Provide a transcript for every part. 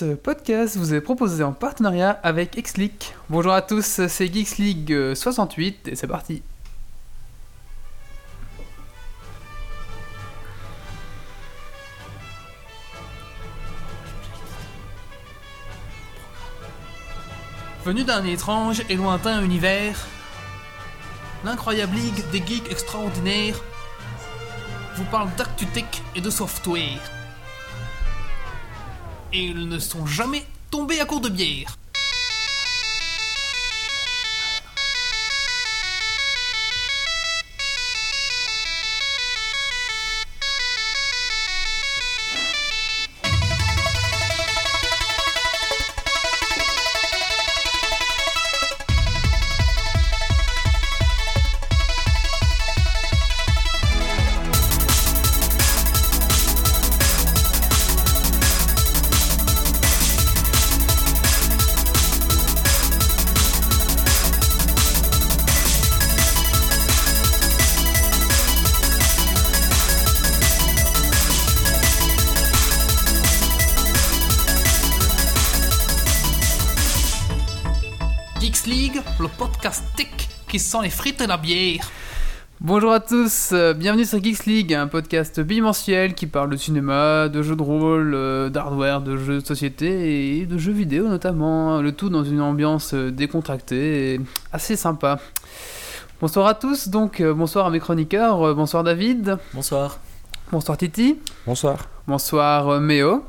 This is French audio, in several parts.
Ce podcast vous est proposé en partenariat avec XLeak. Bonjour à tous, c'est Geeks League 68 et c'est parti. Venu d'un étrange et lointain univers, l'incroyable ligue des geeks extraordinaires vous parle d'actu-tech et de software. Et ils ne sont jamais tombés à court de bière. Sent les frites et la bière. Bonjour à tous, euh, bienvenue sur Geeks League, un podcast bimensuel qui parle de cinéma, de jeux de rôle, euh, d'hardware, de jeux de société et de jeux vidéo notamment. Le tout dans une ambiance euh, décontractée et assez sympa. Bonsoir à tous, donc bonsoir à mes chroniqueurs, bonsoir David, Bonsoir. bonsoir Titi, Bonsoir. bonsoir Méo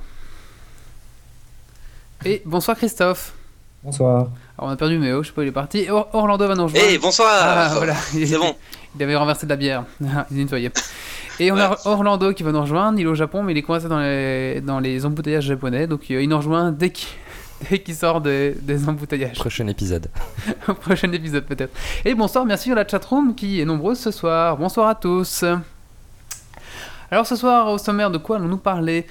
et bonsoir Christophe. Bonsoir. Alors on a perdu Méo, je sais pas où il est parti. Or- Orlando va nous rejoindre. Eh bonsoir Ah, voilà. C'est bon. Il avait renversé de la bière. il nettoyait. Et on a Orlando qui va nous rejoindre. Il est au Japon, mais il est coincé dans les, dans les embouteillages japonais. Donc euh, il nous rejoint dès qu'il dès qu'il sort des, des embouteillages. Prochain épisode. Prochain épisode peut-être. Et bonsoir, merci à la chatroom qui est nombreuse ce soir. Bonsoir à tous. Alors ce soir, au sommaire de quoi allons-nous parler?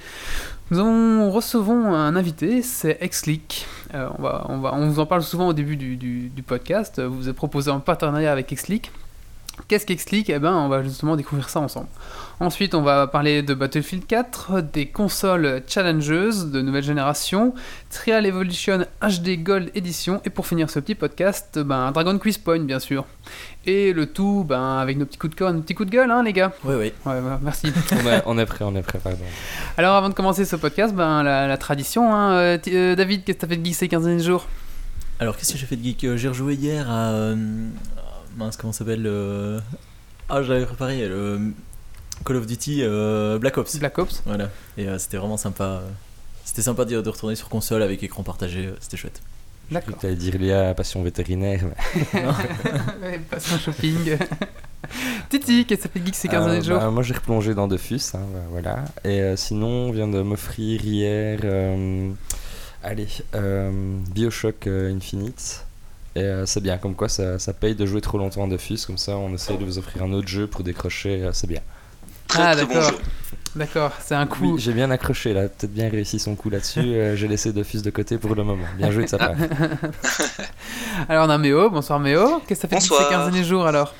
Nous recevons un invité, c'est Exleak. Euh, on, va, on, va, on vous en parle souvent au début du, podcast. Vous vous est proposé en partenariat avec Exleak. Qu'est-ce qu'Exleak Eh ben, on va justement découvrir ça ensemble. Ensuite, on va parler de Battlefield 4, des consoles challengeuses de nouvelle génération, Trial Evolution HD Gold Edition, et pour finir ce petit podcast, ben, Dragon Quiz Point, bien sûr. Et le tout ben, avec nos petits coups de cœur, nos petits coups de gueule, hein, les gars Oui, oui. Ouais, merci. On, est- on est prêt, on est prêt, pardon. Alors, avant de commencer ce podcast, ben, la, la tradition, hein, euh, euh, David, qu'est-ce que t'as fait de geek ces 15 derniers jours? Alors, qu'est-ce que j'ai fait de geek? Euh, J'ai rejoué hier à. euh, mince, comment ça s'appelle euh, Ah, j'avais préparé le Call of Duty euh, Black Ops. Black Ops Voilà. Et euh, c'était vraiment sympa. euh, C'était sympa de, de retourner sur console avec écran partagé. C'était chouette. D'accord. Tu allais dire Lia, passion vétérinaire. mais- un shopping. Titi, qu'est-ce que ça fait de geek ces 15 Euh, derniers jours bah, Moi, j'ai replongé dans Dofus, hein, bah, voilà. Et euh, sinon, on vient de m'offrir hier, euh, allez, euh, Bioshock euh, Infinite. Et euh, c'est bien, comme quoi ça, ça paye de jouer trop longtemps à Dofus, comme ça on essaie de vous offrir un autre jeu pour décrocher, euh, c'est bien. Très Ah, très bon d'accord. jeu. D'accord, c'est un coup. Oui, j'ai bien accroché là, peut-être bien réussi son coup là-dessus. euh, j'ai laissé Dofus de côté pour le moment. Bien joué de sa part. Alors, on a Méo, bonsoir Méo. Qu'est-ce que ça fait de geek ces Bonsoir. 15 derniers jours alors?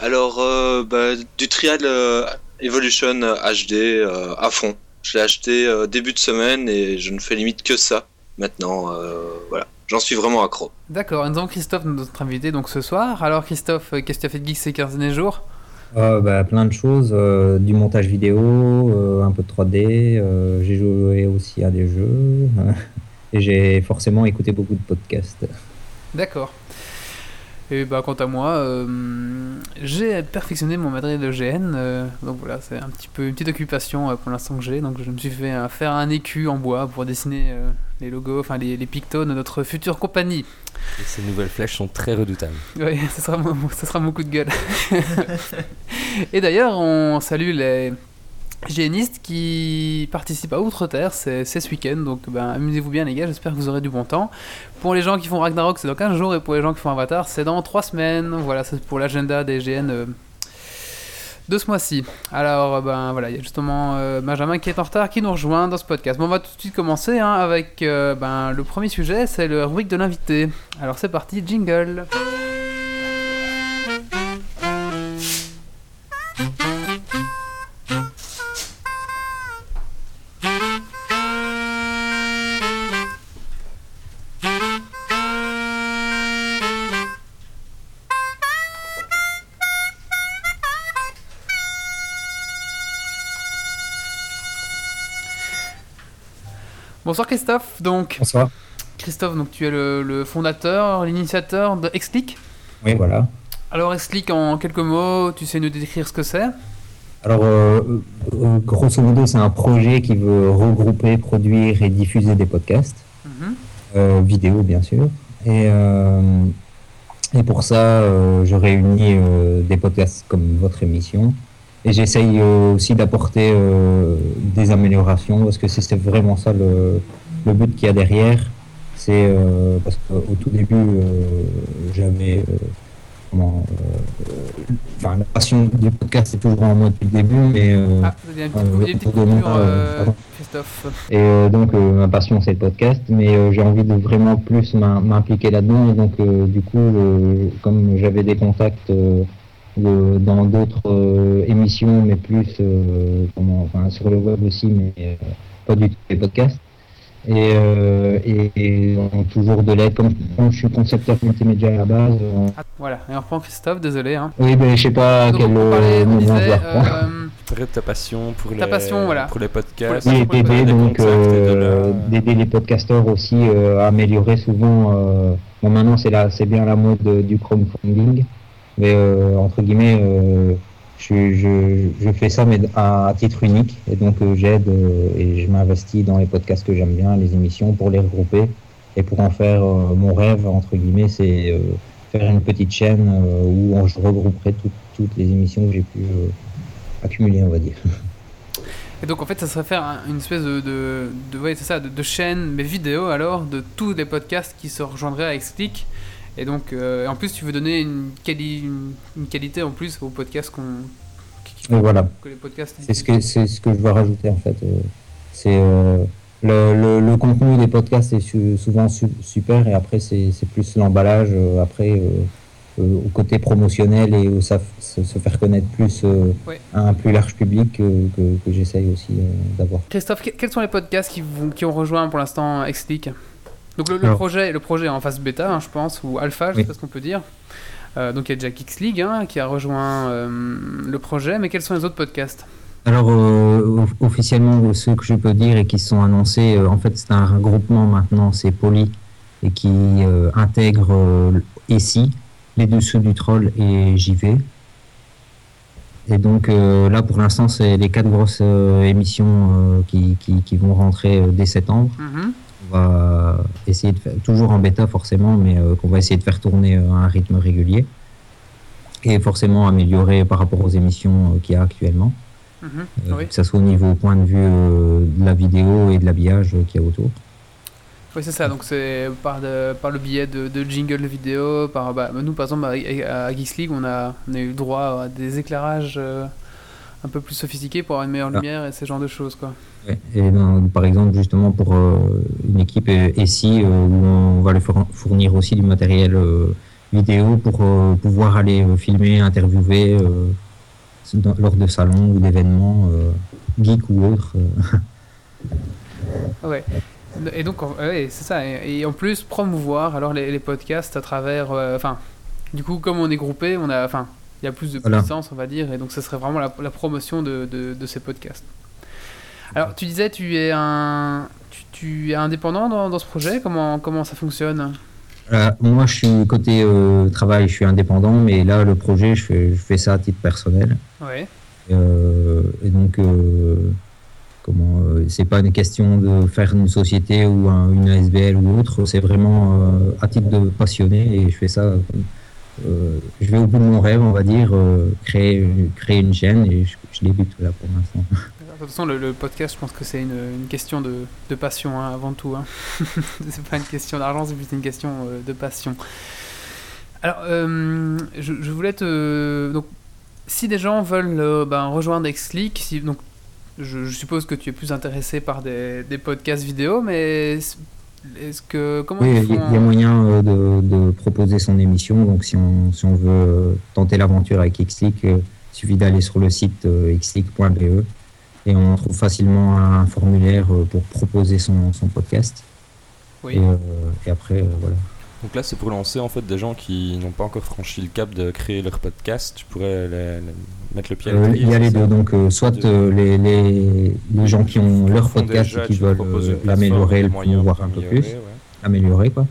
Alors, euh, bah, du Trial euh, Evolution HD euh, à fond. Je l'ai acheté euh, début de semaine et je ne fais limite que ça maintenant. euh, voilà, j'en suis vraiment accro. D'accord, nous avons Christophe, notre invité, donc ce soir. Alors, Christophe, qu'est-ce que tu as fait de geek ces 15 derniers jours? Euh, bah, plein de choses, euh, du montage vidéo, euh, un peu de 3D. euh, j'ai joué aussi à des jeux. et j'ai forcément écouté beaucoup de podcasts. D'accord. Et bah, quant à moi, euh, j'ai perfectionné mon matériel de GN. euh, donc voilà, c'est un petit peu une petite occupation euh, pour l'instant que j'ai. Donc je me suis fait euh, faire un écu en bois pour dessiner les logos, enfin les, les pictos de notre future compagnie. Et ces nouvelles flèches sont très redoutables. Oui, ce sera, mon, ce sera mon coup de gueule. Et d'ailleurs, on salue les génistes qui participent à Outre-Terre, c'est c'est ce week-end, donc ben, amusez-vous bien les gars, j'espère que vous aurez du bon temps. Pour les gens qui font Ragnarok, c'est dans 15 jours, et pour les gens qui font Avatar, c'est dans 3 semaines. Voilà, c'est pour l'agenda des GN euh, de ce mois-ci. Alors, euh, ben voilà, il y a justement euh, Benjamin qui est en retard, qui nous rejoint dans ce podcast. Bon, on va tout de suite commencer hein, avec ben, le premier sujet, c'est le rubrique de l'invité. Alors c'est parti, jingle. Bonsoir Christophe, donc Bonsoir. Christophe, donc tu es le, le fondateur, l'initiateur de Explique. Oui, voilà. Alors Explique en quelques mots, tu sais nous décrire ce que c'est? Alors, euh, euh, grosso modo, c'est un projet qui veut regrouper, produire et diffuser des podcasts, Mhm. euh, vidéo bien sûr. Et, euh, et pour ça, je réunis des podcasts comme votre émission. Et j'essaye euh, aussi d'apporter euh, des améliorations parce que c'est c'est vraiment ça le, le but qu'il y a derrière. C'est euh, parce qu'au tout début, euh, j'avais comment, enfin, la passion du podcast est toujours en moi depuis le début, mais euh, Ah, vous avez euh, vous euh, euh. Christophe. Et donc, ma passion, c'est le podcast, mais j'ai envie de vraiment plus m'im- m'impliquer là-dedans. Et donc, euh, du coup, euh, comme j'avais des contacts euh, dans d'autres euh, émissions, mais plus euh, comment, enfin, sur le web aussi, mais euh, pas du tout les podcasts. Et, euh, et, et on a toujours de l'aide. Comme, comme je suis concepteur multimédia à la base, euh, Ah, voilà, et on reprend Christophe, désolé. Hein. oui, ben, je sais pas à Donc, quel parlait, moment je disait, euh, ta passion pour Ta les, passion, voilà. pour les podcasts. Oui, d'aider donc euh, d'aider les podcasteurs aussi euh, à améliorer souvent. euh, bon, maintenant c'est là, c'est bien la mode euh, du crowdfunding, mais euh, entre guillemets, euh, je, fais ça mais à, titre unique et donc euh, j'aide et je m'investis dans les podcasts que j'aime bien, les émissions pour les regrouper et pour en faire mon rêve entre guillemets, c'est faire une petite chaîne où je regrouperai toutes toutes les émissions que j'ai pu accumuler, on va dire. Et donc en fait, ça serait faire un- une espèce de, de, de- ça, de, de chaîne, mais vidéo alors, de tous les podcasts qui se rejoindraient à Explique. Et donc, euh, en plus, tu veux donner une, quali- une, une qualité en plus aux podcasts qu'on, Et voilà. que les podcasts. C'est ce que c'est ce que je veux rajouter en fait. Euh, C'est euh, le, le, le contenu des podcasts est su- souvent su- super et après c'est c'est plus l'emballage euh, après euh, euh, au côté promotionnel et au se, se faire connaître plus euh, Ouais. à un plus large public euh, que, que j'essaye aussi euh, d'avoir. Christophe, que- quels sont les podcasts qui, vous, qui ont rejoint pour l'instant Explique Donc le, projet, le projet est en phase bêta, hein, je pense, ou alpha, je Oui. sais pas ce qu'on peut dire. Euh, donc il y a déjà Geeks League hein, qui a rejoint euh, le projet, mais quels sont les autres podcasts? Alors euh, off- officiellement ceux que je peux dire et qui sont annoncés, en fait c'est un regroupement maintenant, c'est Poly et qui intègre ESI, les dessous du troll et JV. Et donc là pour l'instant c'est les quatre grosses émissions qui, qui, qui vont rentrer dès septembre. Mhm. On va essayer de faire, toujours en bêta forcément, mais euh, qu'on va essayer de faire tourner euh, à un rythme régulier et forcément améliorer par rapport aux émissions euh, qu'il y a actuellement. Mhm. Oui. que ça soit au niveau point de vue de la vidéo et de l'habillage qu'il y a autour. Oui, c'est ça. Donc, c'est par, de- par le biais de, de jingle vidéo. Par, bah, nous, par exemple, à, à Geeks League, on a, on a eu droit à des éclairages euh, un peu plus sophistiqués pour avoir une meilleure Ah. lumière et ce genre de choses. Quoi. Et dans- par exemple, justement, pour euh, une équipe euh, SI, euh, où on va leur four- fournir aussi du matériel euh, vidéo pour euh, pouvoir aller euh, filmer, interviewer euh, dans- lors de salons ou d'événements, euh, geeks ou autres. euh. Ouais. Et donc, ouais, c'est ça. Et, et en plus, promouvoir alors les, les podcasts à travers. euh, Enfin, du coup, comme on est groupé, on a. Enfin, il y a plus de Voilà. puissance, on va dire. Et donc, ce serait vraiment la, la promotion de, de, de ces podcasts. Alors, tu disais, tu es un. Tu, tu es indépendant dans, dans ce projet comment, comment ça fonctionne? Voilà, moi, je suis côté euh, travail, je suis indépendant, mais là, le projet, je fais, je fais ça à titre personnel. Ouais. Euh, et donc, euh, comment, euh, c'est pas une question de faire une société ou un- une ASBL ou autre, c'est vraiment euh, à titre de passionné et je fais ça. Euh, je vais au bout de mon rêve, on va dire, euh, créer, créer une chaîne et je, je débute là pour l'instant. De toute façon, le, podcast, je pense que c'est une, question de, passion hein, avant tout. Hein. c'est pas une question d'argent, c'est plus une question euh, de passion. Alors, je, voulais te. Donc, si des gens veulent ben, rejoindre Xleak, si, donc, je, suppose que tu es plus intéressé par des podcasts vidéo, mais est-ce que. Comment Oui, il y, a moyen euh, de, de proposer son émission. Donc, si on, si on veut euh, tenter l'aventure avec Xleak, euh, il suffit d'aller sur le site xleak.be et on trouve facilement un formulaire pour proposer son, son podcast. Oui. Et, et après, voilà. Donc là, c'est pour lancer en fait des gens qui n'ont pas encore franchi le cap de créer leur podcast. Tu pourrais les- les- mettre le pied à Euh, l'étrier. il y a les deux, donc euh, soit euh, les, les, les gens qui ont leur podcast déjà, et qui veulent euh, l'améliorer, pour un peu plus, ouais. améliorer quoi.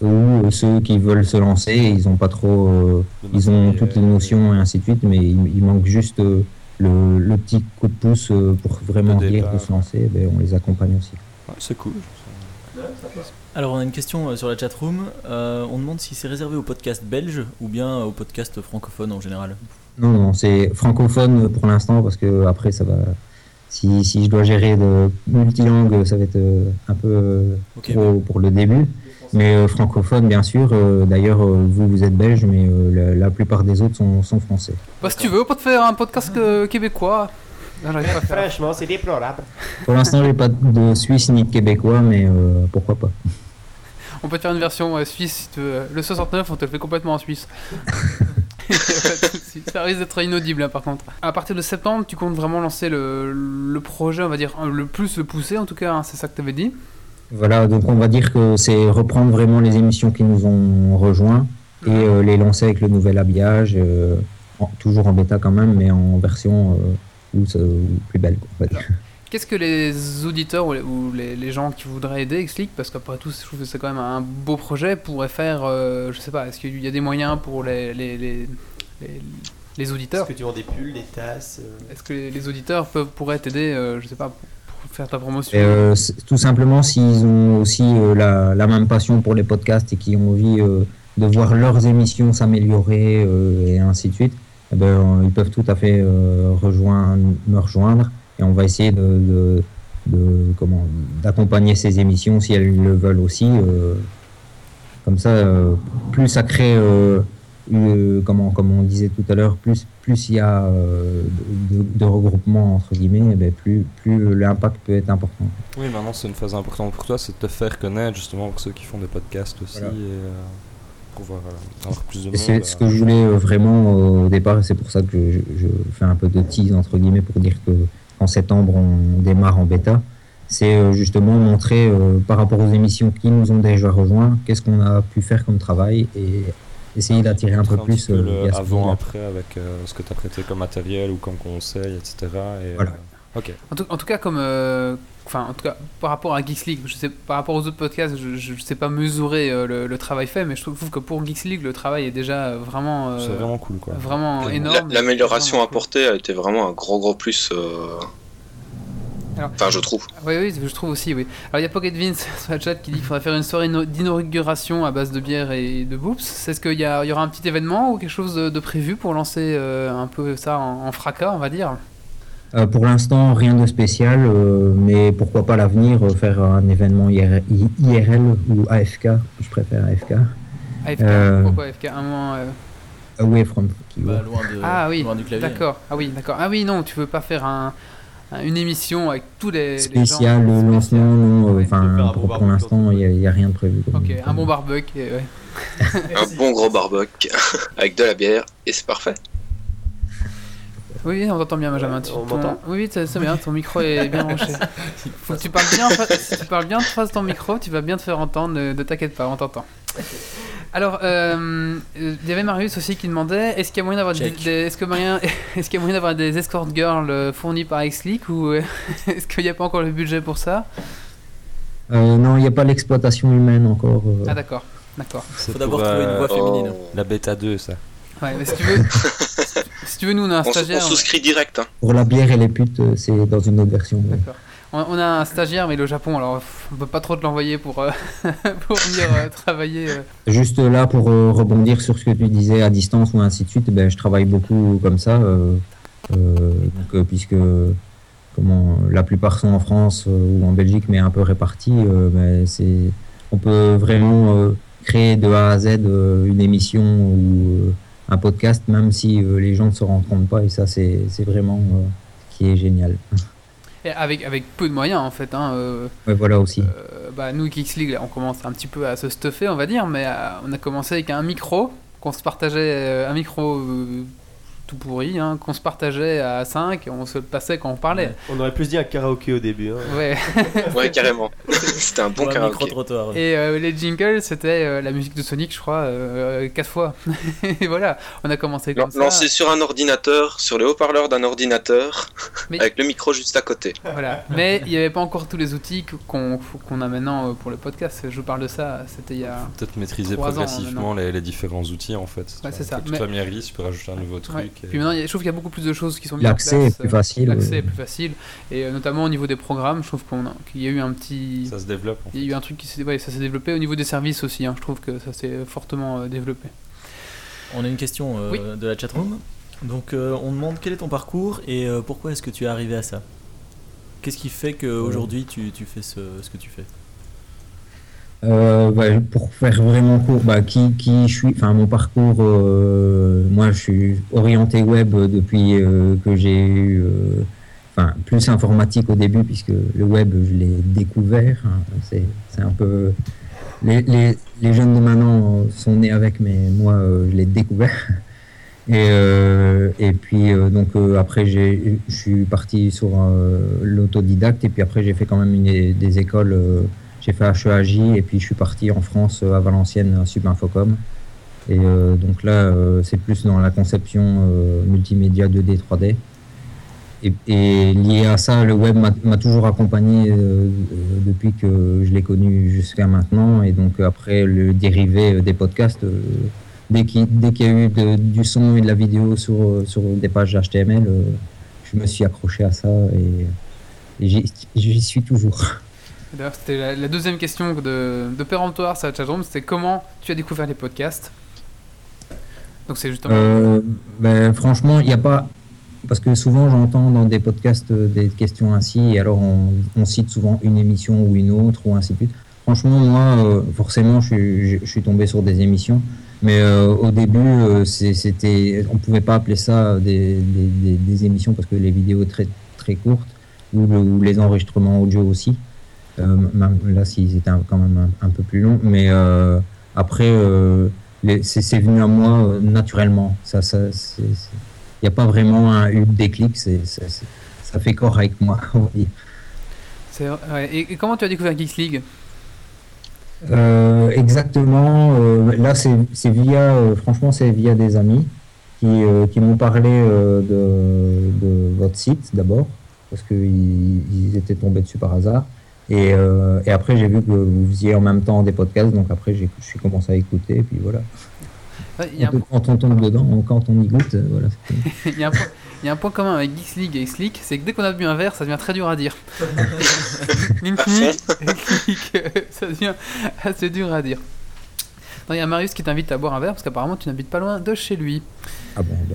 Ou euh, ceux qui veulent se lancer, ils ont pas trop, euh, ils ont toutes les notions et ainsi de suite, mais il, il manque juste euh, le, le petit coup de pouce euh, pour vraiment dire départ, de se lancer. Ben, on les accompagne aussi. Ouais, c'est cool. Alors, on a une question euh, sur la chatroom. Euh, on demande si c'est réservé aux podcasts belges ou bien aux podcasts francophones en général. Non, non, c'est francophone pour l'instant parce que après ça va. Si, si je dois gérer de multilangues, ça va être euh, un peu euh, Ok. trop pour le début. Mais euh, francophone, bien sûr. euh, D'ailleurs, euh, vous, vous êtes belge, mais euh, la, la plupart des autres sont, sont français. Bah, si tu veux, on peut te faire un podcast québécois. Non, pas. Franchement, c'est déplorable. Pour l'instant, j'ai pas de Suisse ni de Québécois, mais euh, pourquoi pas. On peut te faire une version euh, suisse si tu veux. Le 69, on te le fait complètement en suisse. Y a pas de souci. Ça risque d'être inaudible hein, par contre. À partir de septembre, tu comptes vraiment lancer le, le projet, on va dire, le plus le pousser en tout cas, hein, c'est ça que tu avais dit. Voilà, donc on va dire que c'est reprendre vraiment les émissions qui nous ont rejoints et euh, les lancer avec le nouvel habillage, euh, en- toujours en bêta quand même, mais en version où plus belle. Qu'est-ce que les auditeurs ou les, ou les- les gens qui voudraient aider expliquent? Parce qu'après tout, je trouve que c'est quand même un beau projet, pourraient faire, euh, je sais pas, est-ce qu'il y a des moyens pour les, les, les, les- les Est-ce auditeurs que tu vends des pulls, des tasses euh, Est-ce que les, les auditeurs peuvent, pourraient t'aider, euh, je sais pas, pour, pour faire ta promotion? Euh, tout simplement s'ils ont aussi euh, la, la même passion pour les podcasts et qui ont envie euh, de voir leurs émissions s'améliorer euh, et ainsi de suite, eh ben, euh, ils peuvent tout à fait euh, rejoindre, me rejoindre et on va essayer de, de- de- comment d'accompagner ces émissions si elles le veulent aussi. euh, comme ça, plus ça crée, euh, comment, comme on disait tout à l'heure, plus plus il y a euh, de, de- regroupement entre guillemets, eh ben, plus plus l'impact peut être important. Oui, maintenant c'est une phase importante pour toi, c'est de te faire connaître justement pour ceux qui font des podcasts aussi Voilà. et euh, pouvoir euh, avoir plus de Et monde. c'est ce euh, que je voulais euh, vraiment au départ, et c'est pour ça que je, je fais un peu de tease entre guillemets pour dire que en septembre on démarre en bêta. C'est justement montrer par rapport aux émissions qui nous ont déjà rejoints, qu'est-ce qu'on a pu faire comme travail et essayer d'attirer un peu montrer plus peu le avant après avec ce que tu as prêté comme matériel ou comme conseil, etc. Et, Voilà. Ok. En tout, en tout cas, comme, euh, enfin, en tout cas, par rapport à Geeks League, je sais, par rapport aux autres podcasts, je, je sais pas mesurer euh, le, le travail fait, mais je trouve que pour Geeks League, le travail est déjà euh, vraiment, euh, c'est vraiment cool quoi. vraiment énorme. L'amélioration Vraiment cool. apportée a été vraiment un gros gros plus. euh, Alors- Enfin, je trouve. Oui, oui, je trouve aussi, oui. Alors, il y a Pocket Vince sur la chat qui dit qu'il faudrait faire une soirée d'inauguration à base de bière et de boops. Est-ce qu'il y, aura un petit événement ou quelque chose de, de prévu pour lancer euh, un peu ça en, en fracas, on va dire? Euh, pour l'instant, rien de spécial, euh, mais pourquoi pas l'avenir euh, faire un événement IRL ou AFK, je préfère AFK, AFK, Euh, pourquoi AFK Un moment. euh, Away from Bah, loin, de, Ah oui, loin du clavier. D'accord. Ah oui, d'accord. Ah oui, non, tu veux pas faire un, un- une émission avec tous les, les gens spécial, le lancement, non, enfin bon pour, l'instant, il n'y a, rien de prévu. comme- Ok, un bon barbecue. ouais. Un bon gros barbecue avec de la bière et c'est parfait. Oui, on t'entend bien, Benjamin. Tu- on ton- m'entend Oui, oui, c'est bien. Ton micro est bien branché. Faut que tu parles bien. Si tu parles bien de face ton micro, tu vas bien te faire entendre. Ne, ne t'inquiète pas, on t'entend. Alors, euh, euh, il y avait Marius aussi qui demandait est-ce qu'il y a moyen d'avoir des, est-ce que moyen, est-ce qu'il y a moyen d'avoir des escort girls euh, fournies par Xleak ou euh, est-ce qu'il n'y a pas encore le budget pour ça? Euh, non, il n'y a pas l'exploitation humaine encore. euh. Ah d'accord, d'accord. Faut d'abord trouver une euh, voix féminine. Oh. La bêta 2 ça. Ouais, mais si tu veux, si tu veux, nous on a un On, s- on stagiaire. souscrit direct. hein. Pour la bière et les putes, euh, c'est dans une autre version. ouais. On, on a un stagiaire, mais au Japon, alors on peut pas trop te l'envoyer pour, euh, pour venir euh, travailler. euh. Juste là, pour euh, rebondir sur ce que tu disais à distance ou ainsi de suite, ben, je travaille beaucoup comme ça, euh, euh, donc, euh, puisque comment, la plupart sont en France euh, ou en Belgique, mais un peu répartis. euh, ben, c'est, on peut vraiment euh, créer de A à Z euh, une émission ou euh, un podcast, même si les gens ne se rendent compte pas, et ça, c'est, c'est vraiment euh, ce qui est génial. Et avec, avec peu de moyens en fait. Hein, euh, Ouais, voilà aussi. euh, bah, nous, Geeks League, on commence un petit peu à se stuffer, on va dire, mais euh, on a commencé avec un micro, qu'on se partageait euh, un micro tout pourri, hein, qu'on se partageait à 5 et on se le passait quand on parlait. On aurait plus dit un karaoké au début. hein. Ouais. Ouais, carrément. C'était un bon un karaoké. micro-trottoir. Et euh, les jingles, c'était euh, la musique de Sonic, je crois, 4 fois. et voilà, on a commencé comme ça. Lancé sur un ordinateur, sur le haut-parleur d'un ordinateur, Mais- avec le micro juste à côté. Voilà. Mais il n'y avait pas encore tous les outils qu'on qu'on a maintenant euh, pour le podcast. Je vous parle de ça, c'était il y a. Peut-être maîtriser ans, progressivement les, les différents outils en fait. Tu vois, c'est ça. Tu Mais- familiarises, tu peux rajouter un nouveau Ouais. truc. Puis maintenant, il y a- je trouve qu'il y a beaucoup plus de choses qui sont mises en place. L'accès est plus euh, facile. L'accès euh. est plus facile. Et euh, notamment au niveau des programmes, je trouve qu'on a- qu'il y a eu un petit. Ça se développe. en Il y a eu un truc qui s'est ouais, ça s'est développé au niveau des services aussi. hein. Je trouve que ça s'est fortement euh, développé. On a une question euh, Oui. de la chatroom. Donc, euh, on demande quel est ton parcours et euh, pourquoi est-ce que tu es arrivé à ça? Qu'est-ce qui fait qu'aujourd'hui tu, tu fais ce, ce que tu fais? Euh, pour faire vraiment court, bah, qui, qui je suis, enfin mon parcours, euh, moi je suis orienté web depuis euh, que j'ai eu, enfin plus informatique au début puisque le web je l'ai découvert. hein. c'est, un peu les, les, les jeunes de maintenant sont nés avec, mais moi je l'ai découvert. Et, et puis donc après je suis parti sur l'autodidacte et puis après j'ai fait quand même une, des écoles. J'ai fait HEAJ et puis je suis parti en France euh, à Valenciennes à Subinfocom. Et euh, donc là, euh, c'est plus dans la conception multimédia 2D, 3D. Et, lié à ça, le web m'a toujours accompagné depuis que je l'ai connu jusqu'à maintenant. Et donc après, le dérivé des podcasts, dès qu'il qu'il y a eu du son et de la vidéo sur, sur des pages HTML, je me suis accroché à ça et, j'y suis toujours. D'ailleurs, c'était la, deuxième question de, de péremptoire sur la chatroom c'était comment tu as découvert les podcasts? Donc c'est justement. Euh, ben, franchement, il n'y a pas. Parce que souvent, j'entends dans des podcasts euh, des questions ainsi, et alors on, cite souvent une émission ou une autre, ou ainsi de suite. Franchement, moi, euh, forcément, je, suis- tombé sur des émissions, mais au début, c'était, on ne pouvait pas appeler ça des, émissions parce que les vidéos très, très courtes, ou les enregistrements audio aussi. Euh, là, s'ils étaient quand même un, un peu plus longs, mais euh, après. euh, c'est venu à moi naturellement. Ça, ça, il n'y a pas vraiment un, eu déclic. c'est ça fait corps avec moi. ouais. et, et comment tu as découvert Geeks League? Euh, exactement. euh, là, c'est via, euh, franchement, c'est via des amis qui, qui m'ont parlé de, de votre site d'abord, parce qu'ils ils étaient tombés dessus par hasard. Et, euh, et après, j'ai vu que vous faisiez en même temps des podcasts, donc après, j'ai- je suis commencé à écouter, et puis voilà. Ouais, Il y, a un- Quand on tombe dedans, quand on y goûte, euh, voilà. il y a un point- il y a un point commun avec Geeks League et X-League, c'est que dès qu'on a bu un verre, ça devient très dur à dire. Ça devient assez dur à dire. Non, Il y a Marius qui t'invite à boire un verre parce qu'apparemment tu n'habites pas loin de chez lui. Ah bon, de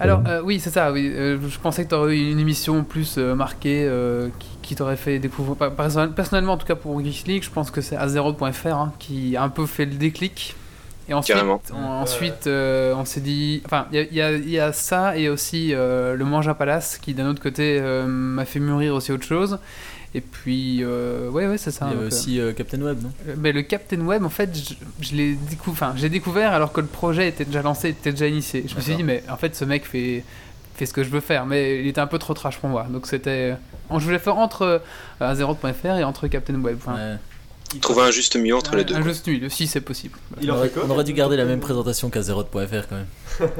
Alors, euh, oui, c'est ça, oui. euh, je pensais que tu aurais eu une émission plus euh, marquée qui, qui t'aurait fait découvrir. Personnellement, en tout cas pour Geeks League, je pense que c'est Azeroth.fr hein, qui a un peu fait le déclic. Et ensuite, Carrément. on, ensuite euh, on s'est dit. Enfin, il y a- il y, y a ça et aussi euh, le Mangea Palace qui, d'un autre côté, euh, m'a fait mûrir aussi autre chose. Et puis, euh, ouais, ouais, c'est ça. Il y a aussi euh, Captain Web, non? Mais le Captain Web, en fait, je, je l'ai décou- enfin, j'ai découvert alors que le projet était déjà lancé, était déjà initié. Je me suis dit, mais en fait, ce mec fait, fait ce que je veux faire, mais il était un peu trop trash pour moi. Donc c'était, on- je voulais faire entre euh, Azeroth.fr et entre Captain Web. Enfin, Ouais. Trouver un juste milieu entre les deux. Un quoi. juste nul, si c'est possible. Il on, aurait, fait quoi on aurait dû garder la même présentation qu'Azeroth.fr quand même.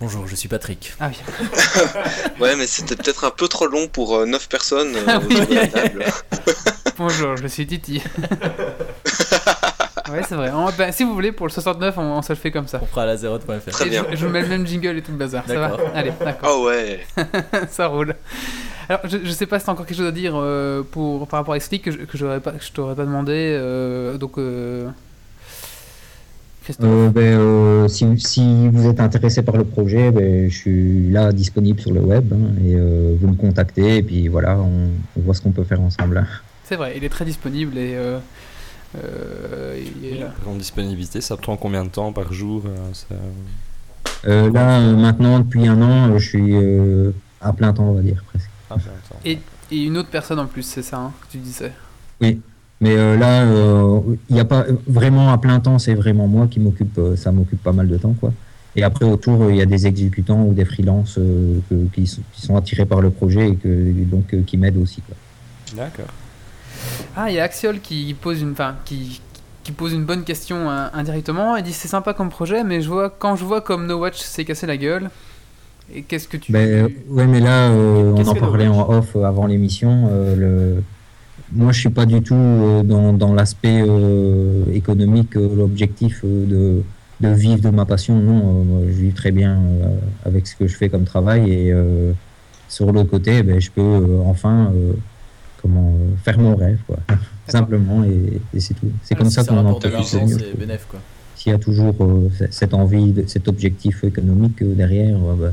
Bonjour, je suis Patrick. Ah oui. Ouais, mais c'était peut-être un peu trop long pour 9 personnes euh, Ah oui. autour de la table. Bonjour, je suis Titi. ouais, c'est vrai. On- bah, si vous voulez, pour le 69, on, on se le fait comme ça. On fera à l'Azeroth.fr. Très Et bien. Je, je vous mets le même jingle et tout le bazar. Ça va. Allez, d'accord. Ah ouais. ça roule. Alors, je, je sais pas si t'as encore quelque chose à dire euh, pour, par rapport à X-League que je, que j'aurais pas, que je t'aurais pas demandé. euh, donc, euh, Christophe. Euh, ben, euh, si, si vous êtes intéressé par le projet, ben, je suis là disponible sur le web hein, et euh, vous me contactez et puis voilà, on, on voit ce qu'on peut faire ensemble. hein. C'est vrai, il est très disponible et. Euh, euh, il En disponibilité, ça prend combien de temps par jour ça- Euh, là, euh, maintenant, depuis un an, je suis euh, à plein temps, on va dire presque. Ah, et, et une autre personne en plus, c'est ça hein, que tu disais. Mais euh, là, euh, il n'y a pas vraiment à plein temps, c'est vraiment moi qui m'occupe, euh, ça m'occupe pas mal de temps, quoi. Et après, autour, il y a des exécutants ou des freelances euh, que- qui, sont, qui sont attirés par le projet et que, donc, euh, qui m'aident aussi. D'accord. Ah, il y a Axiol qui pose une, enfin, qui, qui pose une bonne question hein, indirectement. Il dit c'est sympa comme projet, mais je vois quand je vois comme No Watch s'est cassé la gueule. Et qu'est-ce que tu Ben, ouais, mais là, euh, on en parlait en off euh, avant l'émission. euh, le... Moi, je suis pas du tout euh, dans, dans l'aspect euh, économique, euh, l'objectif euh, de, de vivre de ma passion. Non, euh, moi, je vis très bien euh, avec ce que je fais comme travail. Et euh, sur l'autre côté, ben, je peux euh, enfin euh, comment, euh, faire mon rêve, quoi. simplement, et, et c'est tout. C'est Ah, comme ça qu'on en rapporte de profite l'argent, le mieux. c'est bénéf quoi. S'il y a toujours euh, cette envie, cet objectif économique euh, derrière, euh, bah,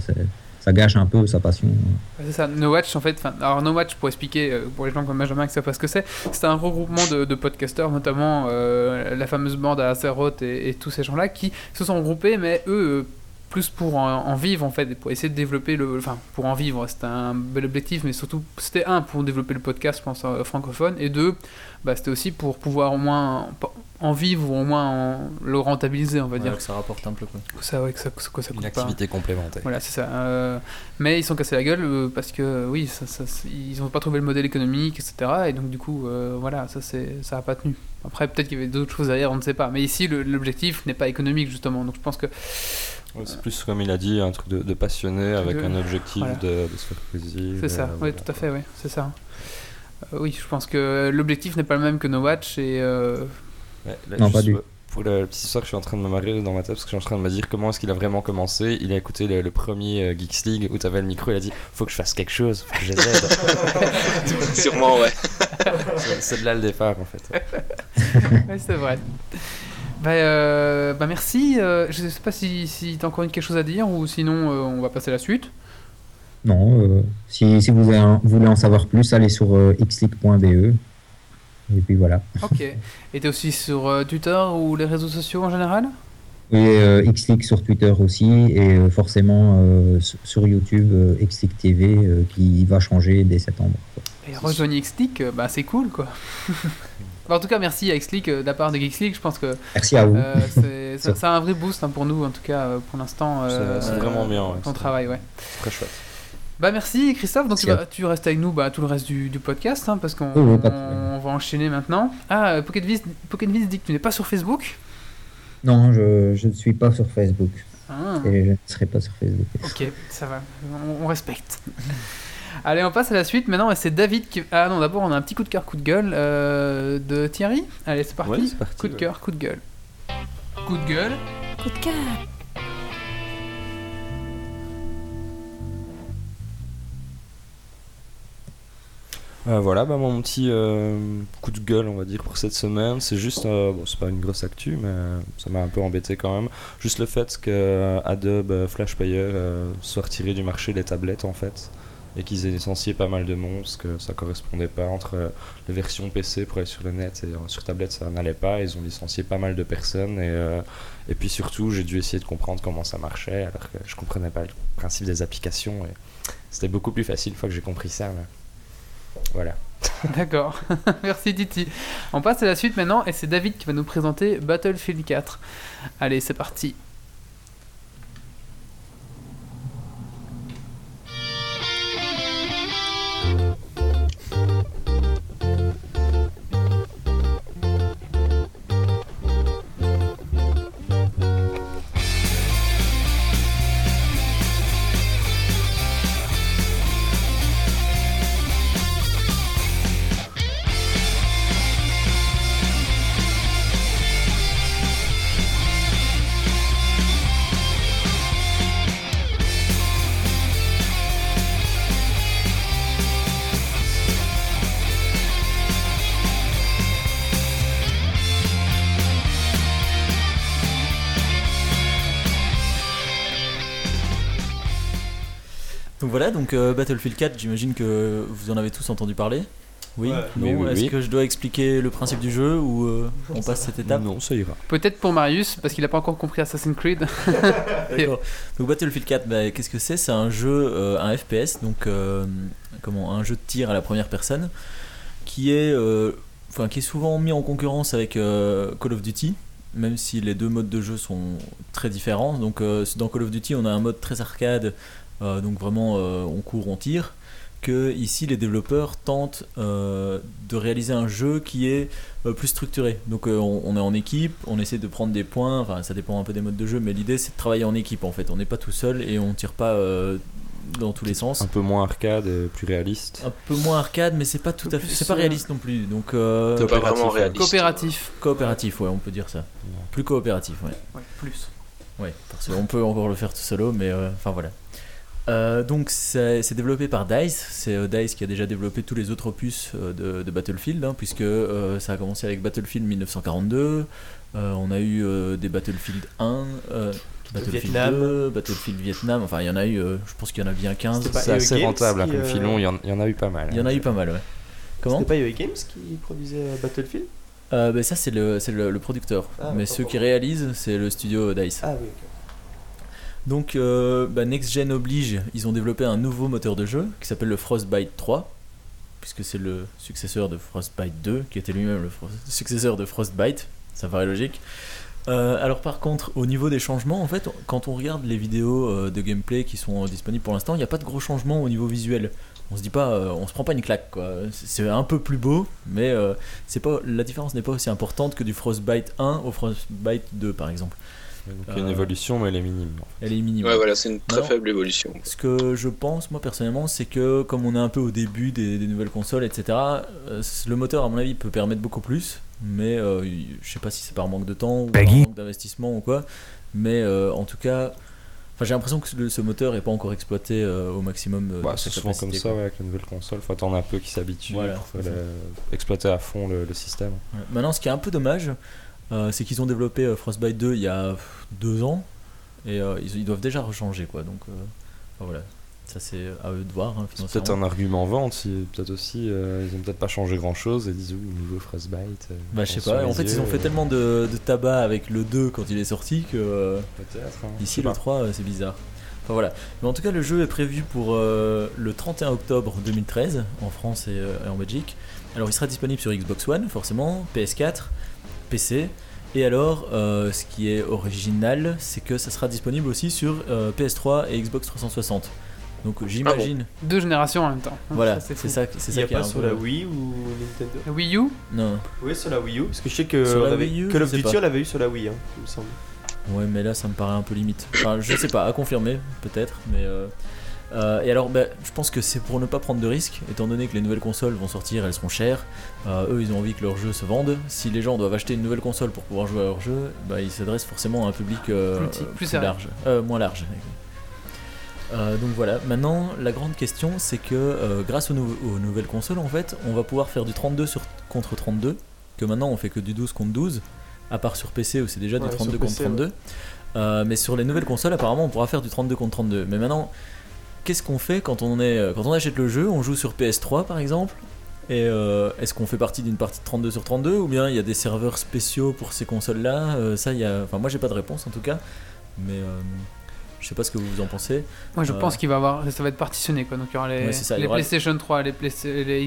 ça, gâche un peu sa passion. Ouais, C'est ça, No Watch en fait. Alors No Watch pour expliquer pour les gens comme Benjamin qui savent pas ce que c'est, c'est un regroupement de, de podcasteurs, notamment la fameuse bande à Azeroth et, et tous ces gens-là qui se sont regroupés, mais eux plus pour en, vivre en fait, pour essayer de développer le, enfin pour en vivre, c'était un bel objectif, mais surtout c'était un pour développer le podcast, je pense euh, francophone, et deux, bah, c'était aussi pour pouvoir au moins en, vivre ou au moins en- le rentabiliser, on va Ouais, dire. que ça rapporte un peu quoi. Ça, ouais, que ça, que ça, que ça Une pas. activité complémentaire. Voilà, c'est ça. Euh, mais ils sont cassés la gueule euh, parce que, oui, ça, ça- c'est- ils n'ont pas trouvé le modèle économique, etc. Et donc, du coup, euh, voilà, ça c'est ça n'a pas tenu. Après, peut-être qu'il y avait d'autres choses derrière, on ne sait pas. Mais ici, l'objectif n'est pas économique, justement. Donc, je pense que. Ouais, c'est plus comme il a dit, un truc de, de passionné avec De- un objectif voilà. de, de se faire plaisir. C'est ça, euh, oui, voilà. tout à fait, oui, c'est ça. Euh, oui, je pense que l'objectif n'est pas le même que No Watch et. euh, Ouais, là, Non, pas du- pour- Pour le petit histoire, je suis en train de me marrer dans ma tête parce que je suis en train de me dire comment est-ce qu'il a vraiment commencé. Il a écouté le, le premier euh, Geeks League où tu avais le micro, il a dit faut que je fasse quelque chose, faut que je les aide. Sûrement, ouais. C'est- C'est de là le départ en fait. ouais, c'est vrai. Bah, euh, bah merci. euh, je sais pas si, si tu as encore quelque chose à dire ou sinon euh, on va passer à la suite. Non, euh, si, si vous avez- voulez en savoir plus, allez sur euh, xleak.be. Et puis voilà. Ok. Et t'es aussi sur Twitter ou les réseaux sociaux en général? Et xleak sur Twitter aussi, et forcément sur- YouTube, xleak TV, qui va changer dès septembre. Et rejoignez euh, bah c'est cool quoi. Bah, en tout cas, merci à Xleak euh, de la part de Geeks League. Je pense que Merci à vous. euh, c'est- un vrai boost hein, pour nous, en tout cas euh, pour l'instant. euh, C'est- vraiment bien, ouais. Ton travail, ouais. Très chouette. Bah merci Christophe, donc tu, vas- tu restes avec nous bah, tout le reste du, du podcast hein, parce qu'on Oui, va enchaîner maintenant. Ah, Pocket Viz, Pocket Viz dit que tu n'es pas sur Facebook. Non, je, je ne suis pas sur Facebook. Ah, Et je ne serai pas sur Facebook. ok, ça va, on, on respecte. Allez, on passe à la suite maintenant c'est David qui... Ah non, d'abord on a un petit coup de cœur, coup de gueule euh, de Thierry. Allez, c'est parti. Ouais, c'est parti, coup de ouais. cœur, coup de gueule. Coup de gueule. Coup de cœur. Euh, voilà, bah, mon petit euh, coup de gueule, on va dire, pour cette semaine, c'est juste, euh, bon, c'est pas une grosse actu, mais ça m'a un peu embêté quand même. Juste le fait que Adobe Flash Player euh, soit retiré du marché des tablettes en fait, et qu'ils aient licencié pas mal de monstres, que ça correspondait pas entre euh, les versions PC pour aller sur le net et euh, sur tablette ça n'allait pas. Ils ont licencié pas mal de personnes et, euh, et puis surtout j'ai dû essayer de comprendre comment ça marchait alors que je comprenais pas le principe des applications et c'était beaucoup plus facile une fois que j'ai compris ça. mais Voilà. D'accord, merci Titi. On passe à la suite maintenant et c'est David qui va nous présenter Battlefield 4. Allez, c'est parti. Voilà, donc euh, Battlefield 4, j'imagine que vous en avez tous entendu parler. Oui, Ouais. non, Oui, oui, est-ce oui. que je dois expliquer le principe du jeu ou euh, on passe cette étape? Non, ça ira. Peut-être pour Marius, parce qu'il n'a pas encore compris Assassin's Creed. D'accord. Donc Battlefield 4, bah, qu'est-ce que c'est? C'est un jeu, euh, un FPS, donc euh, comment, un jeu de tir à la première personne, qui est, euh, enfin, qui est souvent mis en concurrence avec euh, Call of Duty. même si les deux modes de jeu sont très différents. Donc euh, dans Call of Duty, on a un mode très arcade, donc vraiment euh, on court, on tire. Que ici, les développeurs tentent euh, de réaliser un jeu qui est euh, plus structuré. Donc euh, on, on est en équipe, on essaie de prendre des points. Enfin, ça dépend un peu des modes de jeu, mais l'idée c'est de travailler en équipe en fait. On n'est pas tout seul et on tire pas euh, dans tous les sens. Un peu moins arcade plus réaliste. Un peu moins arcade, mais c'est pas tout à fait, c'est pas réaliste non plus. Donc euh, C'est pas vraiment Coopératif, réaliste. Coopératif. coopératif, ouais, on peut dire ça. Plus coopératif, ouais. Ouais, plus. Ouais, parce qu'on peut encore le faire tout solo, mais euh, enfin voilà. Euh, donc c'est développé par DICE, c'est euh, DICE qui a déjà développé tous les autres opus euh, de, de Battlefield, hein, puisque euh, ça a commencé avec Battlefield 1942, euh, on a eu euh, des Battlefield 1, euh, Battlefield Vietnam. 2, Battlefield Vietnam, enfin il y en a eu, euh, je pense qu'il y en a bien 15, C'était pas C'est EA assez Games rentable hein, qui, comme euh, filon, il y, en, il y en a eu pas mal. il y en a eu pas mal, ouais. Comment? C'était pas EA Games qui produisait Battlefield? Euh, ben, Ça c'est le, c'est le, le producteur, Ah, mais ceux qui réalisent c'est le studio DICE. Ah oui, ok. Donc, euh, bah, Next Gen oblige, ils ont développé un nouveau moteur de jeu qui s'appelle le Frostbite 3, puisque c'est le successeur de Frostbite 2, qui était lui-même le successeur de Frostbite. Ça paraît logique. Euh, alors, par contre, au niveau des changements, en fait, quand on regarde les vidéos euh, de gameplay qui sont disponibles pour l'instant, il n'y a pas de gros changements au niveau visuel. On se dit pas, on se prend pas une claque. C'est un peu plus beau, mais la différence n'est pas aussi importante que du Frostbite 1 au Frostbite 2 par exemple. Donc il y a une Euh, évolution, mais elle est minime. Elle est minime. Ouais, voilà, c'est une très Non. faible évolution. Ce que je pense, moi personnellement, c'est que comme on est un peu au début des, des nouvelles consoles, etc., euh, le moteur, à mon avis, peut permettre beaucoup plus. Mais euh, je sais pas si c'est par manque de temps ou par manque d'investissement ou quoi. Mais euh, en tout cas, enfin, j'ai l'impression que le- ce moteur est pas encore exploité euh, au maximum. euh, Bah, c'est souvent comme ça ouais, avec la nouvelle console. Faut attendre un peu qu'ils s'habituent Voilà, exploiter à fond le, le système. Ouais. Maintenant, ce qui est un peu dommage, euh, c'est qu'ils ont développé euh, Frostbite 2 il y a deux ans. Et euh, ils, ils doivent déjà rechanger, quoi. Donc euh, voilà. Ça, c'est à eux de voir. hein, C'est peut-être un argument vente. Si, peut-être aussi, euh, ils ont peut-être pas changé grand chose et disent ouh, nouveau Frostbite. euh, Bah, je sais pas. En fait, ils ont fait euh, tellement de, de tabac avec le 2 quand il est sorti que. euh, hein, Ici le pas. 3 euh, c'est bizarre. Enfin voilà. Mais en tout cas le jeu est prévu pour euh, le 31 octobre 2013 en France et, euh, et en Belgique. Alors il sera disponible sur Xbox One forcément, PS4, PC. Et alors euh, ce qui est original c'est que ça sera disponible aussi sur euh, PS3 et Xbox 360. Donc j'imagine. Deux générations en même temps. Voilà, Ça, c'est ça, c'est Il ça n'y a qui est pas un sur peu- la Wii ou Nintendo La Wii U Non. Oui, sur la Wii U. Parce que je sais que Sur la on avait- Wii U, Call of Duty, on l'avait eu sur la Wii, hein, il me semble. Ouais, mais là, ça me paraît un peu limite. Enfin, je sais pas, à confirmer, peut-être, mais. euh, euh, et alors, bah, je pense que c'est pour ne pas prendre de risques, étant donné que les nouvelles consoles vont sortir, elles seront chères. Euh, eux, ils ont envie que leurs jeux se vendent. Si les gens doivent acheter une nouvelle console pour pouvoir jouer à leurs jeux, bah, ils s'adressent forcément à un public euh, Plus petit, plus serré. large, Euh, moins large. Euh, donc voilà, maintenant la grande question c'est que euh, grâce aux, nou- aux nouvelles consoles en fait on va pouvoir faire du 32 sur, contre 32 que maintenant on fait que du 12 contre 12 à part sur PC où c'est déjà Ouais, du sur 32 contre PC, 32 Euh, mais sur les nouvelles consoles apparemment on pourra faire du 32 contre 32 mais maintenant qu'est-ce qu'on fait quand on, est, euh, quand on achète le jeu on joue sur PS3 par exemple et euh, est-ce qu'on fait partie d'une partie de 32 sur 32 ou bien il y a des serveurs spéciaux pour ces consoles là ça il y a enfin moi j'ai pas de réponse en tout cas mais euh, je sais pas ce que vous en pensez Moi, je Euh, pense qu'il va avoir, ça va être partitionné quoi. Donc il y aura les, Ouais, c'est ça, il y les aura- PlayStation 3, les,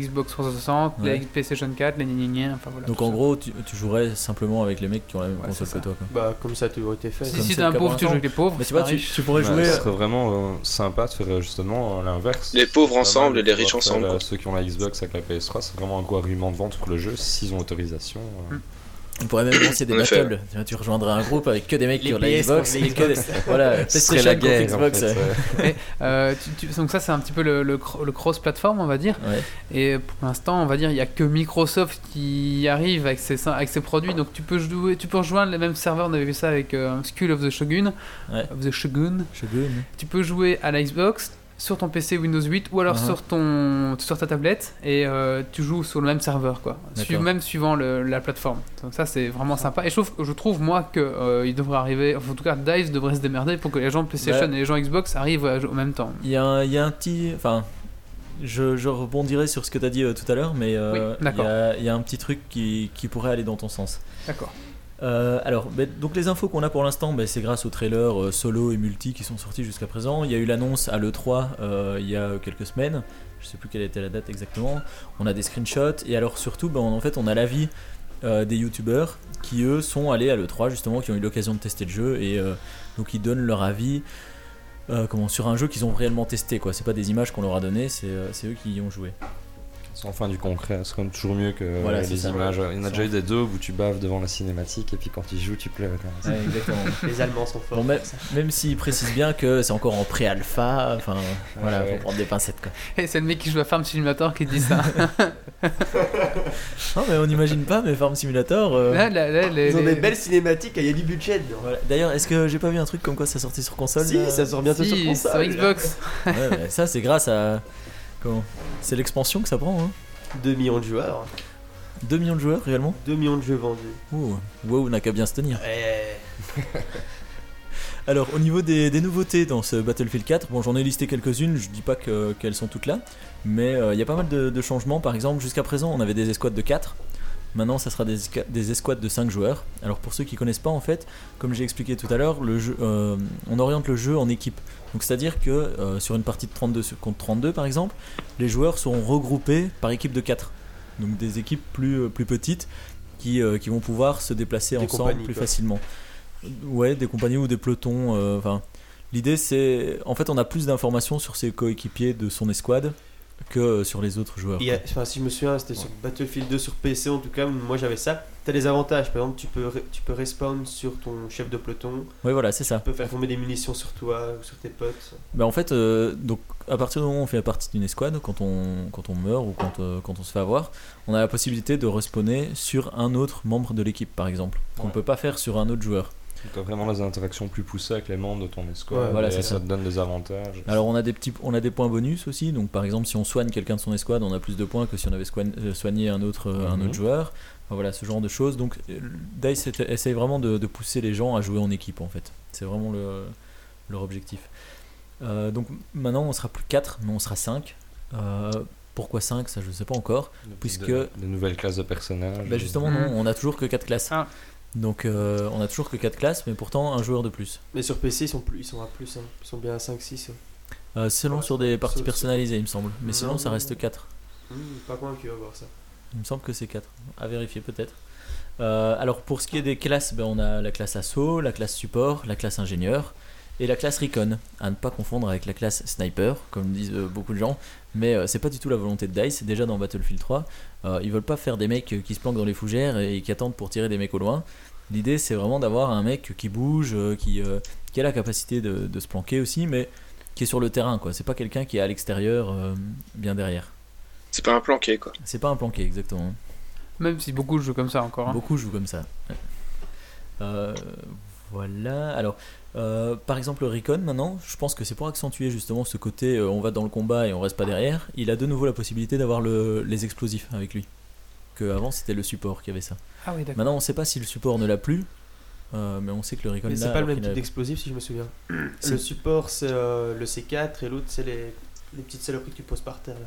Xbox 360, Ouais. les PlayStation 4, les gna enfin voilà. Donc en ça. gros, tu, tu jouerais simplement avec les mecs qui ont la même Ouais, console que toi. Quoi. Bah, comme ça a toujours été fait. si, si c'est t'es un pauvre, tu joues avec les pauvres. Mais tu c'est vois, pareil. tu, tu pourrais Ouais, jouer. ce serait vraiment euh, sympa de faire euh, justement l'inverse. Les pauvres ensemble et les riches ensemble. euh. Ceux qui ont la Xbox avec la PS3, c'est vraiment un gros argument de vente pour le jeu s'ils ont autorisation. On pourrait même lancer des battles. Tu, rejoindrais un groupe avec que des mecs Les qui ont la Xbox et que des. Voilà, Ce serait PlayStation la guerre. en Xbox. fait, ouais. euh. Euh, tu- tu- donc ça c'est un petit peu le, le, cro- le cross-platform on va dire. Ouais. Et pour l'instant on va dire il y a que Microsoft qui arrive avec ses, avec ses produits. Donc tu peux jouer, tu peux rejoindre les mêmes serveurs. On avait vu ça avec euh, Skull of the Shogun. Ouais. Of the Shogun. Shogun. Tu peux jouer à la Xbox sur ton PC Windows 8 ou alors Mhm. sur ton sur ta tablette et euh, tu joues sur le même serveur quoi. Su- même suivant le- la plateforme. Donc ça c'est vraiment sympa et je trouve, je trouve moi que euh, il devrait arriver enfin, en tout cas Dice devrait se démerder pour que les gens PlayStation Bah. et les gens Xbox arrivent en même temps. Il y, a un- il y a un petit. Enfin, je, je rebondirai sur ce que tu as dit euh, tout à l'heure, mais euh, Oui, il, y y a un petit truc qui, qui pourrait aller dans ton sens. D'accord. Euh, alors, ben, donc les infos qu'on a pour l'instant, ben, c'est grâce aux trailers euh, solo et multi qui sont sortis jusqu'à présent. Il y a eu l'annonce à l'E3 euh, il y a quelques semaines. Je sais plus quelle était la date exactement. On a des screenshots et alors surtout, ben, en fait, on a l'avis des youtubeurs qui eux sont allés à l'E3 justement, qui ont eu l'occasion de tester le jeu et donc ils donnent leur avis sur un jeu qu'ils ont réellement testé. quoi. C'est pas des images qu'on leur a données, c'est eux qui y ont joué. C'est enfin du concret, c'est quand même toujours mieux que Voilà, euh, les ça. images. Il y en a déjà eu des deux où tu baves devant la cinématique et puis quand ils jouent, tu pleures. Ouais, exactement. Les Allemands sont forts. Bon, même, même s'ils précisent bien que c'est encore en pré-alpha, enfin voilà, ouais. faut prendre des pincettes quoi. Et c'est le mec qui joue à Farm Simulator qui dit ça. Non mais on n'imagine pas, mais Farm Simulator. euh, là, là, là, les- Ils ont les- des belles cinématiques, il y a du budget voilà. D'ailleurs, est-ce que j'ai pas vu un truc comme quoi ça sortait sur console Si, ça sort bientôt sur console. sur Xbox. Ouais, mais ça c'est grâce à. Comment C'est l'expansion que ça prend, hein 2 millions de joueurs, 2 millions de joueurs réellement 2 millions de jeux vendus. Ouh, WoW n'a qu'à bien se tenir. Ouais. Alors, au niveau des, des nouveautés dans ce Battlefield 4, bon, j'en ai listé quelques-unes, je dis pas que- qu'elles sont toutes là, mais euh, il y a pas mal de, de changements. Par exemple, jusqu'à présent, on avait des escouades de 4. Maintenant, ça sera des, des escouades de 5 joueurs. Alors, pour ceux qui connaissent pas, en fait, comme j'ai expliqué tout à l'heure, le jeu, euh, on oriente le jeu en équipe. Donc, c'est-à-dire que euh, sur une partie de 32 sur- contre 32, par exemple, les joueurs seront regroupés par équipe de 4. Donc, des équipes plus, euh, plus petites qui, euh, qui vont pouvoir se déplacer Des ensemble plus quoi. facilement. Ouais, des compagnies ou des pelotons. Enfin, l'idée c'est, en fait, on a plus d'informations sur ses coéquipiers de son escouade que sur les autres joueurs. Enfin, si je me souviens, c'était sur Battlefield 2 sur PC en tout cas. Moi j'avais ça. T'as des avantages, par exemple, tu peux, tu peux respawn sur ton chef de peloton, Ouais, voilà, c'est ça. tu peux faire tomber des munitions sur toi ou sur tes potes. Bah, en fait, euh, donc à partir du moment où on fait partie d'une escouade, quand on, quand on meurt ou quand, euh, quand on se fait avoir, on a la possibilité de respawner sur un autre membre de l'équipe, par exemple, qu'on ne Ouais. peut pas faire sur un autre joueur. Tu as vraiment des interactions plus poussées avec les membres de ton escouade. Ouais, voilà, ça ça. te donne des avantages. Alors on a des petits, on a des points bonus aussi. Donc par exemple, si on soigne quelqu'un de son escouade, on a plus de points que si on avait euh, soigné un autre, euh, un Mhm. autre joueur. Enfin, voilà, ce genre de choses. Donc euh, Dice essa- essaye vraiment de, de pousser les gens à jouer en équipe en fait. C'est vraiment le, leur objectif. Euh, donc maintenant, on sera plus 4, mais on sera 5. pourquoi 5 Ça, je sais pas encore. puisque- Des, des nouvelles classes de personnages. Bah, justement, Mhm. non, on a toujours que 4 classes. Ah. Donc euh, on a toujours que 4 classes, mais pourtant un joueur de plus. Mais sur PC, ils sont, plus, ils sont à plus, hein. ils sont bien à 5-6. Euh, selon Ouais, sur des parties sur- personnalisées, il me semble. Mais Non, sinon, ça reste non. 4. Hmm, pas convaincu à voir ça. Il me semble que c'est 4. À vérifier peut-être. Euh, alors pour ce qui est des classes, ben, on a la classe assaut, la classe support, la classe ingénieur et la classe recon. À ne pas confondre avec la classe sniper, comme disent euh, beaucoup de gens. Mais euh, c'est pas du tout la volonté de DICE. Déjà dans Battlefield 3, euh, ils veulent pas faire des mecs euh, qui se planquent dans les fougères et qui attendent pour tirer des mecs au loin. L'idée c'est vraiment d'avoir un mec qui bouge, euh, qui, euh, qui a la capacité de, de se planquer aussi, mais qui est sur le terrain. quoi. C'est pas quelqu'un qui est à l'extérieur, euh, bien derrière. C'est pas un planqué, quoi. C'est pas un planqué exactement. Même si beaucoup jouent comme ça encore. hein. Beaucoup jouent comme ça. ouais. Euh, voilà. Alors, euh, par exemple, le Recon, maintenant, je pense que c'est pour accentuer justement ce côté euh, on va dans le combat et on reste pas derrière. Il a de nouveau la possibilité d'avoir le- les explosifs avec lui. Que avant c'était le support qui avait ça. Ah oui, d'accord. Maintenant, on sait pas si le support ne l'a plus, euh, mais on sait que le Recon Mais l'a, c'est pas le même type d'explosif si je me souviens. Si. Le support c'est euh, le C4 et l'autre c'est les, les petites saloperies que tu poses par terre là.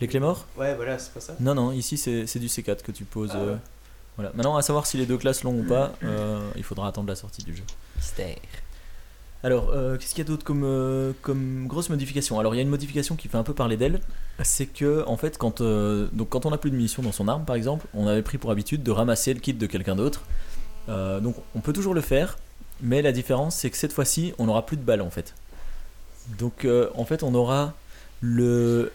Les clés morts Ouais, voilà, c'est pas ça. Non, non, ici c'est c'est du C4 que tu poses. Ah euh, ouais. Voilà. Maintenant, à savoir si les deux classes l'ont ou pas, euh, il faudra attendre la sortie du jeu. Alors, euh, qu'est-ce qu'il y a d'autre comme, euh, comme grosse modification? Alors, il y a une modification qui fait un peu parler d'elle. C'est que, en fait, quand, euh, donc, quand on n'a plus de munitions dans son arme, par exemple, on avait pris pour habitude de ramasser le kit de quelqu'un d'autre. Donc, on peut toujours le faire, mais la différence, c'est que cette fois-ci, on n'aura plus de balles, en fait. Donc, en fait, on aura le.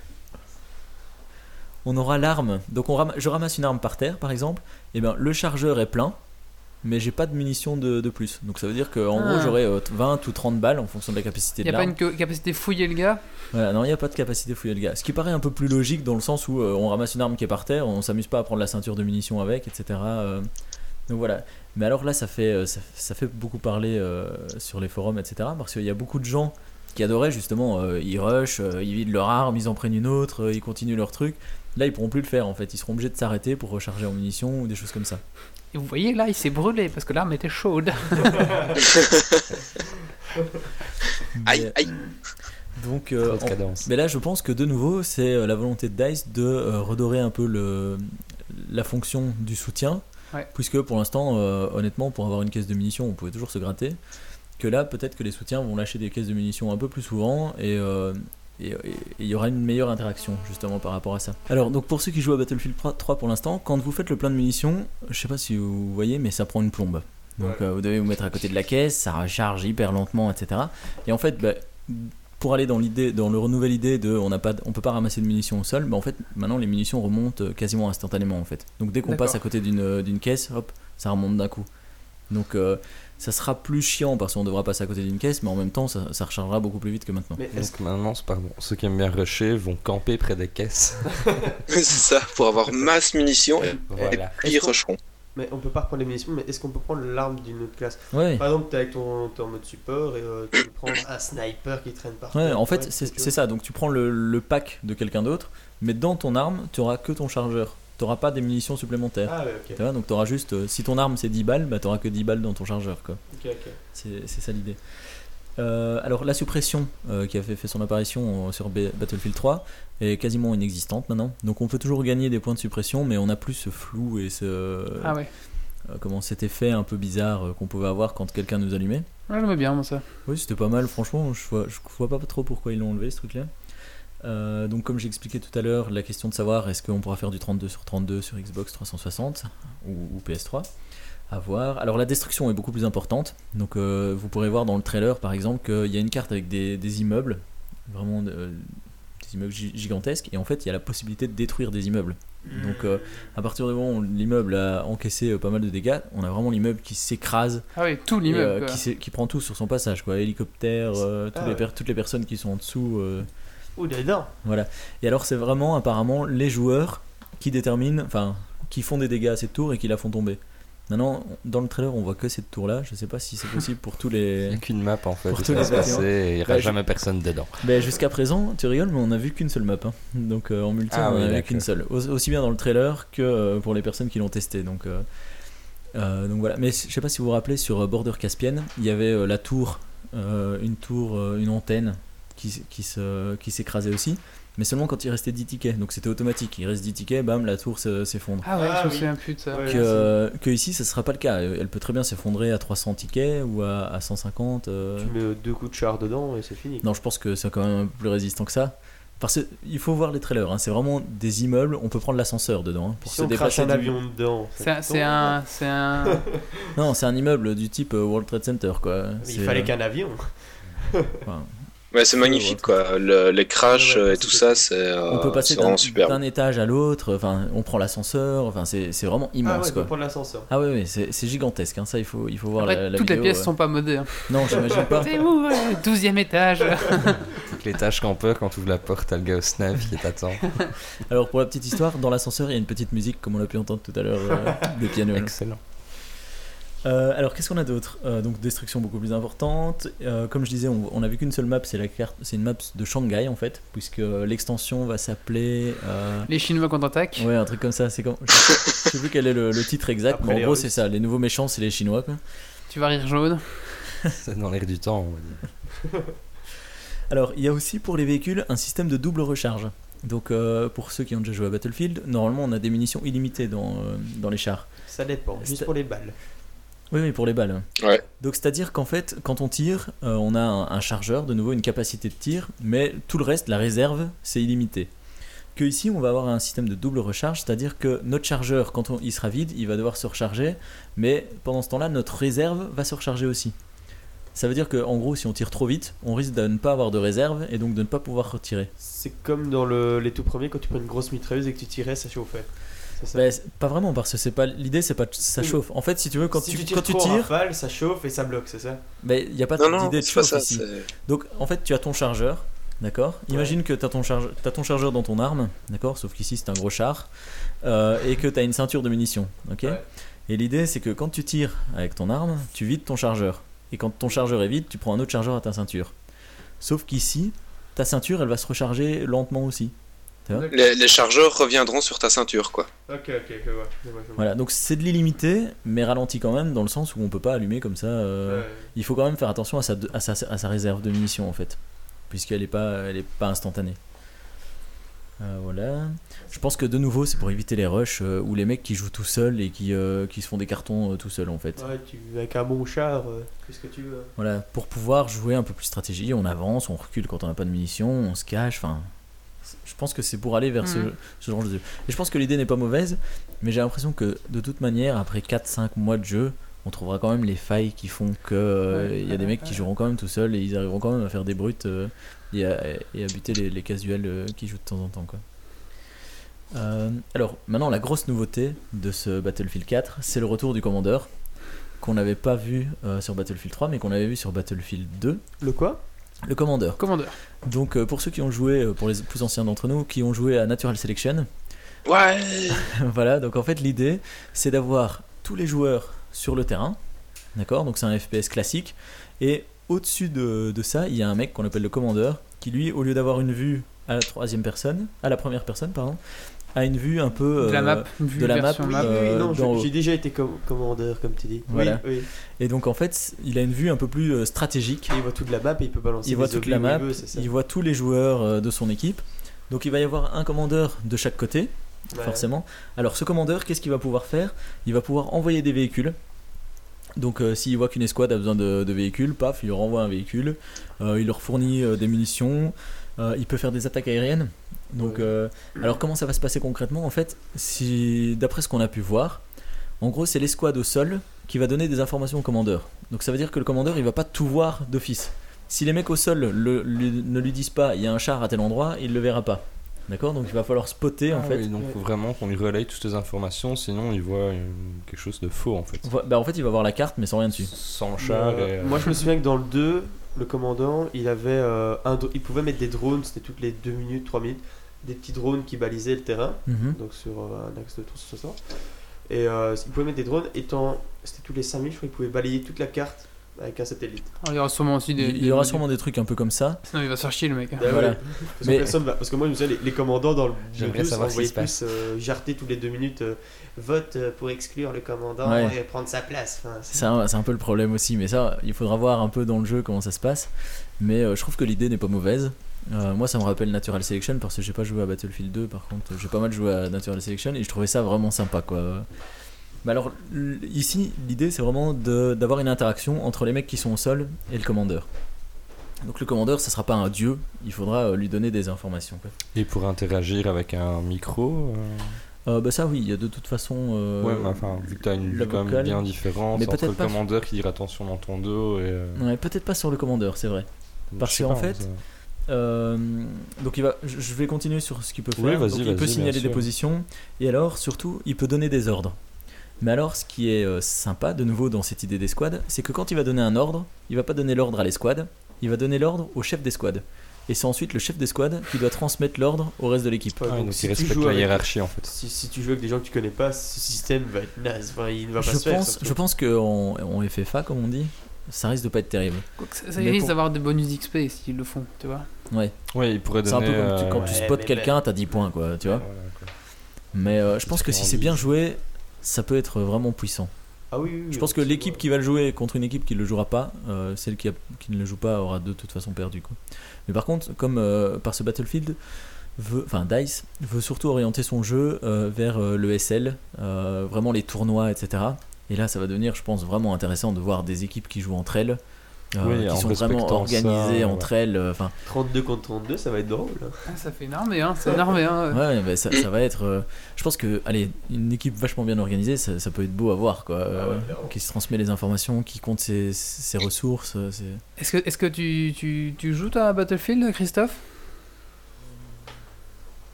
On aura l'arme. Donc, on ram- je ramasse une arme par terre, par exemple. Et bien, le chargeur est plein mais j'ai pas de munitions de, de plus. Donc ça veut dire qu'en Ah. gros j'aurai euh, 20 ou 30 balles en fonction de la capacité Il de n'y a pas l'arme. une capacité fouiller le gars? Voilà, non, il n'y a pas de capacité fouiller le gars. Ce qui paraît un peu plus logique dans le sens où euh, on ramasse une arme qui est par terre, on s'amuse pas à prendre la ceinture de munitions avec, etc. euh, donc voilà. Mais alors là ça fait, euh, ça, ça fait beaucoup parler euh, sur les forums, etc. Parce qu'il y a beaucoup de gens qui adoraient justement, euh, ils rushent, euh, ils vident leur arme, ils en prennent une autre, euh, ils continuent leur truc. Là ils pourront plus le faire en fait, ils seront obligés de s'arrêter pour recharger en munitions ou des choses comme ça. Et vous voyez là, il s'est brûlé parce que l'arme était chaude. Aïe, Mais- aïe. Donc, euh, mais là, je pense que de nouveau, c'est euh, la volonté de Dice de euh, redorer un peu le, la fonction du soutien. Ouais. Puisque pour l'instant, euh, honnêtement, pour avoir une caisse de munitions, on pouvait toujours se gratter. Que là, peut-être que les soutiens vont lâcher des caisses de munitions un peu plus souvent et, euh, et- il y aura une meilleure interaction justement par rapport à ça. Alors donc pour ceux qui jouent à Battlefield 3 pour l'instant, quand vous faites le plein de munitions, je sais pas si vous voyez, mais ça prend une plombe. Donc euh, vous devez vous mettre à côté de la caisse, ça recharge hyper lentement, etc. Et en fait, bah, pour aller dans l'idée, dans le nouvelle idée de on n'a pas, on peut pas ramasser de munitions au sol, bah en fait maintenant les munitions remontent euh, quasiment instantanément en fait. Donc dès qu'on passe à côté d'une euh, d'une caisse, hop, ça remonte d'un coup. Donc euh, ça sera plus chiant parce qu'on devra passer à côté d'une caisse, mais en même temps ça, ça rechargera beaucoup plus vite que maintenant. Mais est-ce Donc maintenant, c'est- pardon, ceux qui aiment bien rusher vont camper près des caisses. c'est ça, pour avoir masse munitions et Voilà. puis ils rusheront. mais on peut pas reprendre les munitions, mais est-ce qu'on peut prendre l'arme d'une autre classe? Ouais. Par exemple, t'es avec ton, t'es en mode support et euh, tu prendre un sniper qui traîne par Ouais, en fait, c'est tu ça. Donc, tu prends le, le pack de quelqu'un d'autre, mais dans ton arme, tu auras que ton chargeur. Tu n'auras pas des munitions supplémentaires. Ah ouais, ok. Tu vois, donc, tu auras juste. euh, si ton arme c'est 10 balles, bah, tu n'auras que 10 balles dans ton chargeur. quoi. ok, ok. C'est c'est ça l'idée. Euh, alors, la suppression euh, qui a fait, fait son apparition euh, sur B- Battlefield 3 est quasiment inexistante maintenant. Donc, on peut toujours gagner des points de suppression, mais on n'a plus ce flou et ce. Ah ouais. comment cet effet un peu bizarre qu'on pouvait avoir quand quelqu'un nous allumait. Ouais, j'aimais bien, moi, ça. Oui, c'était pas mal, franchement, je vois, je vois pas trop pourquoi ils l'ont enlevé ce truc-là. Euh, donc, comme j'expliquais tout à l'heure, la question de savoir est-ce qu'on pourra faire du 32 sur 32 sur Xbox 360 ou, ou PS3 à voir. Alors, la destruction est beaucoup plus importante. Donc, euh, vous pourrez voir dans le trailer par exemple qu'il y a une carte avec des, des immeubles, vraiment de- des immeubles gi- gigantesques, et en fait, il y a la possibilité de détruire des immeubles. Donc, euh, à partir du moment où l'immeuble a encaissé euh, pas mal de dégâts, on a vraiment l'immeuble qui s'écrase Ah oui, tout l'immeuble. euh, qui, prend tout sur son passage, quoi. Hélicoptère, euh, Ah ouais. toutes les personnes qui sont en dessous. Ou dedans. voilà. Et alors, c'est vraiment apparemment les joueurs qui déterminent, enfin, qui font des dégâts à cette tour et qui la font tomber. Maintenant, dans le trailer, on voit que cette tour-là. Je sais pas si c'est possible pour tous Il n'y les. a qu'une map en fait, Pour tous les se passer bâtiments. et il n'y aura Bah, je- jamais personne dedans. Ben, jusqu'à présent, tu rigoles, mais on a vu qu'une seule map. hein. Donc, euh, en multi, Ah on oui, a vu qu'une seule. Au- Aussi bien dans le trailer que euh, pour les personnes qui l'ont testé. Donc, euh, euh, donc voilà. Mais je sais pas si vous vous rappelez, sur Border Caspienne, il y avait euh, la tour, euh, une tour, euh, une antenne qui, qui se- qui s'écrasait aussi. Mais seulement quand il restait 10 tickets. Donc c'était automatique. Il reste 10 tickets, bam, la tour se- s'effondre. Ah ouais, Ah je me souviens plus de ça. Que, euh, que ici, ce sera pas le cas. Elle peut très bien s'effondrer à 300 tickets ou à, à 150. euh, Tu mets deux coups de char dedans et c'est fini. non, je pense que c'est quand même plus résistant que ça. Parce qu'il faut voir les trailers, hein, c'est vraiment des immeubles, on peut prendre l'ascenseur dedans. hein, pour si se on déplacer un avion dedans. ça C'est un- tombe. C'est un. C'est un. Non, c'est un immeuble du type euh, World Trade Center, quoi. Mais C'est, Il fallait euh, qu'un avion. enfin, Ouais, c'est magnifique quoi. Le- les crashs Ouais, ouais, euh, et tout ça, c'est euh, on peut passer d'un étage à l'autre, enfin, on prend l'ascenseur, enfin, c'est c'est vraiment Ah immense, ouais, quoi. prendre l'ascenseur. Ah ouais, ouais, c'est c'est gigantesque, hein, ça il faut, il faut voir Après, la, la toutes les pièces ouais. sont pas modées. hein. Non, j'imagine pas. C'est où, ouais, 12 e étage Donc les tâches campeurs, quand tu ouvres la porte, t'as le gars au snipe qui t'attend. Alors pour la petite histoire, dans l'ascenseur il y a une petite musique, comme on l'a pu entendre tout à l'heure, euh, de piano. là. Excellent. Euh, alors qu'est-ce qu'on a d'autre? Euh, Donc destruction beaucoup plus importante. Euh, comme je disais, on, on a vu qu'une seule map, c'est la carte, c'est une map de Shanghai en fait, puisque l'extension va s'appeler. euh, Les Chinois contre-attaquent. Ouais, un truc comme ça. C'est comme. Je sais, plus quel est le, le titre exact, Après mais en gros c'est ça. Les nouveaux méchants, c'est les Chinois. Quoi. Tu vas rire jaune. C'est dans l'air du temps, on va dire. Alors il y a aussi pour les véhicules un système de double recharge. Donc euh, pour ceux qui ont déjà joué à Battlefield, normalement on a des munitions illimitées dans, euh, dans les chars. Ça dépend, juste pour les balles. Oui, oui, pour les balles. Ouais. Donc c'est-à-dire qu'en fait, quand on tire, euh, on a un, un chargeur, de nouveau une capacité de tir, mais tout le reste, la réserve, c'est illimité. Que ici, on va avoir un système de double recharge, c'est-à-dire que notre chargeur, quand on- il sera vide, il va devoir se recharger, mais pendant ce temps-là, notre réserve va se recharger aussi. Ça veut dire que, en gros, si on tire trop vite, on risque de ne pas avoir de réserve et donc de ne pas pouvoir retirer. C'est comme dans le, les tout premiers, quand tu prends une grosse mitrailleuse et que tu tirais, ça chauffait. Ça. Bah, pas vraiment, parce que c'est pas l'idée, c'est pas que ça chauffe. En fait, si tu veux, quand si tu, tu tires quand tu tires, rafale, ça chauffe et ça bloque, c'est ça bah, il n'y a pas d'idée de chauffe ça. ici. Donc en fait tu as ton chargeur, d'accord? Ouais. Imagine que tu as, ton charge- t'as ton chargeur dans ton arme, d'accord? Sauf qu'ici c'est un gros char, euh, et que tu as une ceinture de munitions, ok? Ouais. Et l'idée c'est que quand tu tires avec ton arme, tu vides ton chargeur. Et quand ton chargeur est vide, tu prends un autre chargeur à ta ceinture. Sauf qu'ici, ta ceinture elle va se recharger lentement aussi. Les, les chargeurs reviendront sur ta ceinture quoi. Ok, ok, je vois. je vois, je vois. Voilà, donc c'est de l'illimité, mais ralenti quand même, dans le sens où on peut pas allumer comme ça. euh, Ouais. Il faut quand même faire attention à sa, à, sa, à sa- à sa réserve de munitions en fait, puisqu'elle n'est pas, elle est pas instantanée. Euh, voilà. Je pense que de nouveau, c'est pour éviter les rushs euh, ou les mecs qui jouent tout seuls et qui, euh, qui se font des cartons euh, tout seuls en fait. Ouais, tu, avec un bon char, euh, qu'est-ce que tu veux Voilà, pour pouvoir jouer un peu plus stratégie, on avance, on recule quand on n'a pas de munitions, on se cache, enfin. Je pense que c'est pour aller vers ce, Mhm. ce genre de jeu. Et je pense que l'idée n'est pas mauvaise, mais j'ai l'impression que de toute manière, après 4-5 mois de jeu, on trouvera quand même les failles qui font que euh, il y a des mecs qui joueront quand même tout seuls et ils arriveront quand même à faire des brutes euh, et, à, et à buter les, les casuels euh, qui jouent de temps en temps. Quoi. Euh, alors, maintenant, la grosse nouveauté de ce Battlefield 4, c'est le retour du commandeur qu'on n'avait pas vu euh, sur Battlefield 3, mais qu'on avait vu sur Battlefield 2. Le quoi? Le commandeur. Commandeur. Donc, euh, pour ceux qui ont joué, euh, pour les plus anciens d'entre nous, qui ont joué à Natural Selection, Ouais voilà, donc en fait l'idée c'est d'avoir tous les joueurs sur le terrain, d'accord? Donc c'est un FPS classique, et au-dessus de, de ça il y a un mec qu'on appelle le commandeur, qui lui au lieu d'avoir une vue à la troisième personne, à la première personne pardon, a une vue un peu... de la euh, map. vue de la version map, Oui, oui, euh, non, dans- j'ai déjà été com- commandeur, comme tu dis. Voilà. Oui, oui. Et donc en fait il a une vue un peu plus euh, stratégique, Et il voit toute la map et il peut balancer il voit des toute la map, il veut, c'est ça. il voit tous les joueurs euh, de son équipe, donc il va y avoir un commandeur de chaque côté, Ouais. forcément. Alors ce commandeur, qu'est-ce qu'il va pouvoir faire? Il va pouvoir envoyer des véhicules. Donc euh, s'il voit qu'une escouade a besoin de, de véhicules, paf, il leur envoie un véhicule, euh, il leur fournit euh, des munitions, euh, il peut faire des attaques aériennes. Donc, Ouais. euh, alors comment ça va se passer concrètement En fait, si d'après ce qu'on a pu voir, en gros c'est l'escouade au sol qui va donner des informations au commandeur. Donc ça veut dire que le commandeur il va pas tout voir d'office. Si les mecs au sol le- ne lui disent pas il y a un char à tel endroit, il le verra pas. D'accord? Donc il va falloir spotter en Ah fait. oui, donc faut vraiment qu'on lui relaye toutes les informations, sinon il voit une- quelque chose de faux en fait. Bah, en fait, il va voir la carte, mais sans rien dessus. Sans char Euh, et. euh, Moi je me souviens que dans le 2, le commandant, il avait euh, un il pouvait mettre des drones, c'était toutes les 2 minutes, 3 minutes, des petits drones qui balisaient le terrain, Mhm. donc sur euh, un axe de 360. Et euh, il pouvait mettre des drones, étant c'était tous les 5 minutes, je crois qu'il pouvait balayer toute la carte avec un satellite. Alors, il y aura sûrement aussi des. Il il y aura sûrement des trucs un peu comme ça. Sinon, il va se faire chier le mec. Ah Voilà. ouais. Parce, que Mais- personne va- parce que moi je me souviens, les, les commandants dans le J'aimerais 2 savoir ce plus euh, jarter tous les 2 minutes euh, vote euh, pour exclure le commandant Ouais. et prendre sa place. Enfin, c'est- C'est un, c'est un peu le problème aussi, mais ça, il faudra voir un peu dans le jeu comment ça se passe. Mais euh, je trouve que l'idée n'est pas mauvaise. Euh, moi, ça me rappelle Natural Selection parce que j'ai pas joué à Battlefield 2, par contre, j'ai pas mal joué à Natural Selection et je trouvais ça vraiment sympa, quoi. Mais alors, ici, l'idée c'est vraiment d'avoir une interaction entre les mecs qui sont au sol et le commandeur. Donc le commandeur, ça sera pas un dieu, il faudra euh, lui donner des informations. Quoi. Et pour interagir avec un micro. euh, Euh, bah ça oui, il y a de toute façon. euh, Ouais, mais enfin, vu que t'as une la vue quand même bien différente Mais entre peut-être le commandeur qui dit attention dans ton dos et. ouais, peut-être pas sur le commandeur, c'est vrai. parce qu'en fait, ça- Euh, donc il va, je vais continuer sur ce qu'il peut faire. Oui, vas-y, donc il peut signaler des positions et alors surtout il peut donner des ordres. Mais alors ce qui est euh, sympa de nouveau dans cette idée d'escouade, c'est que quand il va donner un ordre, il va pas donner l'ordre à l'escouade, il va donner l'ordre au chef d'escouade. Et c'est ensuite le chef d'escouade qui doit transmettre l'ordre au reste de l'équipe. Ouais, donc donc si il respecte la avec- hiérarchie en fait. Si, si tu joues avec des gens que tu connais pas, ce système va être naze. Enfin, il ne va pas Je se faire. pense, surtout. je pense qu'en en FFA comme on dit, ça risque de pas être terrible. Ça, ça risque pour- d'avoir des bonus XP s'ils le font, tu vois. Ouais. Ouais, il pourrait C'est un peu comme tu- quand euh, tu Ouais, spots quelqu'un, t'as 10 points quoi, tu vois. Mais euh, je pense que si c'est bien joué, ça peut être vraiment puissant. Ah oui, oui, oui, Je pense que l'équipe qui va le jouer contre une équipe qui ne le jouera pas, euh, celle qui, a- qui ne le joue pas aura de toute façon perdu. Quoi. Mais par contre, comme euh, par ce Battlefield, veut, enfin Dice veut surtout orienter son jeu euh, vers euh, le SL, euh, vraiment les tournois, etc. Et là, ça va devenir, je pense, vraiment intéressant de voir des équipes qui jouent entre elles, euh, Oui, qui sont vraiment organisées ça, entre elles. euh, Enfin, 32 contre 32, ça va être drôle. Ah, ça fait énerver, hein. C'est énervé, hein. ouais, bah, ça, ça va être. euh, je pense que, allez, une équipe vachement bien organisée, ça, ça peut être beau à voir, quoi. euh, Ah ouais, clairement. qui se transmet les informations, qui compte ses, ses ressources. euh, c'est- Est-ce que, est que tu, tu, tu joues toi à Battlefield, Christophe?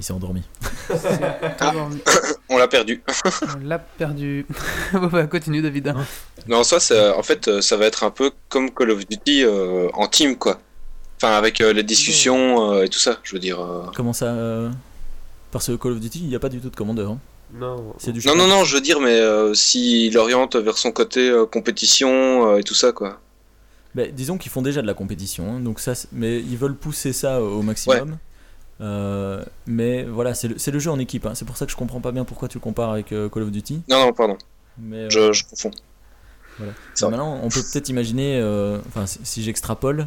Il s'est endormi. On l'a perdu. On l'a perdu. bon, bah, continue, David. hein. Non, ça, c'est- en fait, euh, ça va être un peu comme Call of Duty euh, en team, quoi. Enfin, avec euh, les discussions euh, et tout ça, je veux dire. euh. Comment ça Parce que Call of Duty, il n'y a pas du tout de commandeur. hein. Non. Du Non, non, non, je veux dire, mais euh, s'il oriente vers son côté euh, compétition euh, et tout ça, quoi. Bah, disons qu'ils font déjà de la compétition, hein, donc ça, mais ils veulent pousser ça au maximum. Euh, mais voilà, c'est le, jeu en équipe. hein. C'est pour ça que je comprends pas bien pourquoi tu le compares avec euh, Call of Duty. Non, non, pardon, Mais euh, je, je confonds. Voilà. Maintenant, on peut peut-être imaginer, euh, enfin, si, si j'extrapole,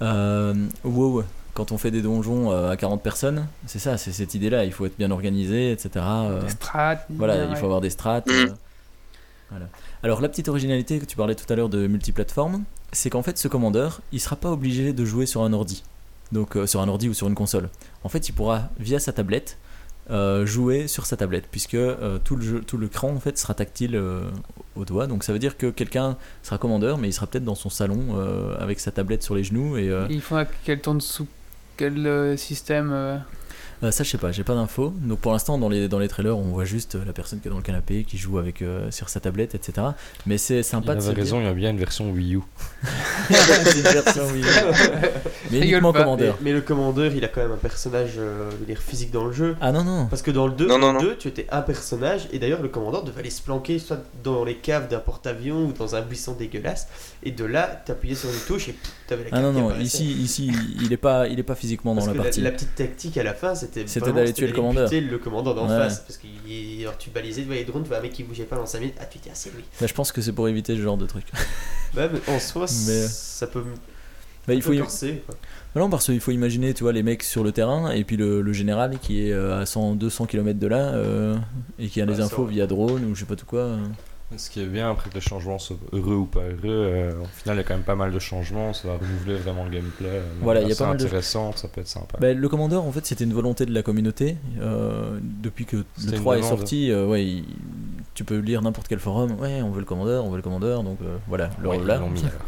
euh, WoW, quand on fait des donjons euh, à 40 personnes, c'est ça, c'est cette idée-là. Il faut être bien organisé, etc. euh, Des strats. voilà, ouais. il faut avoir des strats. Mhm. euh, voilà. Alors la petite originalité que tu parlais tout à l'heure de multiplateforme, c'est qu'en fait ce commandeur, il sera pas obligé de jouer sur un ordi, donc euh, sur un ordi ou sur une console. En fait, il pourra via sa tablette euh, jouer sur sa tablette, puisque euh, tout le jeu, tout le cran en fait sera tactile au doigt. Donc ça veut dire que quelqu'un sera commandeur, mais il sera peut-être dans son salon avec sa tablette sur les genoux et Il faut qu'elle tourne sous quel système euh, ça, je sais pas, j'ai pas d'infos. Donc pour l'instant, dans les, dans les trailers, on voit juste euh, la personne qui est dans le canapé, qui joue avec, euh, sur sa tablette, etc. Mais c'est Il sympa de se avait dire- raison, il y a bien une version Wii U. C'est une version Wii U. Mais uniquement. Mais, commandeur. mais le commandeur, il a quand même un personnage euh, dire, physique dans le jeu. Ah non, non. Parce que dans le 2, Non, non, dans le non. 2, tu étais un personnage et d'ailleurs le commandant devait aller se planquer soit dans les caves d'un porte-avions ou dans un buisson dégueulasse et de là t'appuyais sur une touche et t'avais la Ah non, non, ici, ici il est pas, il est pas physiquement Parce dans que la la, partie. la petite tactique à la fin c'était C'était d'aller tuer le commandeur. le commandant d'en Ouais. face parce que alors, tu balisais tu voyais drone tu vois un mec qui bougeait pas dans 5 minutes ah tu dis ah c'est lui Bah, je pense que c'est pour éviter ce genre de truc. bah, mais en soi Mais- ça peut Bah, il faut, quoi. Bah non, parce qu'il faut imaginer, tu vois, les mecs sur le terrain et puis le, le général qui est euh, à 100, 200 km de là euh, et qui a Ouais, ça, infos via drone ou je sais pas tout quoi. Ce qui est bien, après que les changements soient heureux ou pas heureux, euh, au final, il y a quand même pas mal de changements, ça va renouveler vraiment le gameplay. euh, Voilà, il y a assez pas mal de- intéressant, ça peut être sympa. Bah, le commandeur, en fait, c'était une volonté de la communauté. euh, depuis que le C'était une 3 est sorti, euh, ouais, il- tu peux lire n'importe quel forum. Ouais, on veut le commandeur, on veut le commandeur. Donc euh, voilà, le mis, alors.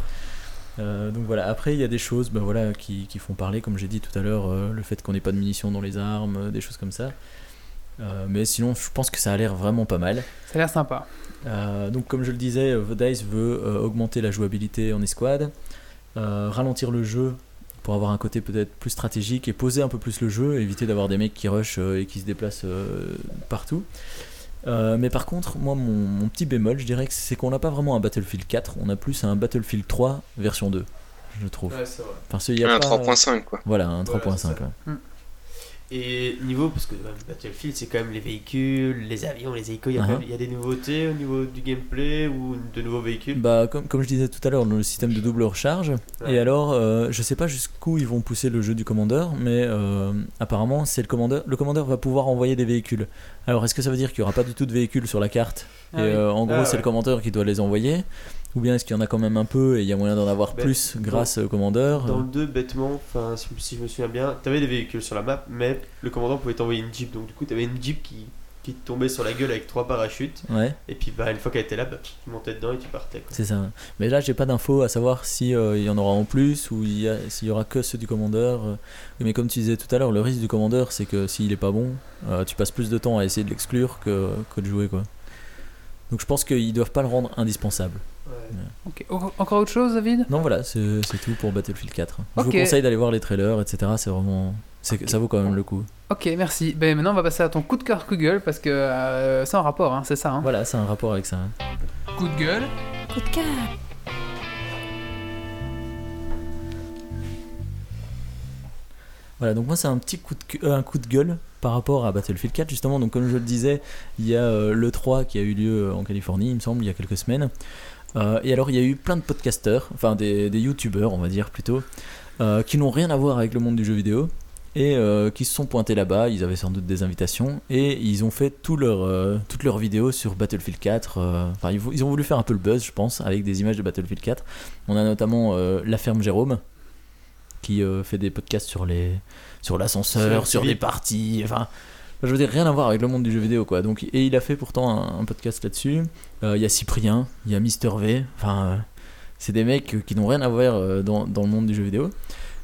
Euh, donc voilà, après il y a des choses bah, voilà, qui, qui font parler, comme j'ai dit tout à l'heure, euh, le fait qu'on n'ait pas de munitions dans les armes, euh, des choses comme ça. Euh, mais sinon, je pense que ça a l'air vraiment pas mal. Ça a l'air sympa. Euh, donc comme je le disais, euh, The Dice veut euh, augmenter la jouabilité en escouade, euh, ralentir le jeu pour avoir un côté peut-être plus stratégique et poser un peu plus le jeu, éviter d'avoir des mecs qui rushent euh, et qui se déplacent euh, partout. Euh, mais par contre, moi, mon, mon petit bémol, je dirais que c'est qu'on n'a pas vraiment un Battlefield 4, on a plus un Battlefield 3 version 2, je trouve. Ouais, c'est vrai. Y a Un pas- 3.5 quoi. Voilà, un Ouais, 3.5. c'est ça. ouais. Et niveau, parce que Battlefield c'est quand même les véhicules, les avions, les hélicos, il y, a quand Uh-huh. il y a des nouveautés au niveau du gameplay ou de nouveaux véhicules? Bah, comme, comme je disais tout à l'heure, le système de double recharge. Ouais. Et alors, euh, je sais pas jusqu'où ils vont pousser le jeu du commandeur, mais euh, apparemment, c'est le commandeur. Le commandeur va pouvoir envoyer des véhicules. Alors, est-ce que ça veut dire qu'il y aura pas du tout de véhicules sur la carte? Ah Et oui. euh, en gros, Ah c'est ouais. le commandeur qui doit les envoyer Ou bien est-ce qu'il y en a quand même un peu et il y a moyen d'en avoir Ben, plus dans- grâce au commandeur Dans le 2, bêtement, si, si je me souviens bien, t'avais des véhicules sur la map, mais le commandant pouvait t'envoyer une jeep. Donc, du coup, t'avais une jeep qui, qui te tombait sur la gueule avec trois parachutes. Ouais, Et puis, bah, une fois qu'elle était là, bah, tu montais dedans et tu partais. C'est ça. Mais là, j'ai pas d'infos à savoir si euh, y en aura en plus ou y s'il y aura que ceux du commandeur. euh. Mais comme tu disais tout à l'heure, le risque du commandeur, c'est que s'il est pas bon, euh, tu passes plus de temps à essayer de l'exclure que, que de jouer quoi. Donc je pense qu'ils doivent pas le rendre indispensable. Ouais. Ok. O- Encore autre chose, David? Non voilà, c'est tout pour Battlefield 4. Je Ok. vous conseille d'aller voir les trailers, etc. C'est vraiment, c'est ça vaut quand même le coup. Ok, merci. Ben maintenant, on va passer à ton coup de cœur, coup de gueule, parce que euh, c'est en rapport, hein, c'est ça. Hein. Voilà, c'est un rapport avec ça. Coup de gueule. Coup de cœur. Voilà, donc moi c'est un petit coup de, euh, un coup de gueule par rapport à Battlefield 4 justement. Donc comme je le disais, il y a euh, le 3 qui a eu lieu en Californie, il me semble, il y a quelques semaines. Euh, et alors il y a eu plein de podcasteurs, enfin des, des youtubeurs on va dire plutôt, euh, qui n'ont rien à voir avec le monde du jeu vidéo et euh, qui se sont pointés là-bas. Ils avaient sans doute des invitations et ils ont fait tout leur, toutes leurs vidéos sur Battlefield 4. euh, Enfin ils, ont voulu faire un peu le buzz, je pense, avec des images de Battlefield 4. On a notamment La Ferme Jérôme qui fait des podcasts sur les sur l'ascenseur, Sur sur le des VIP. parties, enfin je veux dire rien à voir avec le monde du jeu vidéo quoi. Donc et il a fait pourtant un, podcast là-dessus. Euh, Il y a Cyprien, il y a Mister V, enfin euh, c'est des mecs euh, qui n'ont rien à voir dans, dans le monde du jeu vidéo.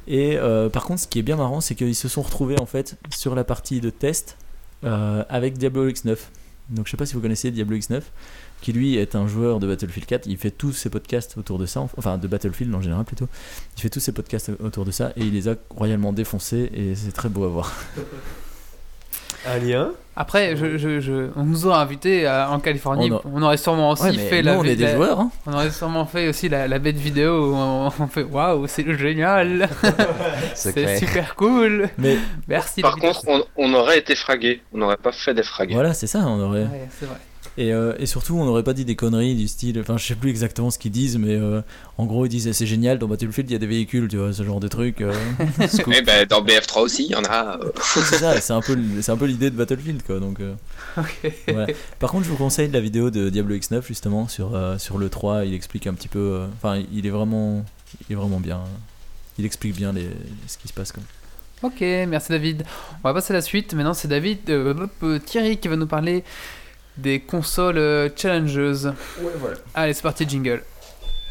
Et par contre, ce qui est bien marrant, c'est qu'ils se sont retrouvés en fait sur la partie de test avec Diablo X9. Donc je sais pas si vous connaissez Diablo X9, qui lui est un joueur de Battlefield 4. Il fait tous ses podcasts autour de ça, enfin de Battlefield en général plutôt. Il fait tous ses podcasts autour de ça et il les a royalement défoncés et c'est très beau à voir. Un lien Après, je, je, je- on nous a invités à- en Californie. On a- On, aurait sûrement aussi Ouais, mais fait nous, la, on est des la- joueurs, hein. On aurait sûrement fait aussi la, la bête vidéo où on, on fait waouh, c'est génial, C'est clair. super cool. Mais Merci. Par contre, on, on aurait été fragué. On n'aurait pas fait des frags. voilà, c'est ça, on aurait. Ouais, c'est vrai. Et, euh, et surtout, on n'aurait pas dit des conneries du style. Enfin, je sais plus exactement ce qu'ils disent, mais euh, en gros, ils disent eh, c'est génial, dans Battlefield, il y a des véhicules, tu vois, ce genre de truc. euh, scoop. Eh ben, dans BF3 aussi, il y en a. euh, c'est ça, c'est un peu, c'est un peu l'idée de Battlefield, quoi. Donc, euh, Ok. voilà. Par contre, je vous conseille la vidéo de Diablo X9 justement sur euh, sur le 3. Il explique un petit peu. euh, Enfin, il est vraiment, il est vraiment bien. Il explique bien les, ce qui se passe. Quoi. Ok, merci David. On va passer à la suite. Maintenant, c'est David, Thierry qui va nous parler des consoles euh, challengeuses. Ouais, voilà. Allez, c'est parti, jingle.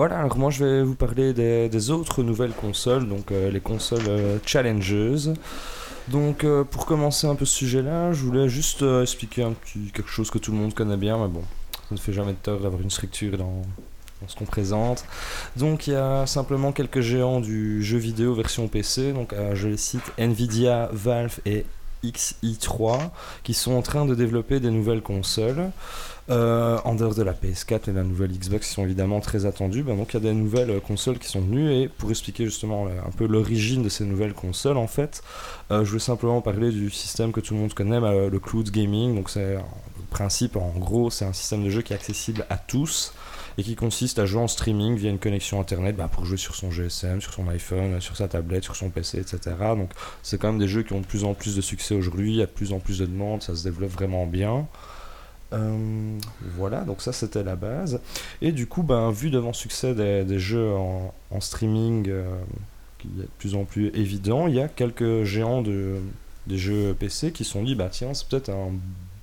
Voilà, alors moi je vais vous parler des, autres nouvelles consoles, donc euh, les consoles euh, challengeuses. Donc euh, pour commencer un peu ce sujet-là, je voulais juste euh, expliquer un petit quelque chose que tout le monde connaît bien, mais bon, ça ne fait jamais de tort d'avoir une structure dans, dans ce qu'on présente. Donc il y a simplement quelques géants du jeu vidéo version PC, donc je les cite Nvidia, Valve et XI3 qui sont en train de développer des nouvelles consoles. Euh, en dehors de la PS4 et la nouvelle Xbox qui sont évidemment très attendues, ben donc il y a des nouvelles euh, consoles qui sont venues et pour expliquer justement euh, un peu l'origine de ces nouvelles consoles en fait, je voulais simplement parler du système que tout le monde connaît, le cloud gaming. Donc c'est le principe en gros, c'est un système de jeu qui est accessible à tous et qui consiste à jouer en streaming via une connexion internet ben, pour jouer sur son GSM, sur son iPhone, sur sa tablette, sur son PC, etc. Donc c'est quand même des jeux qui ont de plus en plus de succès aujourd'hui, il y a de plus en plus de demandes, ça se développe vraiment bien. Euh, voilà, donc ça c'était la base. Et du coup, ben, vu devant succès des, des jeux en, en streaming euh, qui est de plus en plus évident, il y a quelques géants de, des jeux PC qui se sont dit, bah tiens, c'est peut-être un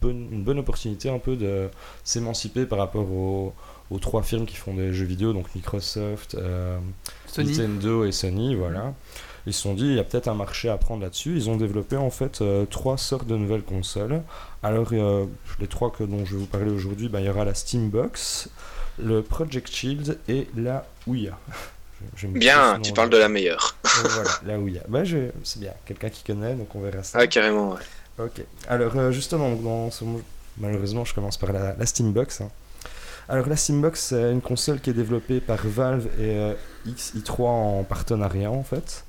bon- une bonne opportunité un peu de s'émanciper par rapport aux, aux trois firmes qui font des jeux vidéo, donc Microsoft, euh. Nintendo et Sony, voilà. Ils se sont dit, il y a peut-être un marché à prendre là-dessus. Ils ont développé en fait euh, trois sortes de nouvelles consoles. Alors, euh, les trois que, dont je vais vous parler aujourd'hui, ben, il y aura la Steambox, le Project Shield et la Ouya. Bien, tu parles de la meilleure. Euh, voilà, la Ouya. Je... c'est bien, quelqu'un qui connaît, donc on verra ça. Ah, carrément, ouais. Ok. Alors, euh, justement, donc, dans ce... malheureusement, je commence par la, la Steambox. hein. Alors, la Steambox, c'est une console qui est développée par Valve et euh, XI3 en partenariat, en fait.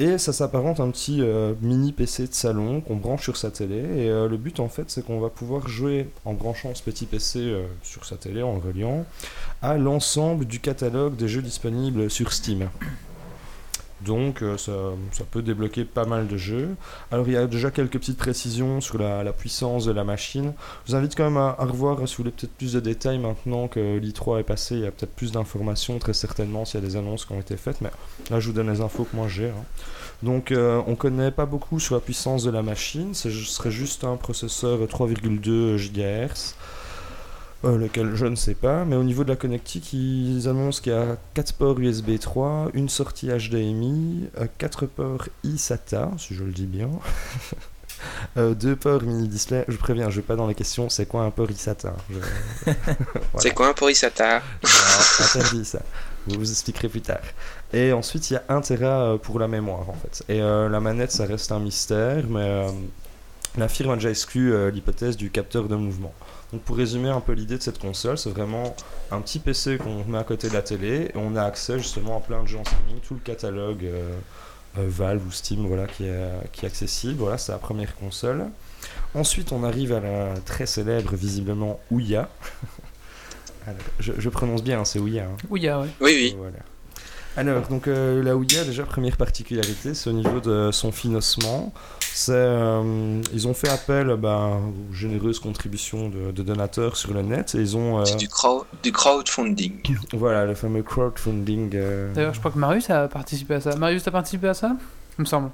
Et ça s'apparente à un petit euh, mini PC de salon qu'on branche sur sa télé. Et euh, le but, en fait, c'est qu'on va pouvoir jouer en branchant ce petit PC euh, sur sa télé, en le reliant, à l'ensemble du catalogue des jeux disponibles sur Steam. Donc euh, ça, peut débloquer pas mal de jeux. Alors il y a déjà quelques petites précisions sur la, puissance de la machine. Je vous invite quand même à, revoir si vous voulez peut-être plus de détails maintenant que l'i3 est passé. Il y a peut-être plus d'informations très certainement s'il y a des annonces qui ont été faites. Mais là je vous donne les infos que moi j'ai. hein. Donc euh, on connaît pas beaucoup sur la puissance de la machine. Ce serait juste un processeur 3,2 GHz. Euh, lequel je ne sais pas, mais au niveau de la connectique, ils annoncent qu'il y a 4 ports USB 3, une sortie HDMI, 4 ports eSATA, si je le dis bien, 2 ports mini display. Je préviens, je vais pas dans les questions, c'est quoi un port eSATA Je- C'est quoi un Porisata non, interdit ça. Je vous expliquerai plus tard. Et ensuite, il y a 1 Tera euh, pour la mémoire en fait. Et euh, la manette, ça reste un mystère, mais euh, la firme a déjà exclu euh, l'hypothèse du capteur de mouvement. Donc pour résumer un peu l'idée de cette console, c'est vraiment un petit PC qu'on met à côté de la télé et on a accès justement à plein de jeux en streaming, tout le catalogue euh, euh, Valve ou Steam voilà, qui, est, qui est accessible. Voilà, c'est la première console. Ensuite, on arrive à la très célèbre, visiblement, Ouya. Alors, je, je prononce bien, hein, c'est Ouya. hein. Ouya, ouais. Oui, oui. Voilà. Alors, donc euh, la Ouya, déjà, première particularité, c'est au niveau de son financement. C'est, euh, ils ont fait appel bah, aux généreuses contributions de, de donateurs sur le net et ils ont. euh, C'est du, crowd, du crowdfunding. voilà, le fameux crowdfunding. euh, D'ailleurs, je crois que Marius a participé à ça. Marius, t'as participé à ça? Il me semble.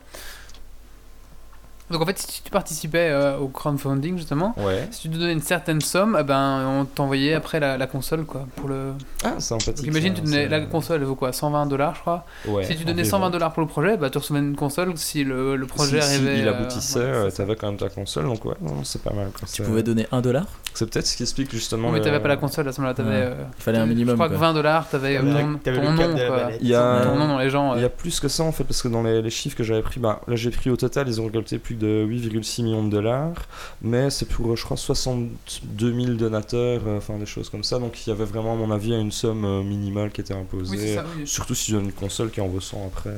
Donc en fait, si tu participais euh, au crowdfunding justement, Ouais. si tu te donnais une certaine somme, eh ben, on t'envoyait après la, la console quoi. Pour le... Ah, sympathique. Donc imagine, ça, tu donnais, c'est- la console elle vaut quoi 120 dollars je crois. Ouais, si tu donnais environ. 120 dollars pour le projet, bah, tu recevais une console si le, le projet si, si arrivait. il euh, aboutissait, ouais, euh, c'est ça. t'avais quand même ta console, donc ouais, c'est pas mal. quoi. Tu C'est- pouvais donner 1 dollar C'est peut-être ce qui explique justement. Non, mais le- t'avais pas la console à ce moment-là, t'avais. Ouais. euh, Il fallait un minimum. Je crois quoi. que 20 dollars, t'avais ton, ton le nom de la quoi. manette. Il y a- Ton nom dans les gens. Il y a plus que ça en fait, parce que dans les, les chiffres que j'avais pris, bah, là j'ai pris au total, ils ont récolté plus de 8,6 millions de dollars, mais c'est pour, je crois, 62 000 donateurs, euh, enfin des choses comme ça, donc il y avait vraiment, à mon avis, une somme euh, minimale qui était imposée, Oui, c'est ça. oui. surtout si tu donnes une console qui en vaut 100 après.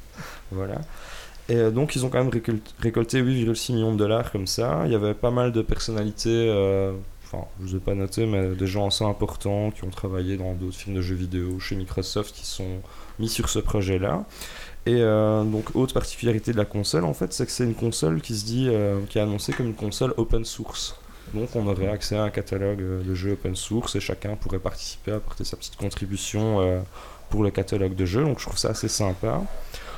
voilà. Et euh, donc ils ont quand même récol- récolté 8,6 millions de dollars comme ça. Il y avait pas mal de personnalités, euh, enfin je ne ai pas noté, mais des gens assez importants qui ont travaillé dans d'autres films de jeux vidéo chez Microsoft qui sont mis sur ce projet-là. Et euh, donc autre particularité de la console en fait, c'est que c'est une console qui se dit, euh, qui est annoncée comme une console open source. Donc on aurait accès à un catalogue euh, de jeux open source et chacun pourrait participer, apporter sa petite contribution pour le catalogue de jeux. Donc je trouve ça assez sympa.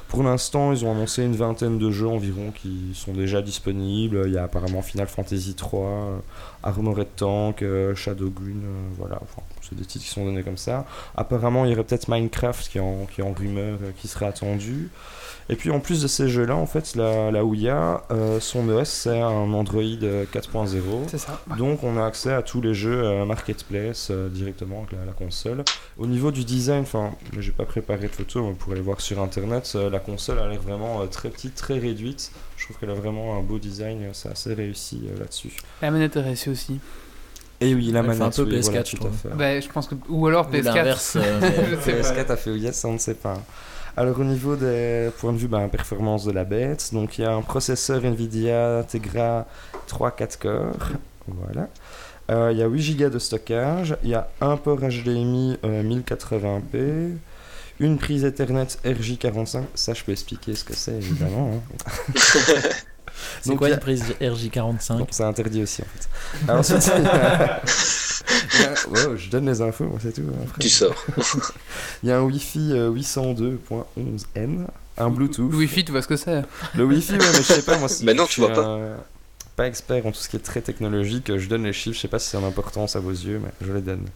Pour l'instant, ils ont annoncé une vingtaine de jeux environ qui sont déjà disponibles. Il y a apparemment Final Fantasy 3, euh, Armored Tank, euh, Shadowgun, euh, voilà. C'est des titres qui sont donnés comme ça. Apparemment, il y aurait peut-être Minecraft qui est en, qui est en rumeur, qui serait attendu. Et puis en plus de ces jeux-là, en fait, la, la Ouya, euh, son OS c'est un Android euh, 4.0. C'est ça. Donc on a accès à tous les jeux euh, Marketplace euh, directement avec la, la console. Au niveau du design, enfin, j'ai pas préparé de photos, mais vous pourrez les voir sur internet. euh, la console a l'air vraiment euh, très petite, très réduite. Je trouve qu'elle a vraiment un beau design, euh, c'est assez réussi euh, là-dessus. La manette est réussie aussi. Et oui, la Elle fait manette, un peu oui, PS4, voilà, je tout à trouve. fait. Bah, je pense que. Ou alors Ou PS4. l'inverse, euh, mais- Je sais pas. PS4 a fait yes, on ne sait pas. Alors au niveau des points de vue ben, performance de la bête, donc il y a un processeur Nvidia Tegra 3-4 cores, voilà. Euh, il y a 8 Go de stockage, il y a un port HDMI euh, 1080p, une prise Ethernet RJ45, ça je peux expliquer ce que c'est évidemment. hein. C'est Donc, quoi il y a- une prise RJ45 Donc c'est interdit aussi en fait. Alors, ensuite, a- wow, je donne les infos, c'est tout. hein. Tu sors. Il y a un Wi-Fi euh, 802.11n, un Bluetooth. Le Wi-Fi, tu vois ce que c'est. Le Wi-Fi, ouais, mais je sais pas moi Mais non, je tu suis vois pas. un- pas expert en tout ce qui est très technologique, je donne les chiffres, je sais pas si c'est en importance à vos yeux, mais je les donne.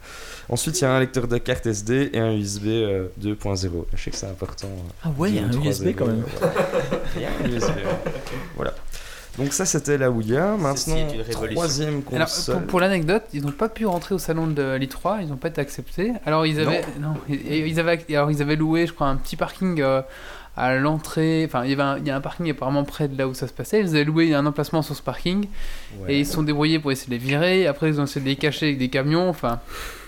Ensuite, il y a un lecteur de carte SD et un USB euh, 2.0. Je sais que c'est important. euh, Ah ouais, il y a un 2 ou USB 3.0, quand même. Il y a un USB. Voilà. Donc ça c'était la Ouya. Maintenant, troisième Alors, console. pour, pour l'anecdote, ils n'ont pas pu rentrer au salon de l'I3, ils n'ont pas été acceptés. Alors, ils avaient, non. ils, ils avaient, alors, ils avaient loué, je crois, un petit parking euh, à l'entrée. Enfin, il y, avait un, il y a un parking apparemment près de là où ça se passait. Ils avaient loué un emplacement sur ce parking Ouais. et ils se sont débrouillés pour essayer de les virer. Après, ils ont essayé de les cacher avec des camions. Enfin,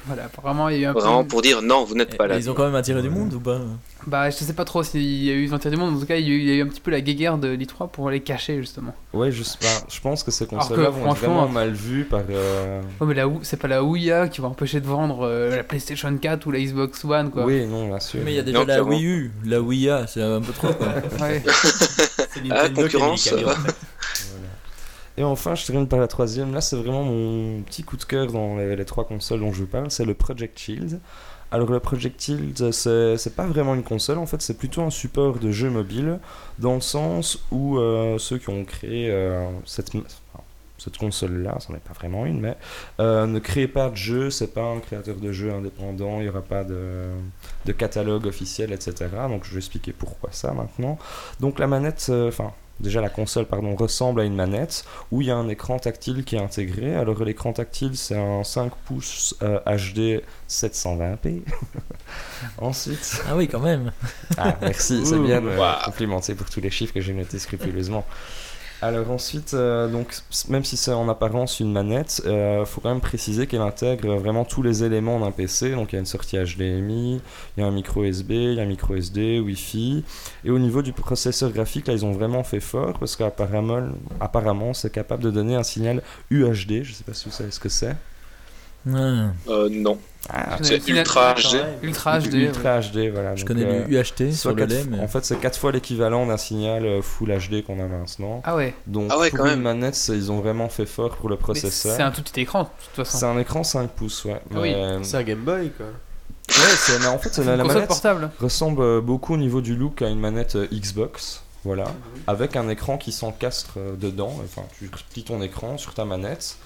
voilà, apparemment, il y a eu un peu. Vraiment pour dire non, vous n'êtes pas là. Ils ont quand même attiré du monde ou pas Bah, je sais pas trop s'il y a eu ventir du monde. En tout cas, il y a eu, il y a eu un petit peu la guéguerre de l'I3 pour les cacher, justement. Ouais, je sais pas. Je pense que ces consoles-là vont être vraiment mal vues par. euh, Ouais, mais la c'est pas la Ouya qui va empêcher de vendre euh, la PlayStation 4 ou la Xbox One, quoi. Oui, non, bien sûr. Mais il y a déjà Non, la clairement. Wii U, la Wii A, c'est un peu trop quoi. Ouais. C'est Ah, concurrence. Et enfin, je termine par la troisième. Là, c'est vraiment mon petit coup de cœur dans les, trois consoles dont je vous parle. C'est le Project Shield. Alors, le Project Shield, c'est pas vraiment une console en fait, c'est plutôt un support de jeu mobile, dans le sens où euh, ceux qui ont créé euh, cette, console-là, c'en est pas vraiment une, mais euh, ne créez pas de jeu, c'est pas un créateur de jeu indépendant, il n'y aura pas de, de catalogue officiel, etc. Donc, je vais expliquer pourquoi ça maintenant. Donc, la manette, enfin. Déjà, la console pardon, ressemble à une manette où il y a un écran tactile qui est intégré. Alors, l'écran tactile, c'est un 5 pouces euh, HD 720p. Ensuite, Ah oui, quand même. ah, merci, c'est bien de me waouh. complimenter pour tous les chiffres que j'ai notés scrupuleusement. Alors ensuite, euh, donc, même si c'est en apparence une manette, il faut quand même préciser qu'elle intègre vraiment tous les éléments d'un PC. Donc il y a une sortie HDMI, il y a un micro USB, il y a un micro SD, Wi-Fi. Et au niveau du processeur graphique, là ils ont vraiment fait fort parce qu'apparemment, apparemment, c'est capable de donner un signal UHD. Je sais pas si vous savez ce que c'est. Ah, Euh, non. Ah, C'est ultra HD. Ultra HD. ouais. Ultra HD, voilà. je Donc, connais euh, le UHT soit sur le mais. En fait, c'est 4 fois l'équivalent d'un signal euh, Full HD qu'on a maintenant. Ah ouais. Donc, Ah ouais, pour quand une même. manette, c'est- ils ont vraiment fait fort pour le processeur. C'est un tout petit écran, de toute C'est façon. un écran 5 pouces, ouais. Ah oui. Mais- C'est un Game Boy quoi. Ouais, c'est- mais en fait, C'est la, la manette portable. ressemble euh, beaucoup au niveau du look à une manette euh, Xbox. Voilà, avec un écran qui s'encastre euh, dedans. Enfin, tu plies ton écran sur ta manette.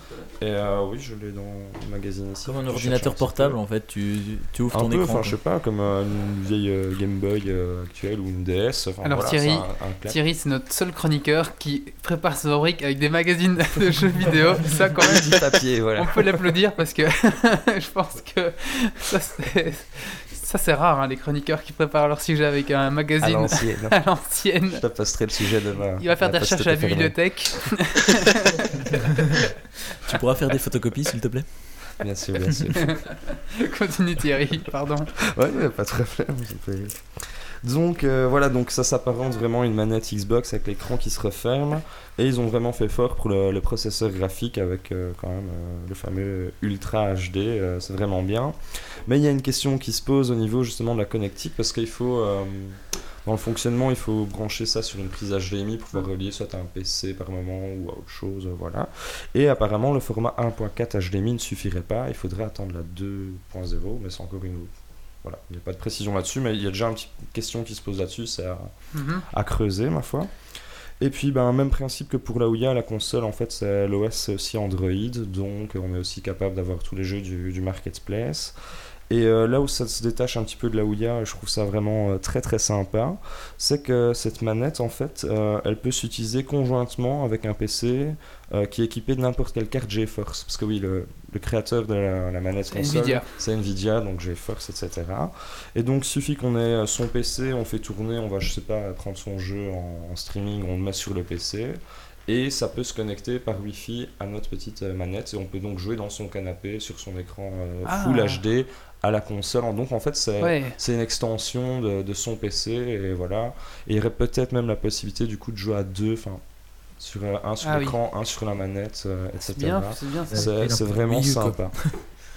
Et euh, oui, je l'ai dans le magazine ici. Comme un ordinateur portable en fait, tu, tu ouvres Un ton peu, écran. enfin, je sais pas, comme euh, une vieille euh, Game Boy actuelle ou une DS. Enfin, Alors, voilà, Thierry, un- un. Thierry, c'est notre seul chroniqueur qui prépare ses rubriques avec des magazines de jeux vidéo. Ça, quand même, du papier, voilà. on peut l'applaudir parce que je pense que ça, c'est. Ça, c'est rare, hein, les chroniqueurs qui préparent leur sujet avec un magazine à l'ancienne. Je te passerai le sujet demain. Il va faire des recherches à la bibliothèque. Tu pourras faire des photocopies s'il te plaît? Bien sûr, bien sûr. Continue Thierry, pardon. Ouais, ouais, pas de problème. Donc euh, voilà, donc ça s'apparente vraiment à une manette Xbox avec l'écran qui se referme. Et ils ont vraiment fait fort pour le, processeur graphique avec euh, quand même euh, le fameux Ultra HD. c'est vraiment bien. Mais il y a une question qui se pose au niveau justement de la connectique parce qu'il faut. dans le fonctionnement, il faut brancher ça sur une prise HDMI pour pouvoir relier soit à un PC par moment ou à autre chose, voilà. Et apparemment, le format 1.4 HDMI ne suffirait pas. Il faudrait attendre la 2.0, mais c'est encore une voilà, il n'y a pas de précision là-dessus, mais il y a déjà une petite question qui se pose là-dessus, c'est à, Mhm. à creuser, ma foi. Et puis, ben, même principe que pour la Ouya, la console, en fait, c'est l'OS, c'est aussi Android, donc on est aussi capable d'avoir tous les jeux du, du Marketplace. Et euh, là où ça se détache un petit peu de la Ouya, je trouve ça vraiment euh, très très sympa, c'est que cette manette, en fait, euh, elle peut s'utiliser conjointement avec un PC qui est équipé de n'importe quelle carte GeForce. Parce que oui, le, le créateur de la, la manette C'est console, Nvidia. c'est Nvidia, donc GeForce, etc. Et donc, suffit qu'on ait son PC, on fait tourner, on va, je sais pas, prendre son jeu en, en streaming, on le met sur le PC, et ça peut se connecter par Wi-Fi à notre petite manette, et on peut donc jouer dans son canapé, sur son écran euh, Ah. Full HD, à la console. Donc, en fait, c'est Ouais. c'est une extension de, de son PC, et voilà. Et il y aurait peut-être même la possibilité, du coup, de jouer à deux, enfin, sur, euh, un sur Ah oui. l'écran, un sur la manette, euh, etc. C'est bien, c'est bien. ça. C'est c'est vraiment Wii U, quoi. sympa.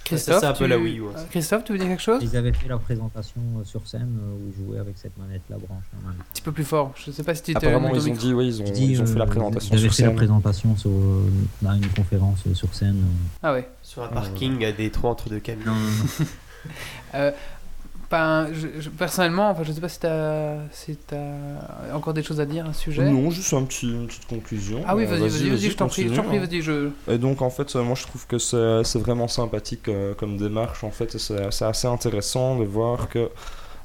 Christophe, c'est un peu tu... la Wii U, ouais. Euh, Christophe, tu veux dire quelque chose? Un Ils avaient fait la présentation euh, sur scène euh, où ils jouaient avec cette manette-là branchée en même temps. petit peu plus fort. Je sais pas si tu étais Apparemment, ils ont dit, oui, ils ont, dis, ils ont fait la euh, présentation Ils avaient sur fait la présentation sur, euh, dans une conférence euh, sur scène. euh. Ah ouais. Sur un parking à Détroit entre deux camions. Euh, ben, je- je- personnellement, enfin, je sais pas si si as encore des choses à dire à ce sujet. Non, juste un petit, une petite conclusion. Ah oui, Euh, vas-y, je t'en prie, je t'en prie, vas-y, je. Et donc, en fait, moi, je trouve que c'est vraiment sympathique euh, comme démarche, en fait, c'est assez intéressant de voir que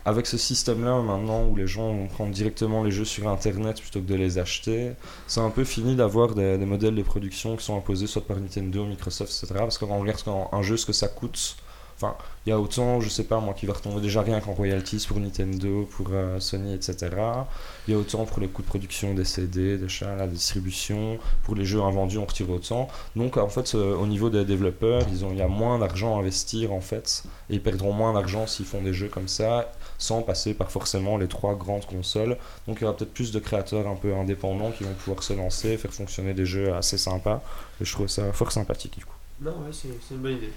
avec ce système-là, maintenant, où les gens vont prendre directement les jeux sur Internet plutôt que de les acheter, c'est un peu fini d'avoir des, des modèles de production qui sont imposés soit par Nintendo, Microsoft, etc. Parce que quand on regarde un jeu, ce que ça coûte, enfin, il y a autant, je sais pas moi, qui va retomber déjà rien qu'en royalties pour Nintendo, pour euh, Sony, etc. Il y a autant pour les coûts de production des CD, des chats, la distribution, pour les jeux invendus, on retire autant. Donc en fait, euh, au niveau des développeurs, ils ont, il y a moins d'argent à investir en fait, et ils perdront moins d'argent s'ils font des jeux comme ça, sans passer par forcément les trois grandes consoles. Donc il y aura peut-être plus de créateurs un peu indépendants qui vont pouvoir se lancer, faire fonctionner des jeux assez sympas. Et je trouve ça fort sympathique du coup. Non, ouais, c'est une bonne idée.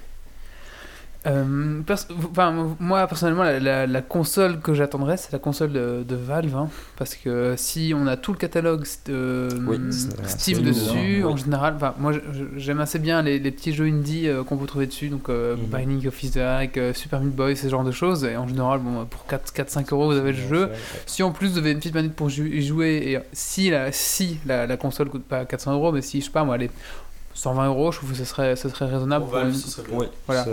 Euh, pers- enfin, moi personnellement, la, la- la console que j'attendrais, c'est la console de, de Valve, hein, parce que si on a tout le catalogue Oui, c'est- Steam dessus, en oui. général, enfin, moi j'aime assez bien les, les petits jeux indie euh, qu'on peut trouver dessus, donc euh, Mhm. Binding of Isaac, euh, Super Meat Boy, ce genre de choses, et en général, bon, pour 4-5 euros, vous avez le jeu. Si en plus vous avez une petite manette pour y jouer, et si la, si la, la console coûte pas 400 euros, mais si, je sais pas moi, elle est 120 euros, je trouve que ce serait, ce serait raisonnable. Pour pour Valve, une- ce serait bien. Oui, Voilà.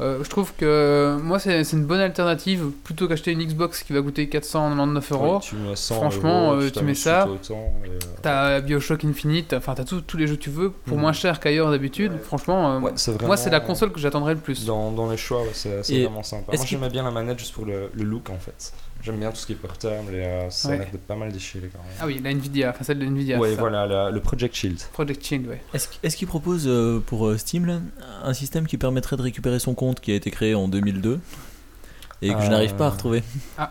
Euh, je trouve que moi c'est c'est une bonne alternative plutôt qu'acheter une Xbox qui va coûter 499 euros. oui, tu mets 100 Franchement, euros, euh, tu mets une ça, euh, T'as Bioshock Infinite, enfin t'as tous les jeux que tu veux pour Mhm. moins cher qu'ailleurs d'habitude. Franchement, euh, ouais, c'est moi c'est la console que j'attendrais le plus. Dans, dans les choix, ouais, c'est vraiment sympa. Moi qu'il- j'aimais bien la manette juste pour le, le look en fait. J'aime bien tout ce qui est portable et euh, ça Ouais. a l'air de pas mal déchiré quand même. Ah oui, la Nvidia, enfin celle de Nvidia. ouais, ça. voilà, la- le Project Shield. Project Shield, ouais. Est-ce est-ce qu'il propose euh, pour euh, Steam là, un système qui permettrait de récupérer son compte qui a été créé en 2002 et que je n'arrive pas à retrouver?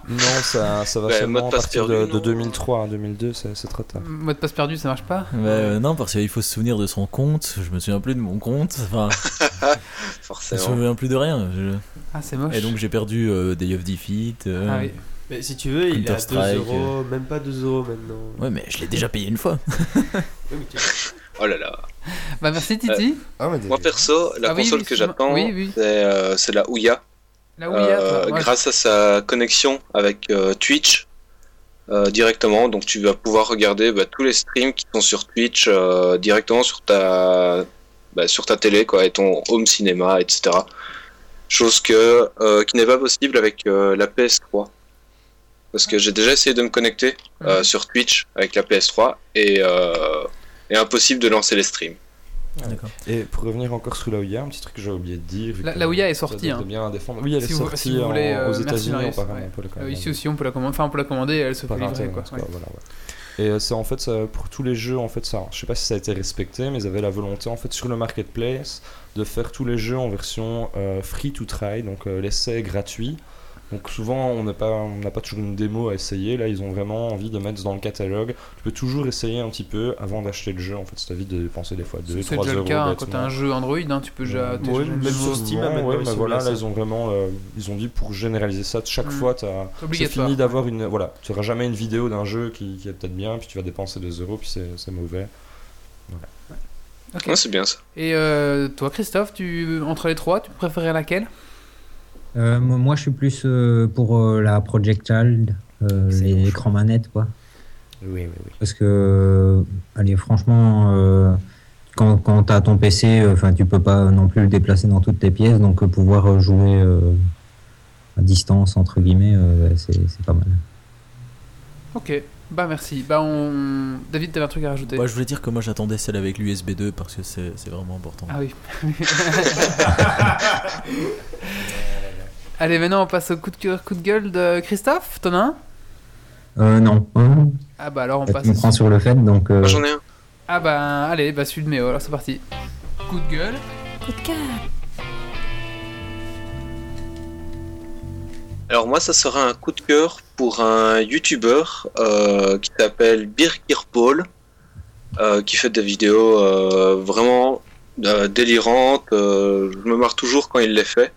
Non, ça, ça va Ouais, seulement mot à de partir de, perdu, de non 2003. 2002, c'est trop tard. Mode passe perdu, ça marche pas? Bah, Non, parce qu'il faut se souvenir de son compte. Je me souviens plus de mon compte. Enfin, je me Forcément. souviens plus de rien. je- Ah, c'est moche. Et donc j'ai perdu euh, Day of Defeat. euh, Ah oui. Mais si tu veux, il est à 2 Counter-Strike, euros, même pas 2 euros maintenant. Ouais, mais je l'ai déjà payé une fois. Oh là là. Bah merci Titi. Ah, Moi perso, la Ah console oui, que j'attends, Oui, oui. c'est euh, c'est la Ouya. La Ouya, Euh, grâce à sa connexion avec euh, Twitch, euh, directement. Donc tu vas pouvoir regarder bah, tous les streams qui sont sur Twitch euh, directement sur ta, bah, sur ta télé quoi, et ton home cinéma, etc. Chose que, euh, qui n'est pas possible avec euh, la PS3. Parce que j'ai déjà essayé de me connecter euh, sur Twitch avec la PS3 et, euh, et impossible de lancer les streams. D'accord. Et pour revenir encore sur la Ouya, un petit truc que j'ai oublié de dire. La- la Ouya est sortie, hein. bien à défendre. Oui, elle Si est vous- sortie si vous en- voulez, aux États-Unis ouais. Euh, commander. ici aussi, on peut la commander. Enfin, on peut la commander. Elle se fait livrer, internet, quoi. quoi, Ouais. voilà, ouais. Et c'est en fait ça, pour tous les jeux en fait ça. Je sais pas si ça a été respecté, mais ils avaient la volonté en fait sur le marketplace de faire tous les jeux en version euh, free to try, donc euh, l'essai gratuit. Donc souvent on n'a pas on n'a pas toujours une démo à essayer. Là ils ont vraiment envie de mettre dans le catalogue. Tu peux toujours essayer un petit peu avant d'acheter le jeu. En fait, ça t'évite de dépenser des fois 2 C'est 3 déjà euros. le cas hein, quand bêtement. t'as un jeu Android. hein, tu peux déjà. Ouais, même sur Steam, ouais, bah voilà, là ils ont vraiment, euh, ils ont dit pour généraliser ça, chaque Mm. fois, t'as, c'est fini d'avoir une, voilà, tu auras jamais une vidéo d'un jeu qui, qui est peut-être bien, puis tu vas dépenser 2 euros, puis c'est, c'est mauvais. Ouais, c'est bien ça. Et euh, toi, Christophe, tu entre les trois, tu préférais laquelle? Moi, moi, je suis plus euh, pour euh, la projectile, euh, C'est les écrans manettes, quoi. Oui, oui, oui. Parce que, euh, allez, franchement, euh, quand, quand tu as ton PC, enfin, tu peux pas non plus le déplacer dans toutes tes pièces, donc euh, pouvoir euh, jouer euh, à distance, entre guillemets, euh, c'est c'est pas mal. Ok. Bah merci. Bah on. David, t'avais un truc à rajouter? Moi, je voulais dire que moi j'attendais celle avec l'USB 2 parce que c'est c'est vraiment important. Ah oui. Allez, maintenant on passe au coup de cœur, coup de gueule de Christophe. T'en as un? Euh, non, Ah bah alors on passe. me prends sur le fait, donc euh, Moi, j'en ai un. Ah bah allez, bah celui de Méo, alors c'est parti. Coup de gueule. Coup de cœur. Alors moi, ça sera un coup de cœur pour un YouTuber euh, qui s'appelle Birkir Paul, euh, qui fait des vidéos euh, vraiment euh, délirantes. euh, je me marre toujours quand il les fait.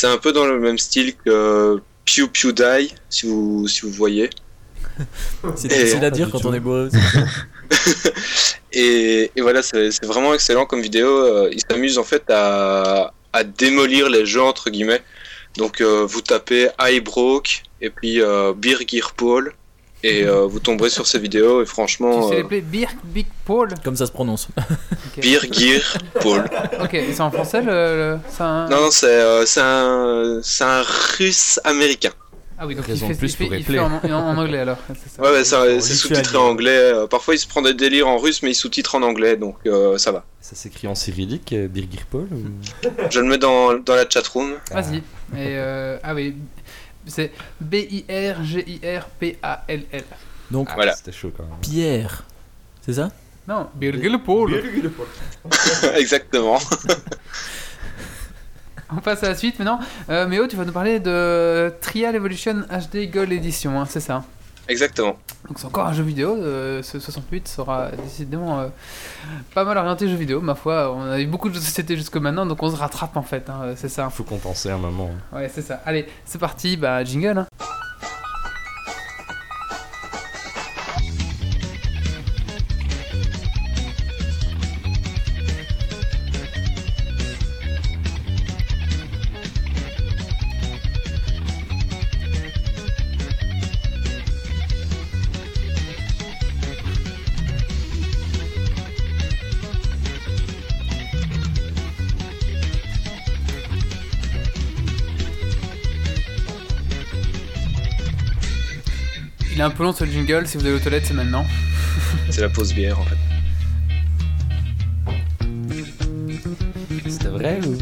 C'est un peu dans le même style que Pew Pew Die, si vous, si vous voyez. C'est difficile à dire quand tout. on est bourré. Et, et voilà, c'est vraiment excellent comme vidéo. Euh, il s'amuse en fait à, à démolir les jeux entre guillemets. Donc euh, vous tapez iBroke et puis euh, Birgir Paul et euh, vous tomberez sur ces vidéos et Tu franchement sais euh, l'appeler Birk Big Paul Comme ça se prononce. Ok. Birgir Paul. Ok, et c'est en français le. le- c'est un- Non non c'est euh, c'est un c'est un russe américain. Ah oui, donc il fait, plus il fait, pour il fait épeler. en, anglais alors. c'est ça. Ouais, ouais c'est c'est sous-titré en anglais. Euh, Parfois il se prend des délires en russe mais il sous-titre en anglais donc euh, ça va. Ça s'écrit en cyrillique, Birgir Paul ou... Je le mets dans dans la chatroom. Vas-y. Et euh, ah oui, c'est B-I-R-G-I-R-P-A-L-L. Donc, Ah, Voilà. C'était chaud quand même. Pierre. C'est ça? Non, Paul. Exactement. On passe à la suite maintenant. Euh, Méo, tu vas nous parler de Trial Evolution HD Gold Edition, hein, c'est ça? Exactement. Donc c'est encore un jeu vidéo, euh, ce 68 sera décidément euh, pas mal orienté jeu vidéo, ma foi, on a eu beaucoup de jeux de société jusque maintenant, donc on se rattrape en fait, hein, c'est ça. Faut compenser un moment. Ouais, c'est ça. Allez, c'est parti, bah jingle. hein. Un peu long ce jingle, si vous allez aux toilettes, c'est maintenant. C'est la pause bière en fait. C'était vrai ou?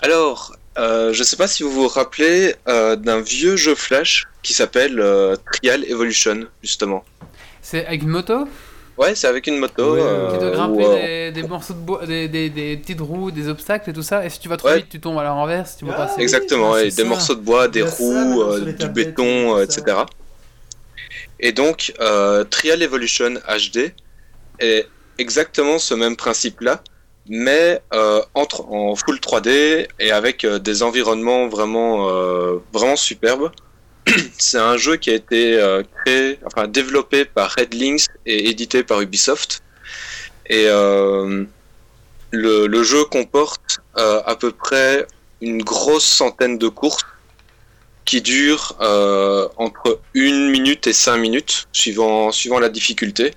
Alors, euh, je sais pas si vous vous rappelez euh, d'un vieux jeu Flash qui s'appelle euh, Trial Evolution, justement. C'est avec une moto? Ouais, c'est avec une moto. Ouais, euh, qui doit grimper où, euh, des, des morceaux de bois, des, des, des petites roues, des obstacles et tout ça, et si tu vas trop Ouais. vite, tu tombes à l'envers, si tu vas Ah, Exactement, Ah, des ça. morceaux de bois, des ça, roues, euh, du béton, euh, ça. etc. Et donc, euh, Trial Evolution HD est exactement ce même principe-là, mais euh, entre, en full 3D et avec euh, des environnements vraiment, euh, vraiment superbes. c'est un jeu qui a été euh, créé, enfin développé par Red Links et édité par Ubisoft. Et euh, le, jeu comporte euh, à peu près une grosse centaine de courses qui durent entre une minute et cinq minutes, suivant, la difficulté.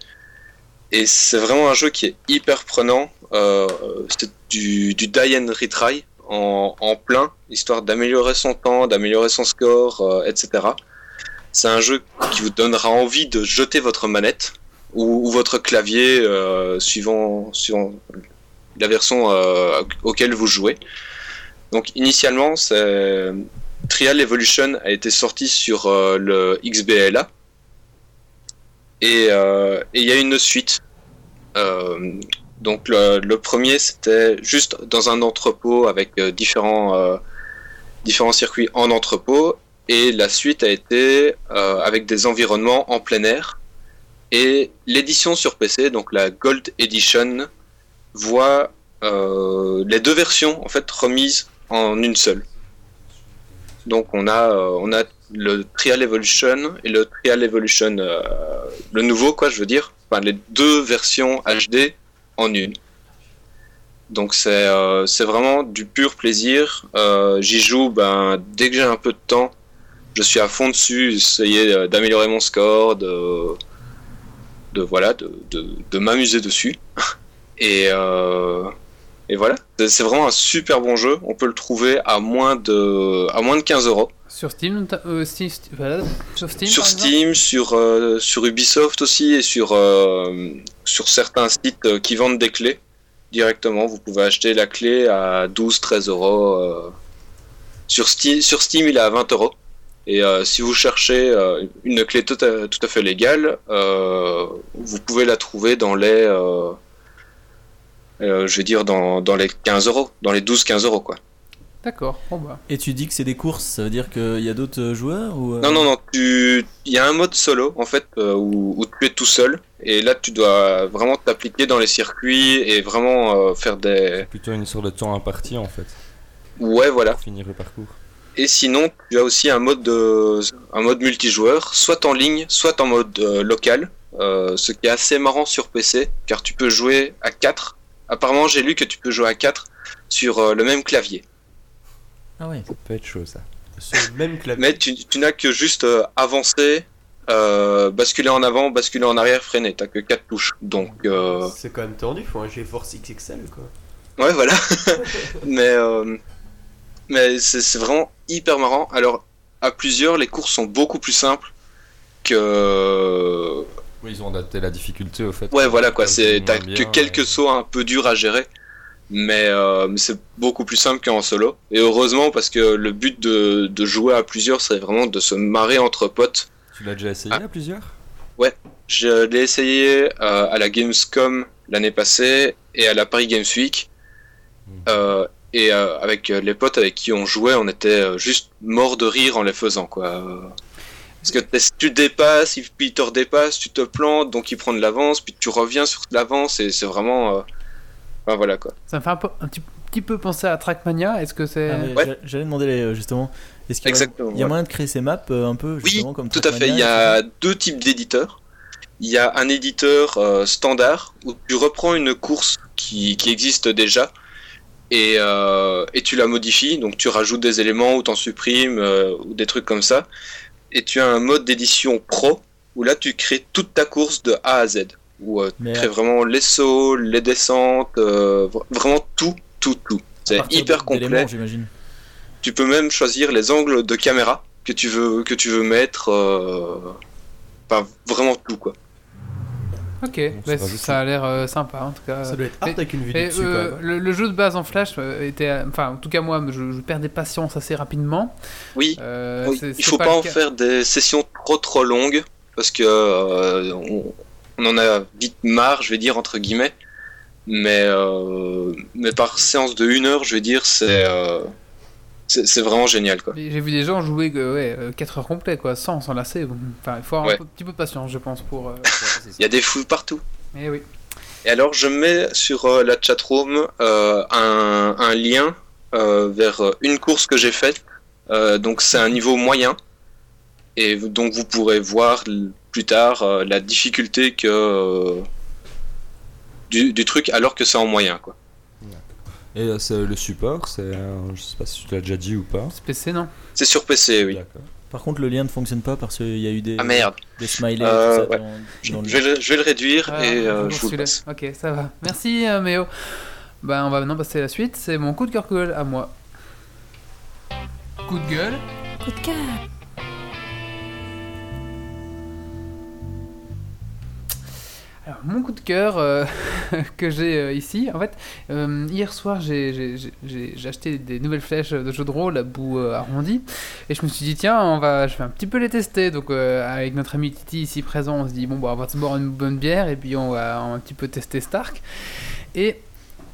Et c'est vraiment un jeu qui est hyper prenant. C'est du, du die and retry en, plein, histoire d'améliorer son temps, d'améliorer son score, euh, etc. C'est un jeu qui vous donnera envie de jeter votre manette ou, votre clavier euh, suivant, suivant la version euh, auquel vous jouez. Donc initialement, Trial Evolution a été sorti sur le XBLA et il y a une suite. Donc le, premier c'était juste dans un entrepôt avec euh, différents euh, différents circuits en entrepôt. Et la suite a été euh, avec des environnements en plein air. Et l'édition sur PC donc la Gold Edition voit les deux versions en fait remises en une seule. Donc on a on a le Trial Evolution et le Trial Evolution le nouveau quoi je veux dire, enfin les deux versions HD en une. Donc c'est euh, c'est vraiment du pur plaisir. Euh, J'y joue ben dès que j'ai un peu de temps, je suis à fond dessus, essayer euh, d'améliorer mon score, de voilà de, m'amuser dessus. Et et voilà, c'est vraiment un super bon jeu. On peut le trouver à moins de, à moins de 15 euros. Sur Steam, t'as- euh, Steam, sur Steam, Sur Steam, sur, euh, sur Ubisoft aussi et sur, euh, sur certains sites qui vendent des clés directement. Vous pouvez acheter la clé à 12-13 euros. Sur, Steam, sur Steam, il est à 20 euros. Et si vous cherchez une clé tout à, tout à fait légale, vous pouvez la trouver dans les. je vais dire dans, dans les 15 euros, dans les 12-15 euros quoi. D'accord, bon bah. Et tu dis que c'est des courses, ça veut dire qu'il y a d'autres joueurs ou euh, Non, non, non, tu... il y a un mode solo en fait euh, où, où tu es tout seul et là tu dois vraiment t'appliquer dans les circuits et vraiment euh, faire des. Plutôt une sorte de temps imparti en fait, Ouais, voilà. pour finir le parcours. Et sinon, tu as aussi un mode de, un mode multijoueur, soit en ligne, soit en mode euh, local, euh, ce qui est assez marrant sur PC car tu peux jouer à 4 Apparemment, j'ai lu que tu peux jouer à 4 sur euh, le même clavier. Ah ouais. Ça peut être chaud ça. Sur le même clavier. Mais tu, tu n'as que juste euh, avancer, euh, basculer en avant, basculer en arrière, freiner. T'as que 4 touches. Donc, euh, C'est quand même tendu, faut un GeForce XXL quoi. ouais, voilà. mais euh, mais c'est c'est vraiment hyper marrant. Alors, à plusieurs, les courses sont beaucoup plus simples que. Oui, ils ont adapté la difficulté au fait. Ouais, voilà quoi. C'est T'as que quelques sauts un peu durs à gérer. Mais, euh, mais c'est beaucoup plus simple qu'en solo. Et heureusement, parce que le but de, de jouer à plusieurs, c'est vraiment de se marrer entre potes. Tu l'as déjà essayé Ah. à plusieurs? Je l'ai essayé euh, à la Gamescom l'année passée et à la Paris Games Week. Mm. Euh, et avec les potes avec qui on jouait, on était juste morts de rire en les faisant. Quoi. Parce que tu dépasses, puis il te redépasse, tu te plantes, donc il prend de l'avance, puis tu reviens sur l'avance, et c'est vraiment. Enfin voilà quoi. Ça me fait un, peu, un petit, petit peu penser à Trackmania. Est-ce que c'est. Ah, Ouais. J'allais demander euh, justement, est-ce qu'il y a, Exactement, il y a ouais. moyen de créer ces maps euh, un peu Oui, justement comme tout à fait. Il y a deux types d'éditeurs. Il y a un éditeur euh, standard où tu reprends une course qui, qui existe déjà et, euh, et tu la modifies. Donc tu rajoutes des éléments ou t'en supprimes euh, ou des trucs comme ça. Et tu as un mode d'édition pro où là tu crées toute ta course de A à Z. Où euh, tu Mais crées à- vraiment les sauts, les descentes, euh, vra- vraiment tout, tout, tout. C'est hyper complet. j'imagine. Tu peux même choisir les angles de caméra que tu veux que tu veux mettre. euh, Enfin, vraiment tout quoi. Ok, bah, ça a l'air euh, sympa en tout cas. Ça doit être hard avec une vue Mais, dessus euh, le, le jeu de base en flash euh, était, euh, enfin en tout cas moi, je, je perdais patience assez rapidement. Oui, Euh, oui, il faut pas en faire des sessions trop trop longues parce que euh, on, on en a vite marre, je vais dire entre guillemets. Mais euh, mais par séance de une heure, je vais dire, c'est euh, c'est vraiment génial quoi. J'ai vu des gens jouer euh, ouais, 4 heures complètes, quoi, sans s'en lasser. Enfin, il faut avoir Ouais. un peu- petit peu de patience, je pense, pour. euh, Il y a des fous partout. Eh oui. Et alors, je mets sur euh, la chatroom euh, un, un lien euh, vers euh, une course que j'ai faite. Euh, donc, c'est un niveau moyen. Et donc vous pourrez voir plus tard euh, la difficulté que euh, du, du truc alors que c'est en moyen quoi. Et euh, c'est le support, c'est. euh, je sais pas si tu l'as déjà dit ou pas. C'est PC, non? C'est sur PC, oui. D'accord. Par contre, le lien ne fonctionne pas parce qu'il y a eu des, Ah merde, des smileys Euh, ouais. dans, je, dans le- je vais le, je vais le réduire Ah, et euh, bon, je vous le passe. Ok, ça va. Merci, euh, Méo. Bah, on va maintenant passer à la suite. C'est mon coup de cœur gueule à moi. Coup de gueule. Coup de cœur. Mon coup de cœur euh, que j'ai euh, ici, en fait, euh, hier soir, j'ai- acheté des nouvelles flèches de jeu de rôle à bout arrondi, et je me suis dit, tiens, on va, je vais un petit peu les tester. Donc, avec notre ami Titi ici présent, on se dit, bon, bah, on va se boire une bonne bière, et puis on va un petit peu tester Stark. Et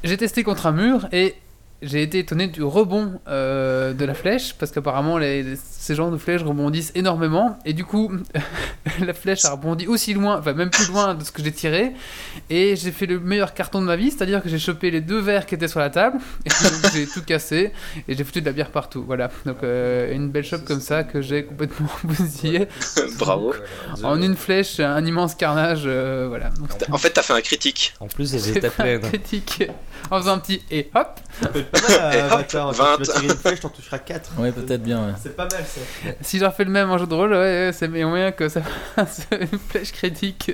j'ai testé contre un mur, et j'ai été étonné du rebond euh, de la flèche, parce qu'apparemment, les- les- ces genres de flèches rebondissent énormément, et du coup, la flèche a rebondi aussi loin, enfin même plus loin de ce que j'ai tiré, et j'ai fait le meilleur carton de ma vie, c'est-à-dire que j'ai chopé les deux verres qui étaient sur la table, et donc j'ai tout cassé, et j'ai foutu de la bière partout. Voilà, donc euh, une belle chope comme ça que j'ai complètement bousillé Bravo. en une flèche, un immense carnage, euh, voilà. Donc, En fait, t'as fait un critique. En plus, j'ai fait un critique en faisant un petit et hop. Pas mal, Et euh, hop, Avatar, 20. Tu vas tirer une flèche, t'en toucheras 4. Ouais, peut-être bien. ouais. C'est pas mal ça. Si je refais le même en jeu de rôle, ouais, ouais, c'est moyen que ça fasse une flèche critique.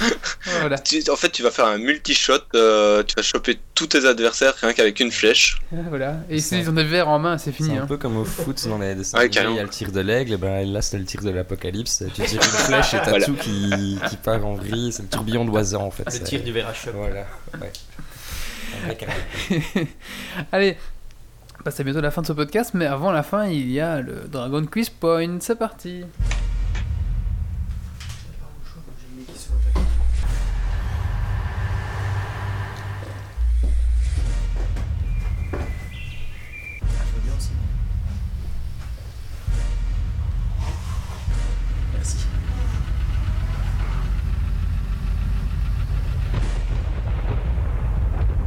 voilà. Tu- en fait, tu vas faire un multi-shot, euh, tu vas choper tous tes adversaires rien qu'avec une flèche. Voilà. Et Ça. si ils ont des verres en main, c'est fini. C'est un hein. peu comme au foot dans les dessins Ouais, il y a le tir de l'aigle, et ben là c'est le tir de l'apocalypse. Tu tires une flèche et t'as Voilà. tout qui, qui part en vrille, c'est le tourbillon d'oiseau en fait. Le tir du verre à choc. Voilà, ouais. Allez, bah, c'est bientôt la fin de ce podcast, mais avant la fin, il y a le Dragon Quiz Point. C'est parti.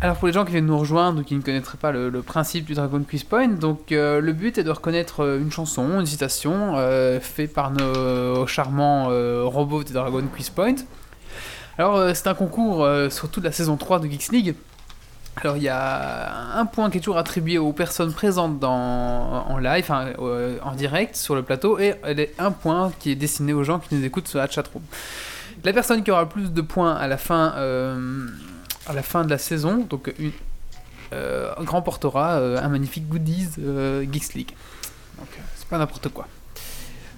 Alors pour les gens qui viennent nous rejoindre ou qui ne connaîtraient pas le, principe du Dragon Quiz Point, donc euh, le but est de reconnaître euh, une chanson, une citation euh, faite par nos charmants robots du Dragon Quiz Point. Alors c'est un concours euh, sur toute la saison 3 de Geeks League. Alors il y a un point qui est toujours attribué aux personnes présentes en live, en direct sur le plateau, et un point qui est destiné aux gens qui nous écoutent sur la chatroom. La personne qui aura le plus de points à la fin, à la fin de la saison, donc une, euh, remportera euh, un magnifique goodies euh, Geeks League. Donc euh, c'est pas n'importe quoi.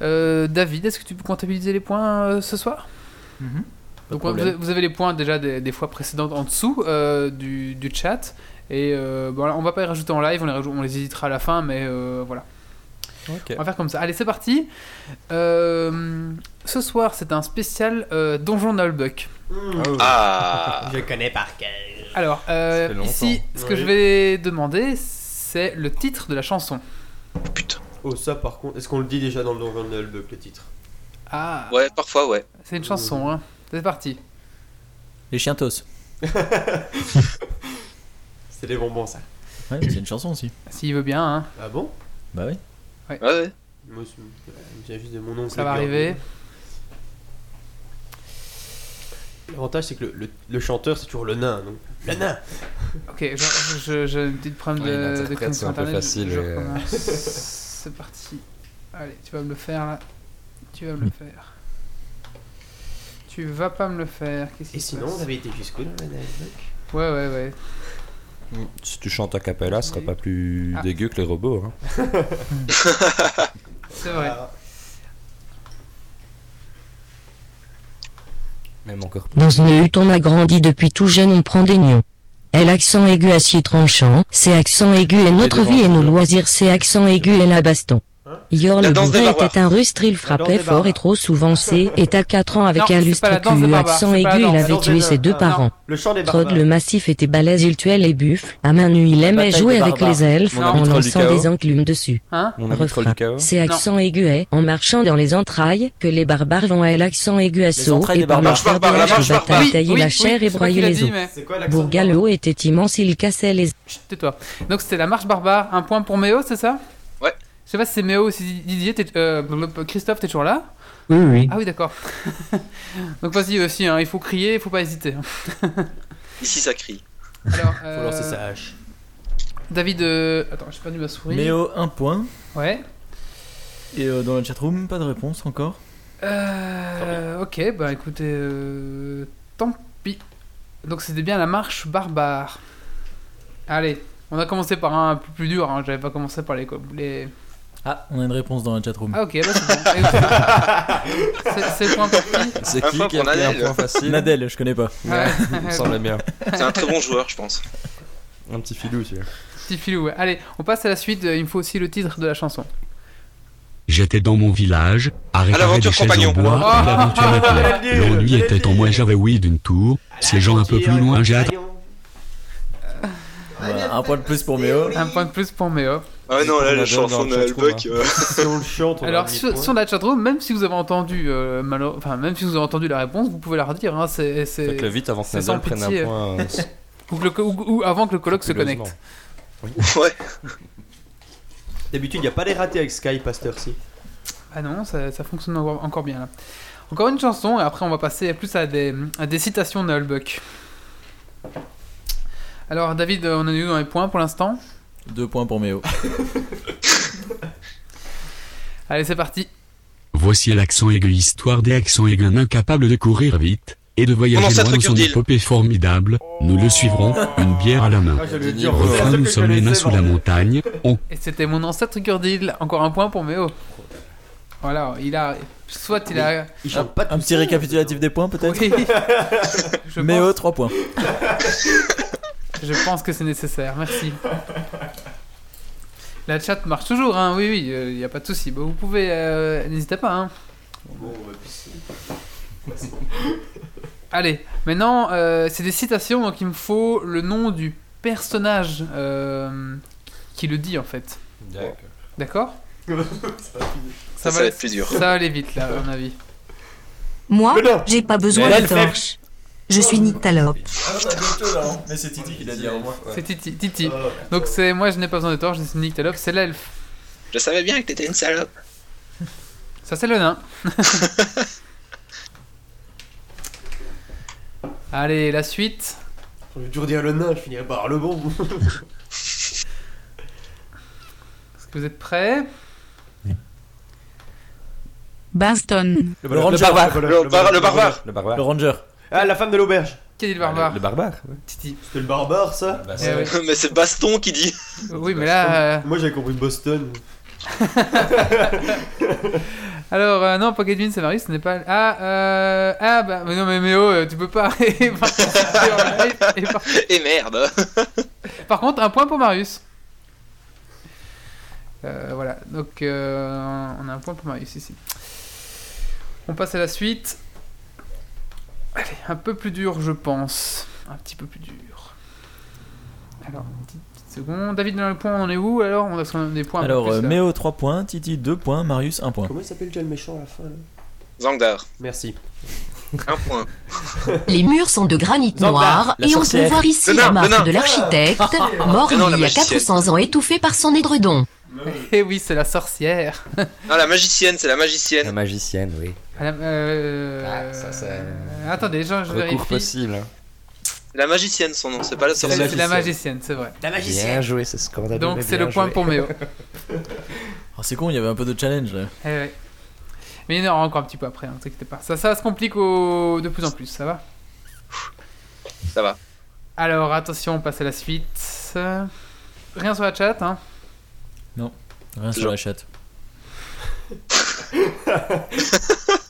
Euh, David, est-ce que tu peux comptabiliser les points ce soir? Donc vous avez, les points déjà des, des fois précédentes en dessous du, du chat. Et bon, on va pas les rajouter en live, on les, on les hésitera à la fin, mais voilà. On va faire comme ça. Allez, c'est parti. Euh, ce soir, c'est un spécial euh, Donjon Nullbuck. Ah Je connais par cœur. Alors, euh, ici, ce que Oui. je vais demander, c'est le titre de la chanson. Putain. Oh, ça par contre, est-ce qu'on le dit déjà dans le Donjon de Nullbuck, le titre? Ah, Ouais, parfois, ouais. c'est une chanson, hein. C'est parti. Les chientos. C'est les bonbons, ça. Ouais, c'est une chanson aussi. S'il veut bien, hein. Ah bon? Bah oui. Ouais, ouais. Moi, c'est- il me vient juste de mon oncle. Ça va arriver. L'avantage, c'est que le, le- le chanteur, c'est toujours le nain. Donc... Le nain Ok, j'ai un petit problème Ouais, de, de connexion c'est un peu internet. facile, Je et, euh. C'est parti. Allez, tu vas me le faire là. Tu vas me le faire. Tu vas pas me le faire. Qu'est-ce Et sinon, vous avez été jusqu'où dans Nullbuck Ouais, ouais, ouais. Si tu chantes a cappella, ce sera pas plus Ah. dégueu que les robots. Hein. C'est vrai. Même encore plus. Dans une hutte on a grandi depuis tout jeune on prend des nions. L accent aigu acier tranchant, C accent aigu est notre vie et nos loisirs, C accent aigu est la baston. Yor La le barbares. était un rustre, il frappait fort et trop souvent c'est, et à 4 ans avec Non, un lustre cul, accent aigu, il avait tué ses deux parents. Le chant des Trod le massif était balèze, il tuait les buffles. À main nue, il aimait jouer avec les elfes en lançant des enclumes dessus. Hein Refrain. C'est accent aigu est, en marchant dans les entrailles, que les barbares vont à l'accent aigu à saut, et par leur faire Barbare, la de bataille, tailler la chair et broyer les os. Bourgallo était immense, il cassait les Chut, Tais-toi. Donc c'était la marche barbare. Un point pour Méo, c'est ça. Je sais pas si c'est Méo ou si Didier, t'es- euh, Christophe, t'es toujours là Oui, oui. Ah oui, d'accord. Donc vas-y aussi, hein, il faut crier, il faut pas hésiter. Ici, ça crie. Alors, Faut euh, lancer sa hache. David, euh, attends, j'ai perdu ma souris. Méo, un point. Ouais. Et euh, dans la chatroom, pas de réponse encore. Euh, ok, bah écoutez, euh, tant pis. Donc c'était bien la marche barbare. Allez, on a commencé par un peu plus dur, hein, j'avais pas commencé par les... les... Ah, on a une réponse dans la chatroom. Ah ok, là c'est bon. C'est- le point pour qui C'est qui qui a pris un Nadel. point facile Nadel, je connais pas. Ouais. Il me semblait bien. C'est un très bon joueur, je pense. Un petit filou, tu vois. Petit filou, ouais. Allez, on passe à la suite, il me faut aussi le titre de la chanson. J'étais dans mon village, à réparer l'aventure des chaises en bois, Oh. l'aventure le L'ennui était le en moi, j'avais oui d'une tour. Siégeant un peu plus loin, j'ai attendu. Voilà, un point de plus pour Méo. Un point de plus pour Méo. Ah non, là, On le a chanson de le Noël chatroom, Buck. euh, Si on le chante, on Alors a sur, point. sur la chatroom, même si vous avez entendu, euh, malo- enfin même si vous avez entendu la réponse, vous pouvez la redire. Hein, c'est, c'est- Faites-le vite avant que Nadal prenne pitié. un point. euh, ou, que le- ou- ou avant que le colloque se connecte. Ouais. D'habitude, il n'y a pas les ratés avec Skype à cette heure-ci. Ah non, ça, ça fonctionne encore, encore bien là. Encore une chanson, et après on va passer plus à des, à des citations de Hulbuck. Alors David, on en est où dans les points pour l'instant? Deux points pour Méo. Allez, c'est parti. Voici l'accent aigu, histoire des accents aigus, un incapable de courir vite et de voyager loin dans son épopée formidable. Nous le suivrons, une bière à la main. Ah, j'allais dire. refrain, nous sommes les nains sous la montagne. On Et c'était mon ancêtre Gurdil. Encore un point pour Méo. Voilà, il a. Soit il a. Il chante pas Un petit récapitulatif des points peut-être Oui. je, Méo, pense, 3 points. je pense que c'est nécessaire. Merci. La chat marche toujours, hein. Oui, oui, il n'y a pas de souci. Bah, vous pouvez. euh, N'hésitez pas, hein. Allez, maintenant, euh, c'est des citations, donc il me faut le nom du personnage euh, qui le dit en fait. D'accord Ça, ça va être plus dur. Ça va aller vite là, à mon avis. Moi, j'ai pas besoin de torche. Je suis Nyctalope. Mais c'est Titi qui l'a dit avant moi. C'est Titi. Titi. Donc c'est moi, je n'ai pas besoin de torche, c'est Nyctalope, c'est l'elfe. Je savais bien que t'étais une salope. Ça c'est le nain. Allez, la suite. Je vais toujours dire le nain, je finirai par le bon. Est-ce que vous êtes prêts? Baston. Le, Le barbare. Le bar- le barbare. Le barbare. Le ranger. Ah, la femme de l'auberge. Qui a dit le Ah, barbare le, le barbare ouais. Titi. C'était le barbare, ça Bah, Eh ouais. Mais c'est Baston qui dit. Oui, mais là. euh, Moi, j'avais compris Boston. Alors, euh, non, Pocket Bean, c'est Marius, ce n'est pas. Ah, euh. Ah, bah, mais non, mais Méo, euh, tu peux pas. Et par, et par- Et merde. par contre, un point pour Marius. Euh, voilà, donc euh, on a un point pour Marius ici. On passe à la suite. Allez, un peu plus dur, je pense. Un petit peu plus dur. Alors, une petite, petite seconde. David, dans le point, on en est où alors? On a des points Alors, plus, euh. Méo, 3 points. Titi, 2 points. Marius, 1 point. Comment il s'appelle déjà le méchant à la fin là? Zangdar. Merci. Un point. Les murs sont de granit Zandar, noir la et on peut voir ici la marque de l'architecte, mort Mais non, la il y a magicienne. 400 ans étouffé par son édredon. Eh oui, c'est la sorcière. Non, la magicienne, c'est la La magicienne. magicienne, oui. Madame, euh, Ah, ça, euh, Attendez, je, vérifie. possible. hein. La magicienne, son nom, c'est pas la sorcière. c'est la magicienne, c'est vrai. La Bien joué, c'est scandaleux. Donc c'est le point joué. pour Méo. Oh, c'est con, il y avait un peu de challenge là. Eh ouais. Mais il y en aura encore un petit peu après, hein, ne t'inquiète pas. Ça, ça se complique au... de plus en plus, ça va Ça va. Alors attention, on passe à la suite. Rien sur la chat, hein Rien sur la chatte.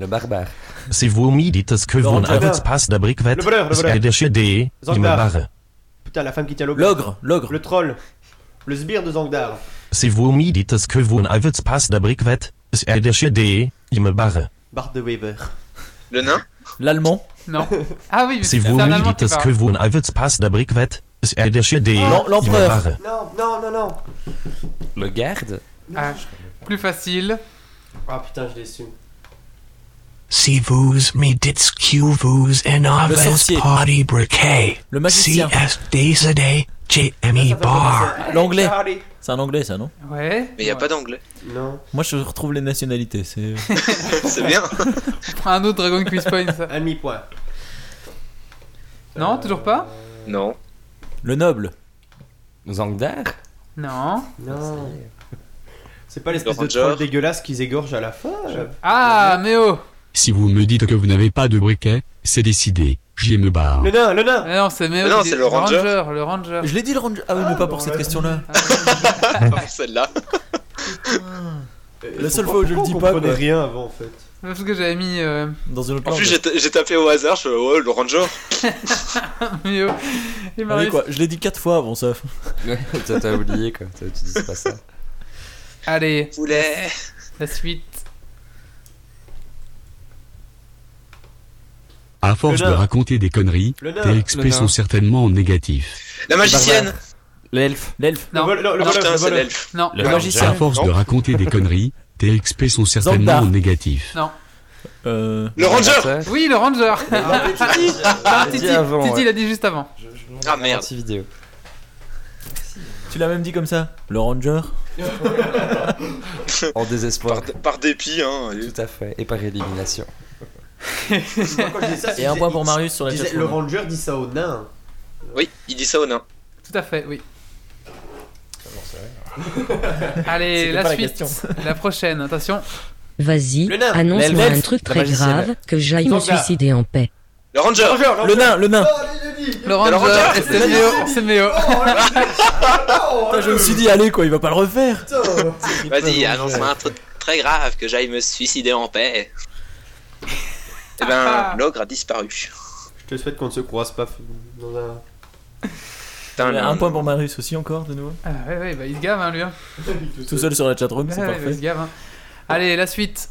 Le barbare. Si vous me dites que vous Laurent n'avez Jardin. pas de briquettes, Le voleur, le voleur. c'est décédé, il me Zangdar. barre. Putain, la femme qui tient l'auberge. L'ogre, l'ogre. Le troll. Le sbire de Zangdar. Si vous me dites que vous n'avez pas de briquette, c'est décédé, il me barre. Bart de Weaver. Le nain? L'allemand Non. Ah oui, c'est vous Allemand qui dites que vous n'avez pas de briquette, c'est L'em- il me l'empereur. barre. Non, non, non, non. Le garde Ah, plus facile. Ah putain, je l'ai su. Si vous me dites que vous en Le avez de briquet, Le magicien. CS décédé, j'ai mis bar. L'anglais. C'est un anglais, ça, non Ouais. Mais il y a pas d'anglais. Non. Moi, je retrouve les nationalités. C'est. C'est bien. On prend un autre Dragon Quiz Point. ça. Un demi-point. Non, toujours pas Non. Le noble. Zangdar Non. Non. C'est pas l'espèce Le de troll dégueulasse qu'ils égorgent à la fin Ah, mais oh Si vous me dites que vous n'avez pas de briquet, c'est décidé, j'y me barre. Le nain, le nain Ah Non, c'est mais Mais non, c'est le Ranger. Le Ranger. Je l'ai dit, le ranger. Ah oui, mais pas pour cette question-là. Pas pour celle-là. La seule fois où je le dis on pas, quoi. rien avant en fait. Parce que j'avais mis euh, Dans une autre En plus, j'ai ta- j'ai tapé au hasard, je ouais, le ranger. mais oh. Et Ah oui, quoi. Je l'ai dit quatre fois avant ça. Ouais, t'as oublié quoi, tu dis pas ça. Allez, Poulet. la suite. À force de raconter des conneries, tes XP sont certainement négatifs. La magicienne. L'elfe. L'elfe. Non. Le vol- le- le Ah, voleur, putain, le c'est voleur. l'elfe. Non. Le magicien. À force de raconter des conneries, tes XP sont certainement Zandar. négatifs. Non. Euh. Le ranger. Oui, le Ranger. Ah, Titi, l'a dit juste avant. Ah, merde. Vidéo. Tu l'as même dit comme ça. Le ranger. En désespoir. Par, par dépit, hein. Tout à fait. Et par élimination. Moi, quand je dis ça, Et un point pour Marius sur la disait- chatroom. Le ranger dit ça au nain. Oui, il dit ça au nain. Tout à fait, oui. Allez, C'était la pas la suite. question. La prochaine, attention. Vas-y, Le nain. annonce-moi L'elfe. un truc La très magicienne. grave, que j'aille me suicider en paix. Le ranger. Le nain, le nain. Le Ranger, Ranger, et c'est Méo. C'est Méo. Putain, je me suis dit, allez quoi, il va pas le refaire. Vas-y, annonce-moi un truc très grave que j'aille me suicider en paix. Eh ben, l'ogre a disparu. Je te souhaite qu'on ne se croise pas dans un. Putain, Un le- point pour Marius aussi encore de nouveau. Ah, ouais, ouais, bah, il se gave, hein, lui. hein. Tout seul sur la chatroom, c'est Ouais, ouais, bah, il se parfait. gave, hein. Allez, la suite.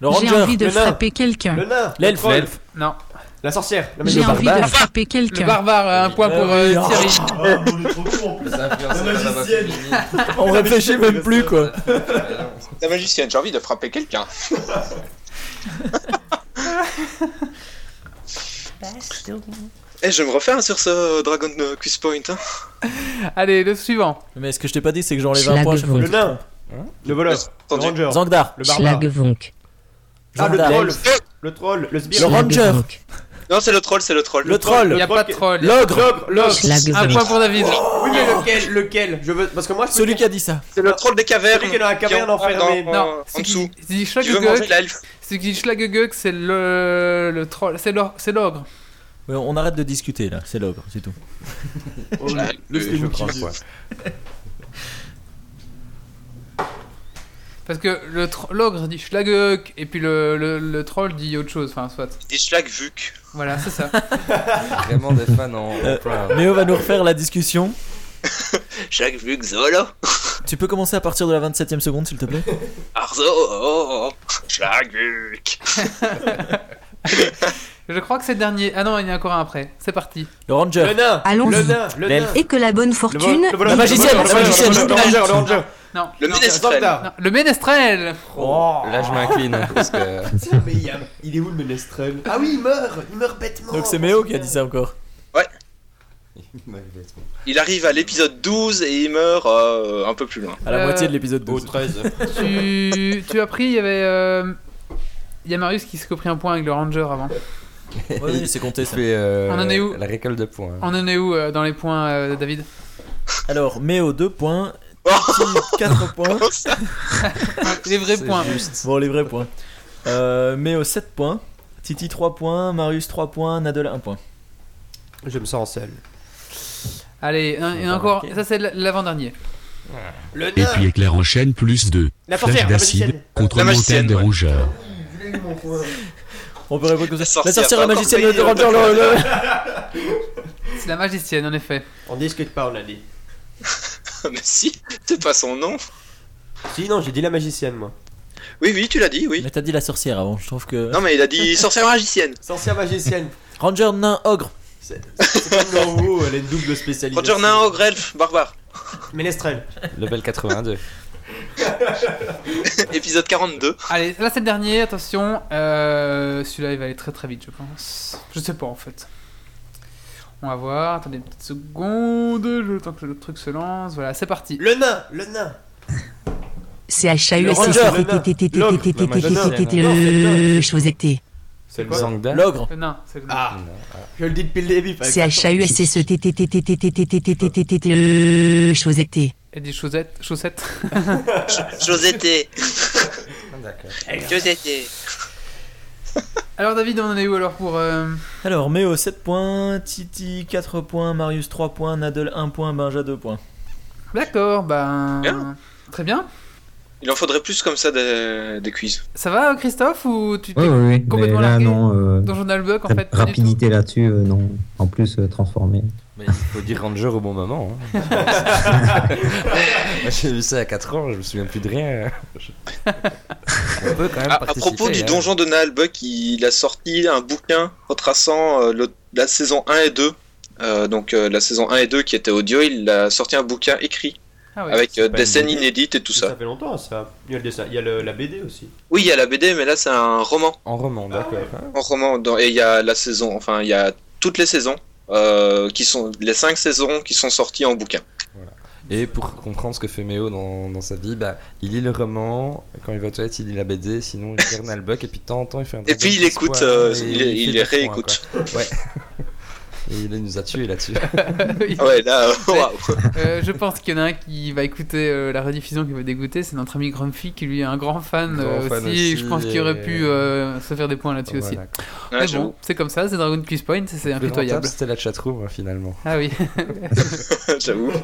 Le J'ai envie de le frapper quelqu'un. Le L'elfe. Non. La sorcière La J'ai envie de frapper Le quelqu'un. barbare, un point pour euh, oui, Thierry. On réfléchit même plus quoi. La magicienne, j'ai envie de frapper quelqu'un. Eh, je vais me refaire sur ce Dragon euh, Quiz Point. Hein. Allez, le suivant. Mais ce que je t'ai pas dit, c'est que j'enlève un point. Le nain Le voleur Le ranger Zangdar. Le barbare Schlagvonk. Ah, le troll Le troll Le sbire Le ranger. Non, c'est le troll, c'est le troll. Le troll. Il n'y a pas de troll. L'ogre. L'ogre Un point pour David. Oui, mais lequel Lequel? Je veux. Parce que moi, je Celui qui a dit ça. C'est le troll des cavernes. Celui qui est dans la caverne enfermée. dans- Non, en c'est dessous. qui dit C'est qui dit Schlagegug, c'est le, le troll. C'est l'ogre. Ouais, on arrête de discuter là, c'est l'ogre, c'est tout. Oh, le- le- Je crois qui- quoi. Parce que le tro- l'ogre dit Schlagegug et puis le, le, le troll dit autre chose. Enfin, soit. Il dit Schlag Vuk. Voilà, c'est ça. Vraiment des fans en, en Euh, plein. Méo va nous refaire la discussion. Schlag Vuk Zolo. Tu peux commencer à partir de la 27ème seconde s'il te plaît? Arzo. Schlag Vuk. Je crois que c'est le dernier. Ah non, il y en a encore un après. C'est parti. Le ranger. Le nain Allons-y. Le nain Le nain. Et que la bonne Le fortune. le voleur, La magicienne, le la le magicienne. Le ranger, le ranger Non. Le ménestrel. Non, Le ménestrel. Oh Là, je m'incline parce que. Tiens, mais il, y a- il est où le ménestrel? Ah oui, il meurt Il meurt bêtement Donc c'est Méo qui a dit ça encore. Il arrive à l'épisode 12 et il meurt euh, un peu plus loin. À la Euh, moitié de l'épisode Au 12. 13. tu, tu as pris, il y avait. euh, Il y a Marius qui s'est pris un point avec le ranger avant. Oui, c'est compté ça. fait, euh, On en est où La récolte de points. On en est où euh, dans les points, euh, David? Alors, Méo 2 points, Oh, 4 points. Les vrais points. juste. Bon, les vrais points. Euh, Méo 7 points, Titi 3 points, Marius 3 points, Nadel 1 point. Je me sens seul. Allez, un- il y en a va encore. Ça, c'est l'avant-dernier. Le Et puis éclair enchaîne plus de La flash sorcière, la d'acide magicienne contre La magicienne, des ouais. rongeurs. On peut répondre comme ça. La sorcière, la la magicienne, le ranger, le- le- C'est la magicienne, en effet. On discute pas, on a dit. Mais si, c'est pas son nom. Si, non, j'ai dit la magicienne, moi. Oui, oui, tu l'as dit, oui. Mais t'as dit la sorcière avant, je trouve que. Non, mais il a dit sorcière magicienne. Sorcière magicienne. Ranger nain ogre. C'est c'est comme dans WoW, elle a une double spécialisation. Roger Nain, ogre, elfe, barbare. Ménestrel. Level 82. Épisode 42. Allez, là c'est le dernier, attention. Euh, Celui-là il va aller très très vite, je pense. Je sais pas en fait. On va voir, attendez une petite seconde, le temps que le truc se lance. Voilà, c'est parti. Le nain, le nain. C H A U Le S c'est le. C'est Zangda. L'ogre. Le nain, c'est le nain. Ah, je le dis depuis le début. fallait C Il en faudrait plus comme ça des, des quiz. Ça va Christophe ou tu t'es Oui, oui, oui. Complètement là, largué non. euh, dans Journal Buck en fait rapidité là-dessus, euh, non. En plus, euh, transformé. Mais il faut dire Ranger au bon moment. hein. J'ai vu ça à 4 ans, je me souviens plus de rien. On peut quand même À, à propos du hein. donjon de Naalbuck, il a sorti un bouquin retraçant euh, le- la saison 1 et 2. Euh, donc euh, la saison 1 et 2 qui était audio, il a sorti un bouquin écrit Ah avec euh, des scènes inédites et tout Ça ça. fait longtemps, ça. Il y a le dessin, il y a le- la BD aussi. Oui, il y a la BD, mais là c'est un roman. En roman, d'accord. En roman, dans- et il y a la saison, enfin il y a toutes les saisons. euh, qui sont les 5 saisons qui sont sorties en bouquin. Et pour comprendre ce que fait Méo dans, dans sa vie, bah, il lit le roman, quand il va aux toilettes, il lit la BD, sinon il regarde Nalbuck, et puis de temps en temps il fait un Et puis il écoute, euh, et il, fait il réécoute. Ouais. Et il nous a tués là-dessus. Oui. Ah ouais, là, waouh. Euh, je pense qu'il y en a un qui va écouter euh, la rediffusion qui va dégoûter, c'est notre ami Grumpy qui lui est un grand fan, Grand euh, fan aussi, Je pense qu'il aurait pu euh, se faire des points là-dessus aussi. Voilà, quoi. Ouais, Mais bon, c'est comme ça, c'est Dragon Quiz Point, c'est impitoyable. C'était la chatroom hein, finalement. Ah oui. J'avoue.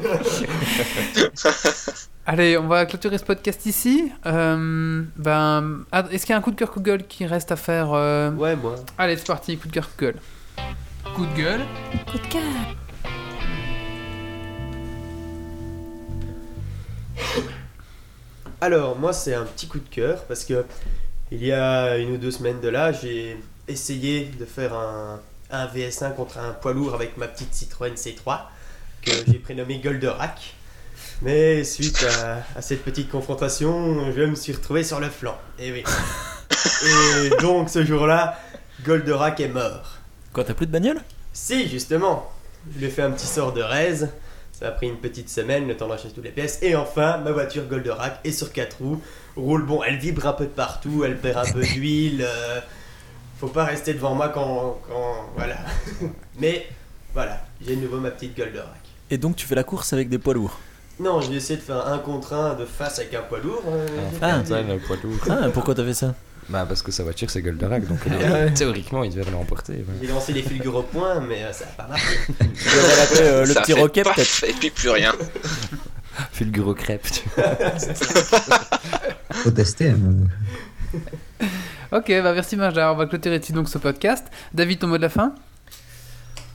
Allez, on va clôturer ce podcast ici. Euh, ben, ah, est-ce qu'il y a un coup de cœur Google qui reste à faire euh, Ouais, moi. Allez, c'est parti, coup de cœur Google. Coup de gueule. Coup de cœur. Alors, moi, c'est un petit coup de cœur parce que il y a une ou deux semaines de là, j'ai essayé de faire un, un VS1 contre un poids lourd avec ma petite Citroën C3 que j'ai prénommé Goldorak. Mais suite à, à cette petite confrontation, je me suis retrouvé sur le flanc. Et oui. Et donc, ce jour-là, Goldorak est mort. Quoi, t'as plus de bagnole? Si, justement. Je lui ai fait un petit sort de raise. Ça a pris une petite semaine, le temps d'acheter toutes les pièces. Et enfin, ma voiture Goldorak est sur 4 roues. Roule bon, elle vibre un peu de partout, elle perd un peu d'huile. euh, faut pas rester devant moi quand. quand voilà. Mais voilà, j'ai de nouveau ma petite Goldorak. Et donc tu fais la course avec des poids lourds? Non, j'ai essayé de faire un contre un de face avec un poids lourd. euh, j'ai Ah, perdu. Poids lourd. Ah, pourquoi t'as fait ça? Bah, parce que sa voiture c'est Goldorak, donc Ah ouais. théoriquement il devait l'emporter. ouais. J'ai lancé les fulgures au point, mais euh, ça n'a pas marché. L'appeler euh, le Ça petit roquet peut-être. Et puis plus rien. Fulguro crêpe, tu vois. Faut tester. hein. Ok, bah merci Marja, on va clôturer ici donc ce podcast. David, ton mot de la fin?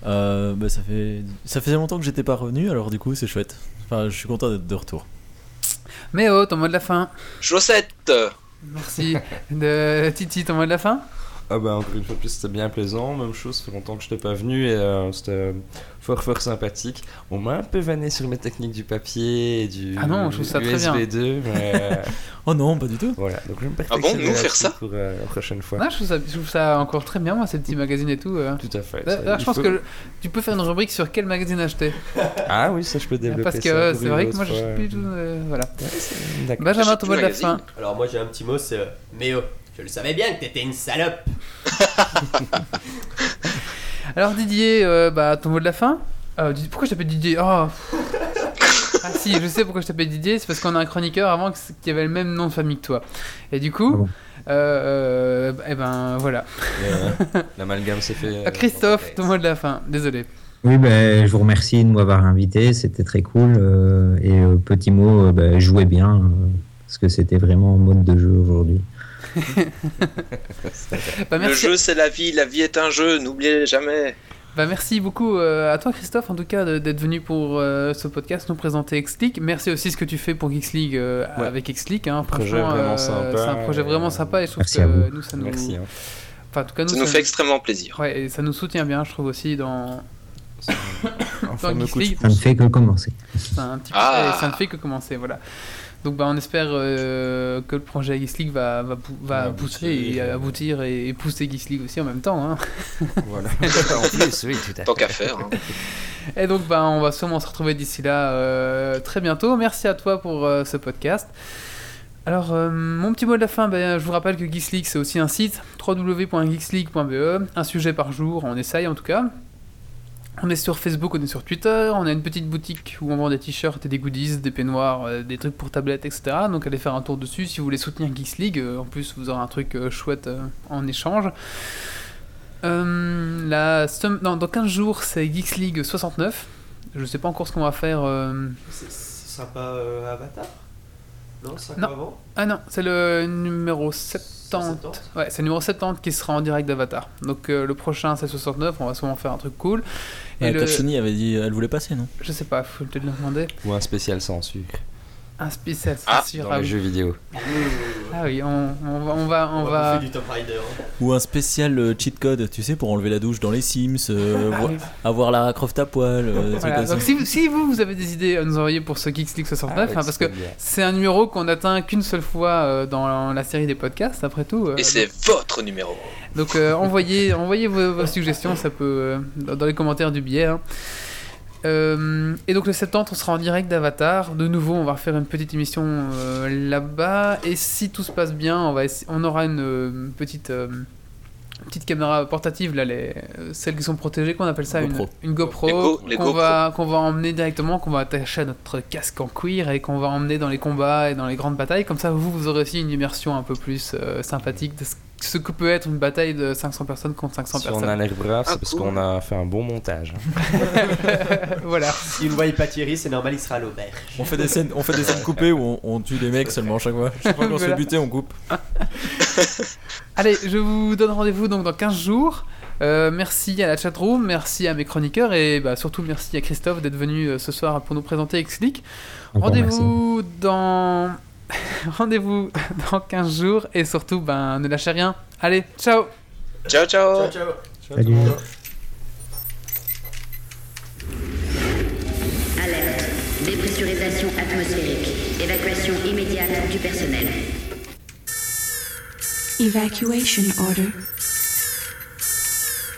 Euh, bah, ça fait ça faisait longtemps que j'étais pas revenu, alors du coup c'est chouette. Enfin, je suis content d'être de retour. Méo, ton mot de la fin? Chaussette. Merci. De Titi, ton mot de la fin? Ah bah encore une fois de plus c'était bien plaisant, même chose, ça fait longtemps que je n'étais pas venu et euh, c'était fort fort sympathique. On m'a un peu vanné sur mes techniques du papier et du Ah non, je trouve ça très bien. USB 2, mais euh, Oh non, pas du tout. voilà, donc je vais me Ah bon, nous, faire ça pour euh, la prochaine fois. Non, je, trouve ça, je trouve ça encore très bien, moi, ces petits magazines et tout. euh. Tout à fait. Ça, je pense faut- que tu peux faire une rubrique sur quel magazine acheter. Ah oui, ça je peux développer Parce que euh, c'est vrai que moi, je sais plus tout. euh, voilà. Ouais. Benjamin, ton tout mot de la fin. Alors moi j'ai un petit mot, c'est euh, Méo. Je le savais bien que t'étais une salope. Alors, Didier, euh, bah, ton mot de la fin Euh, Pourquoi je t'appelle Didier Oh Ah si, je sais pourquoi je t'appelle Didier, c'est parce qu'on a un chroniqueur avant qui avait le même nom de famille que toi. Et du coup, Ah bon euh, euh, eh ben voilà. Euh, L'amalgame s'est fait. Christophe, ton mot de la fin, désolé. Oui, ben, je vous remercie de m'avoir invité, c'était très cool. euh, et euh, petit mot, euh, ben, jouez bien, euh, parce que c'était vraiment en mode de jeu aujourd'hui. Bah, Le jeu c'est la vie, la vie est un jeu, n'oubliez jamais. Bah, merci beaucoup euh, à toi Christophe en tout cas d'être venu pour euh, ce podcast nous présenter XLeague. Merci aussi ce que tu fais pour Geeks League euh, Ouais. avec XLeague. Hein. Projet Franchement, vraiment euh, sympa, C'est un projet et, vraiment sympa et je trouve merci que à vous. nous ça nous. Merci. hein. Enfin, en tout cas nous Ça nous fait extrêmement plaisir. Ouais, et ça nous soutient bien, je trouve aussi dans. League. Ça ne fait que commencer. C'est un petit peu- Ah. ça ne fait que commencer, voilà. Donc bah, on espère euh, que le projet Geeks League va, va, va Va pousser aboutir. et aboutir et, et pousser Geeks League aussi en même temps. Hein. Voilà. en plus, oui, tout à Tant qu'à faire. hein. Et donc bah, on va sûrement se retrouver d'ici là euh, très bientôt. Merci à toi pour euh, ce podcast. Alors euh, mon petit mot de la fin, ben, je vous rappelle que Geeks League c'est aussi un site www.geeksleague.be, un sujet par jour, on essaye en tout cas. On est sur Facebook, on est sur Twitter, on a une petite boutique où on vend des t-shirts et des goodies, des peignoirs, euh, des trucs pour tablettes, etc. Donc allez faire un tour dessus si vous voulez soutenir Geeks League. Euh, en plus, vous aurez un truc euh, chouette en échange. La non, dans 15 jours, c'est Geeks League 69. Je sais pas encore ce qu'on va faire. Ce sera pas Avatar? Non, Non. avant Ah non, c'est le numéro 70. 70. Ouais, c'est le numéro 70 qui sera en direct d'Avatar. Donc euh, le prochain, c'est 69. On va sûrement faire un truc cool. Et Ouais, le... Tachini avait dit elle voulait passer, non? Je sais pas, faut peut-être le demander. Ou un spécial censure Un spécial, c'est Ah, sûr. dans Ah les oui. jeux vidéo. Ah oui, on, on va, on va, on On va- bouffer du Top Rider. hein. Ou un spécial euh, cheat code, tu sais, pour enlever la douche dans les Sims, euh, vo- avoir Lara Croft à poil, euh, des trucs Voilà, comme ça. donc si vous, si vous, vous avez des idées à nous envoyer pour ce Geeks League 69, Avec hein, parce que c'est un numéro qu'on atteint qu'une seule fois euh, dans la série des podcasts, après tout. euh, Et c'est votre numéro. Donc euh, envoyez, envoyez vos, vos suggestions, ça peut euh, dans dans les commentaires du billet. hein. Euh, et donc le 70, on sera en direct d'Avatar. De nouveau, on va refaire une petite émission euh, là-bas. Et si tout se passe bien, on, va on aura une euh, petite, euh, petite caméra portative, là, les, euh, celles qui sont protégées, qu'on appelle ça une, GoPro. une GoPro, Les Go- les qu'on va, qu'on va emmener directement, qu'on va attacher à notre casque en cuir et qu'on va emmener dans les combats et dans les grandes batailles. Comme ça, vous, vous aurez aussi une immersion un peu plus euh, sympathique de ce, ce que peut être une bataille de 500 personnes contre 500 Si personnes. on a l'air brave, Ah, c'est parce cool. qu'on a fait un bon montage. voilà. Si vous ne voyez pas Thierry, c'est normal, il sera à l'auberge. On fait des scènes, on fait des scènes coupées où on, on tue des mecs seulement chaque fois. Chaque fois qu'on se Voilà. fait buter, on coupe. Allez, je vous donne rendez-vous donc dans 15 jours. Euh, merci à la chatroom, merci à mes chroniqueurs et bah, surtout merci à Christophe d'être venu euh, ce soir pour nous présenter XLeak. Rendez-vous dans rendez-vous dans 15 jours et surtout ben ne lâchez rien. Allez, ciao. Ciao, ciao. Ciao, ciao. Salut. Alerte. Dépressurisation atmosphérique. Évacuation immédiate du personnel. Evacuation order.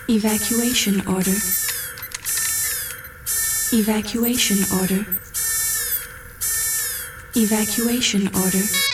Evacuation order. Evacuation order. Evacuation order.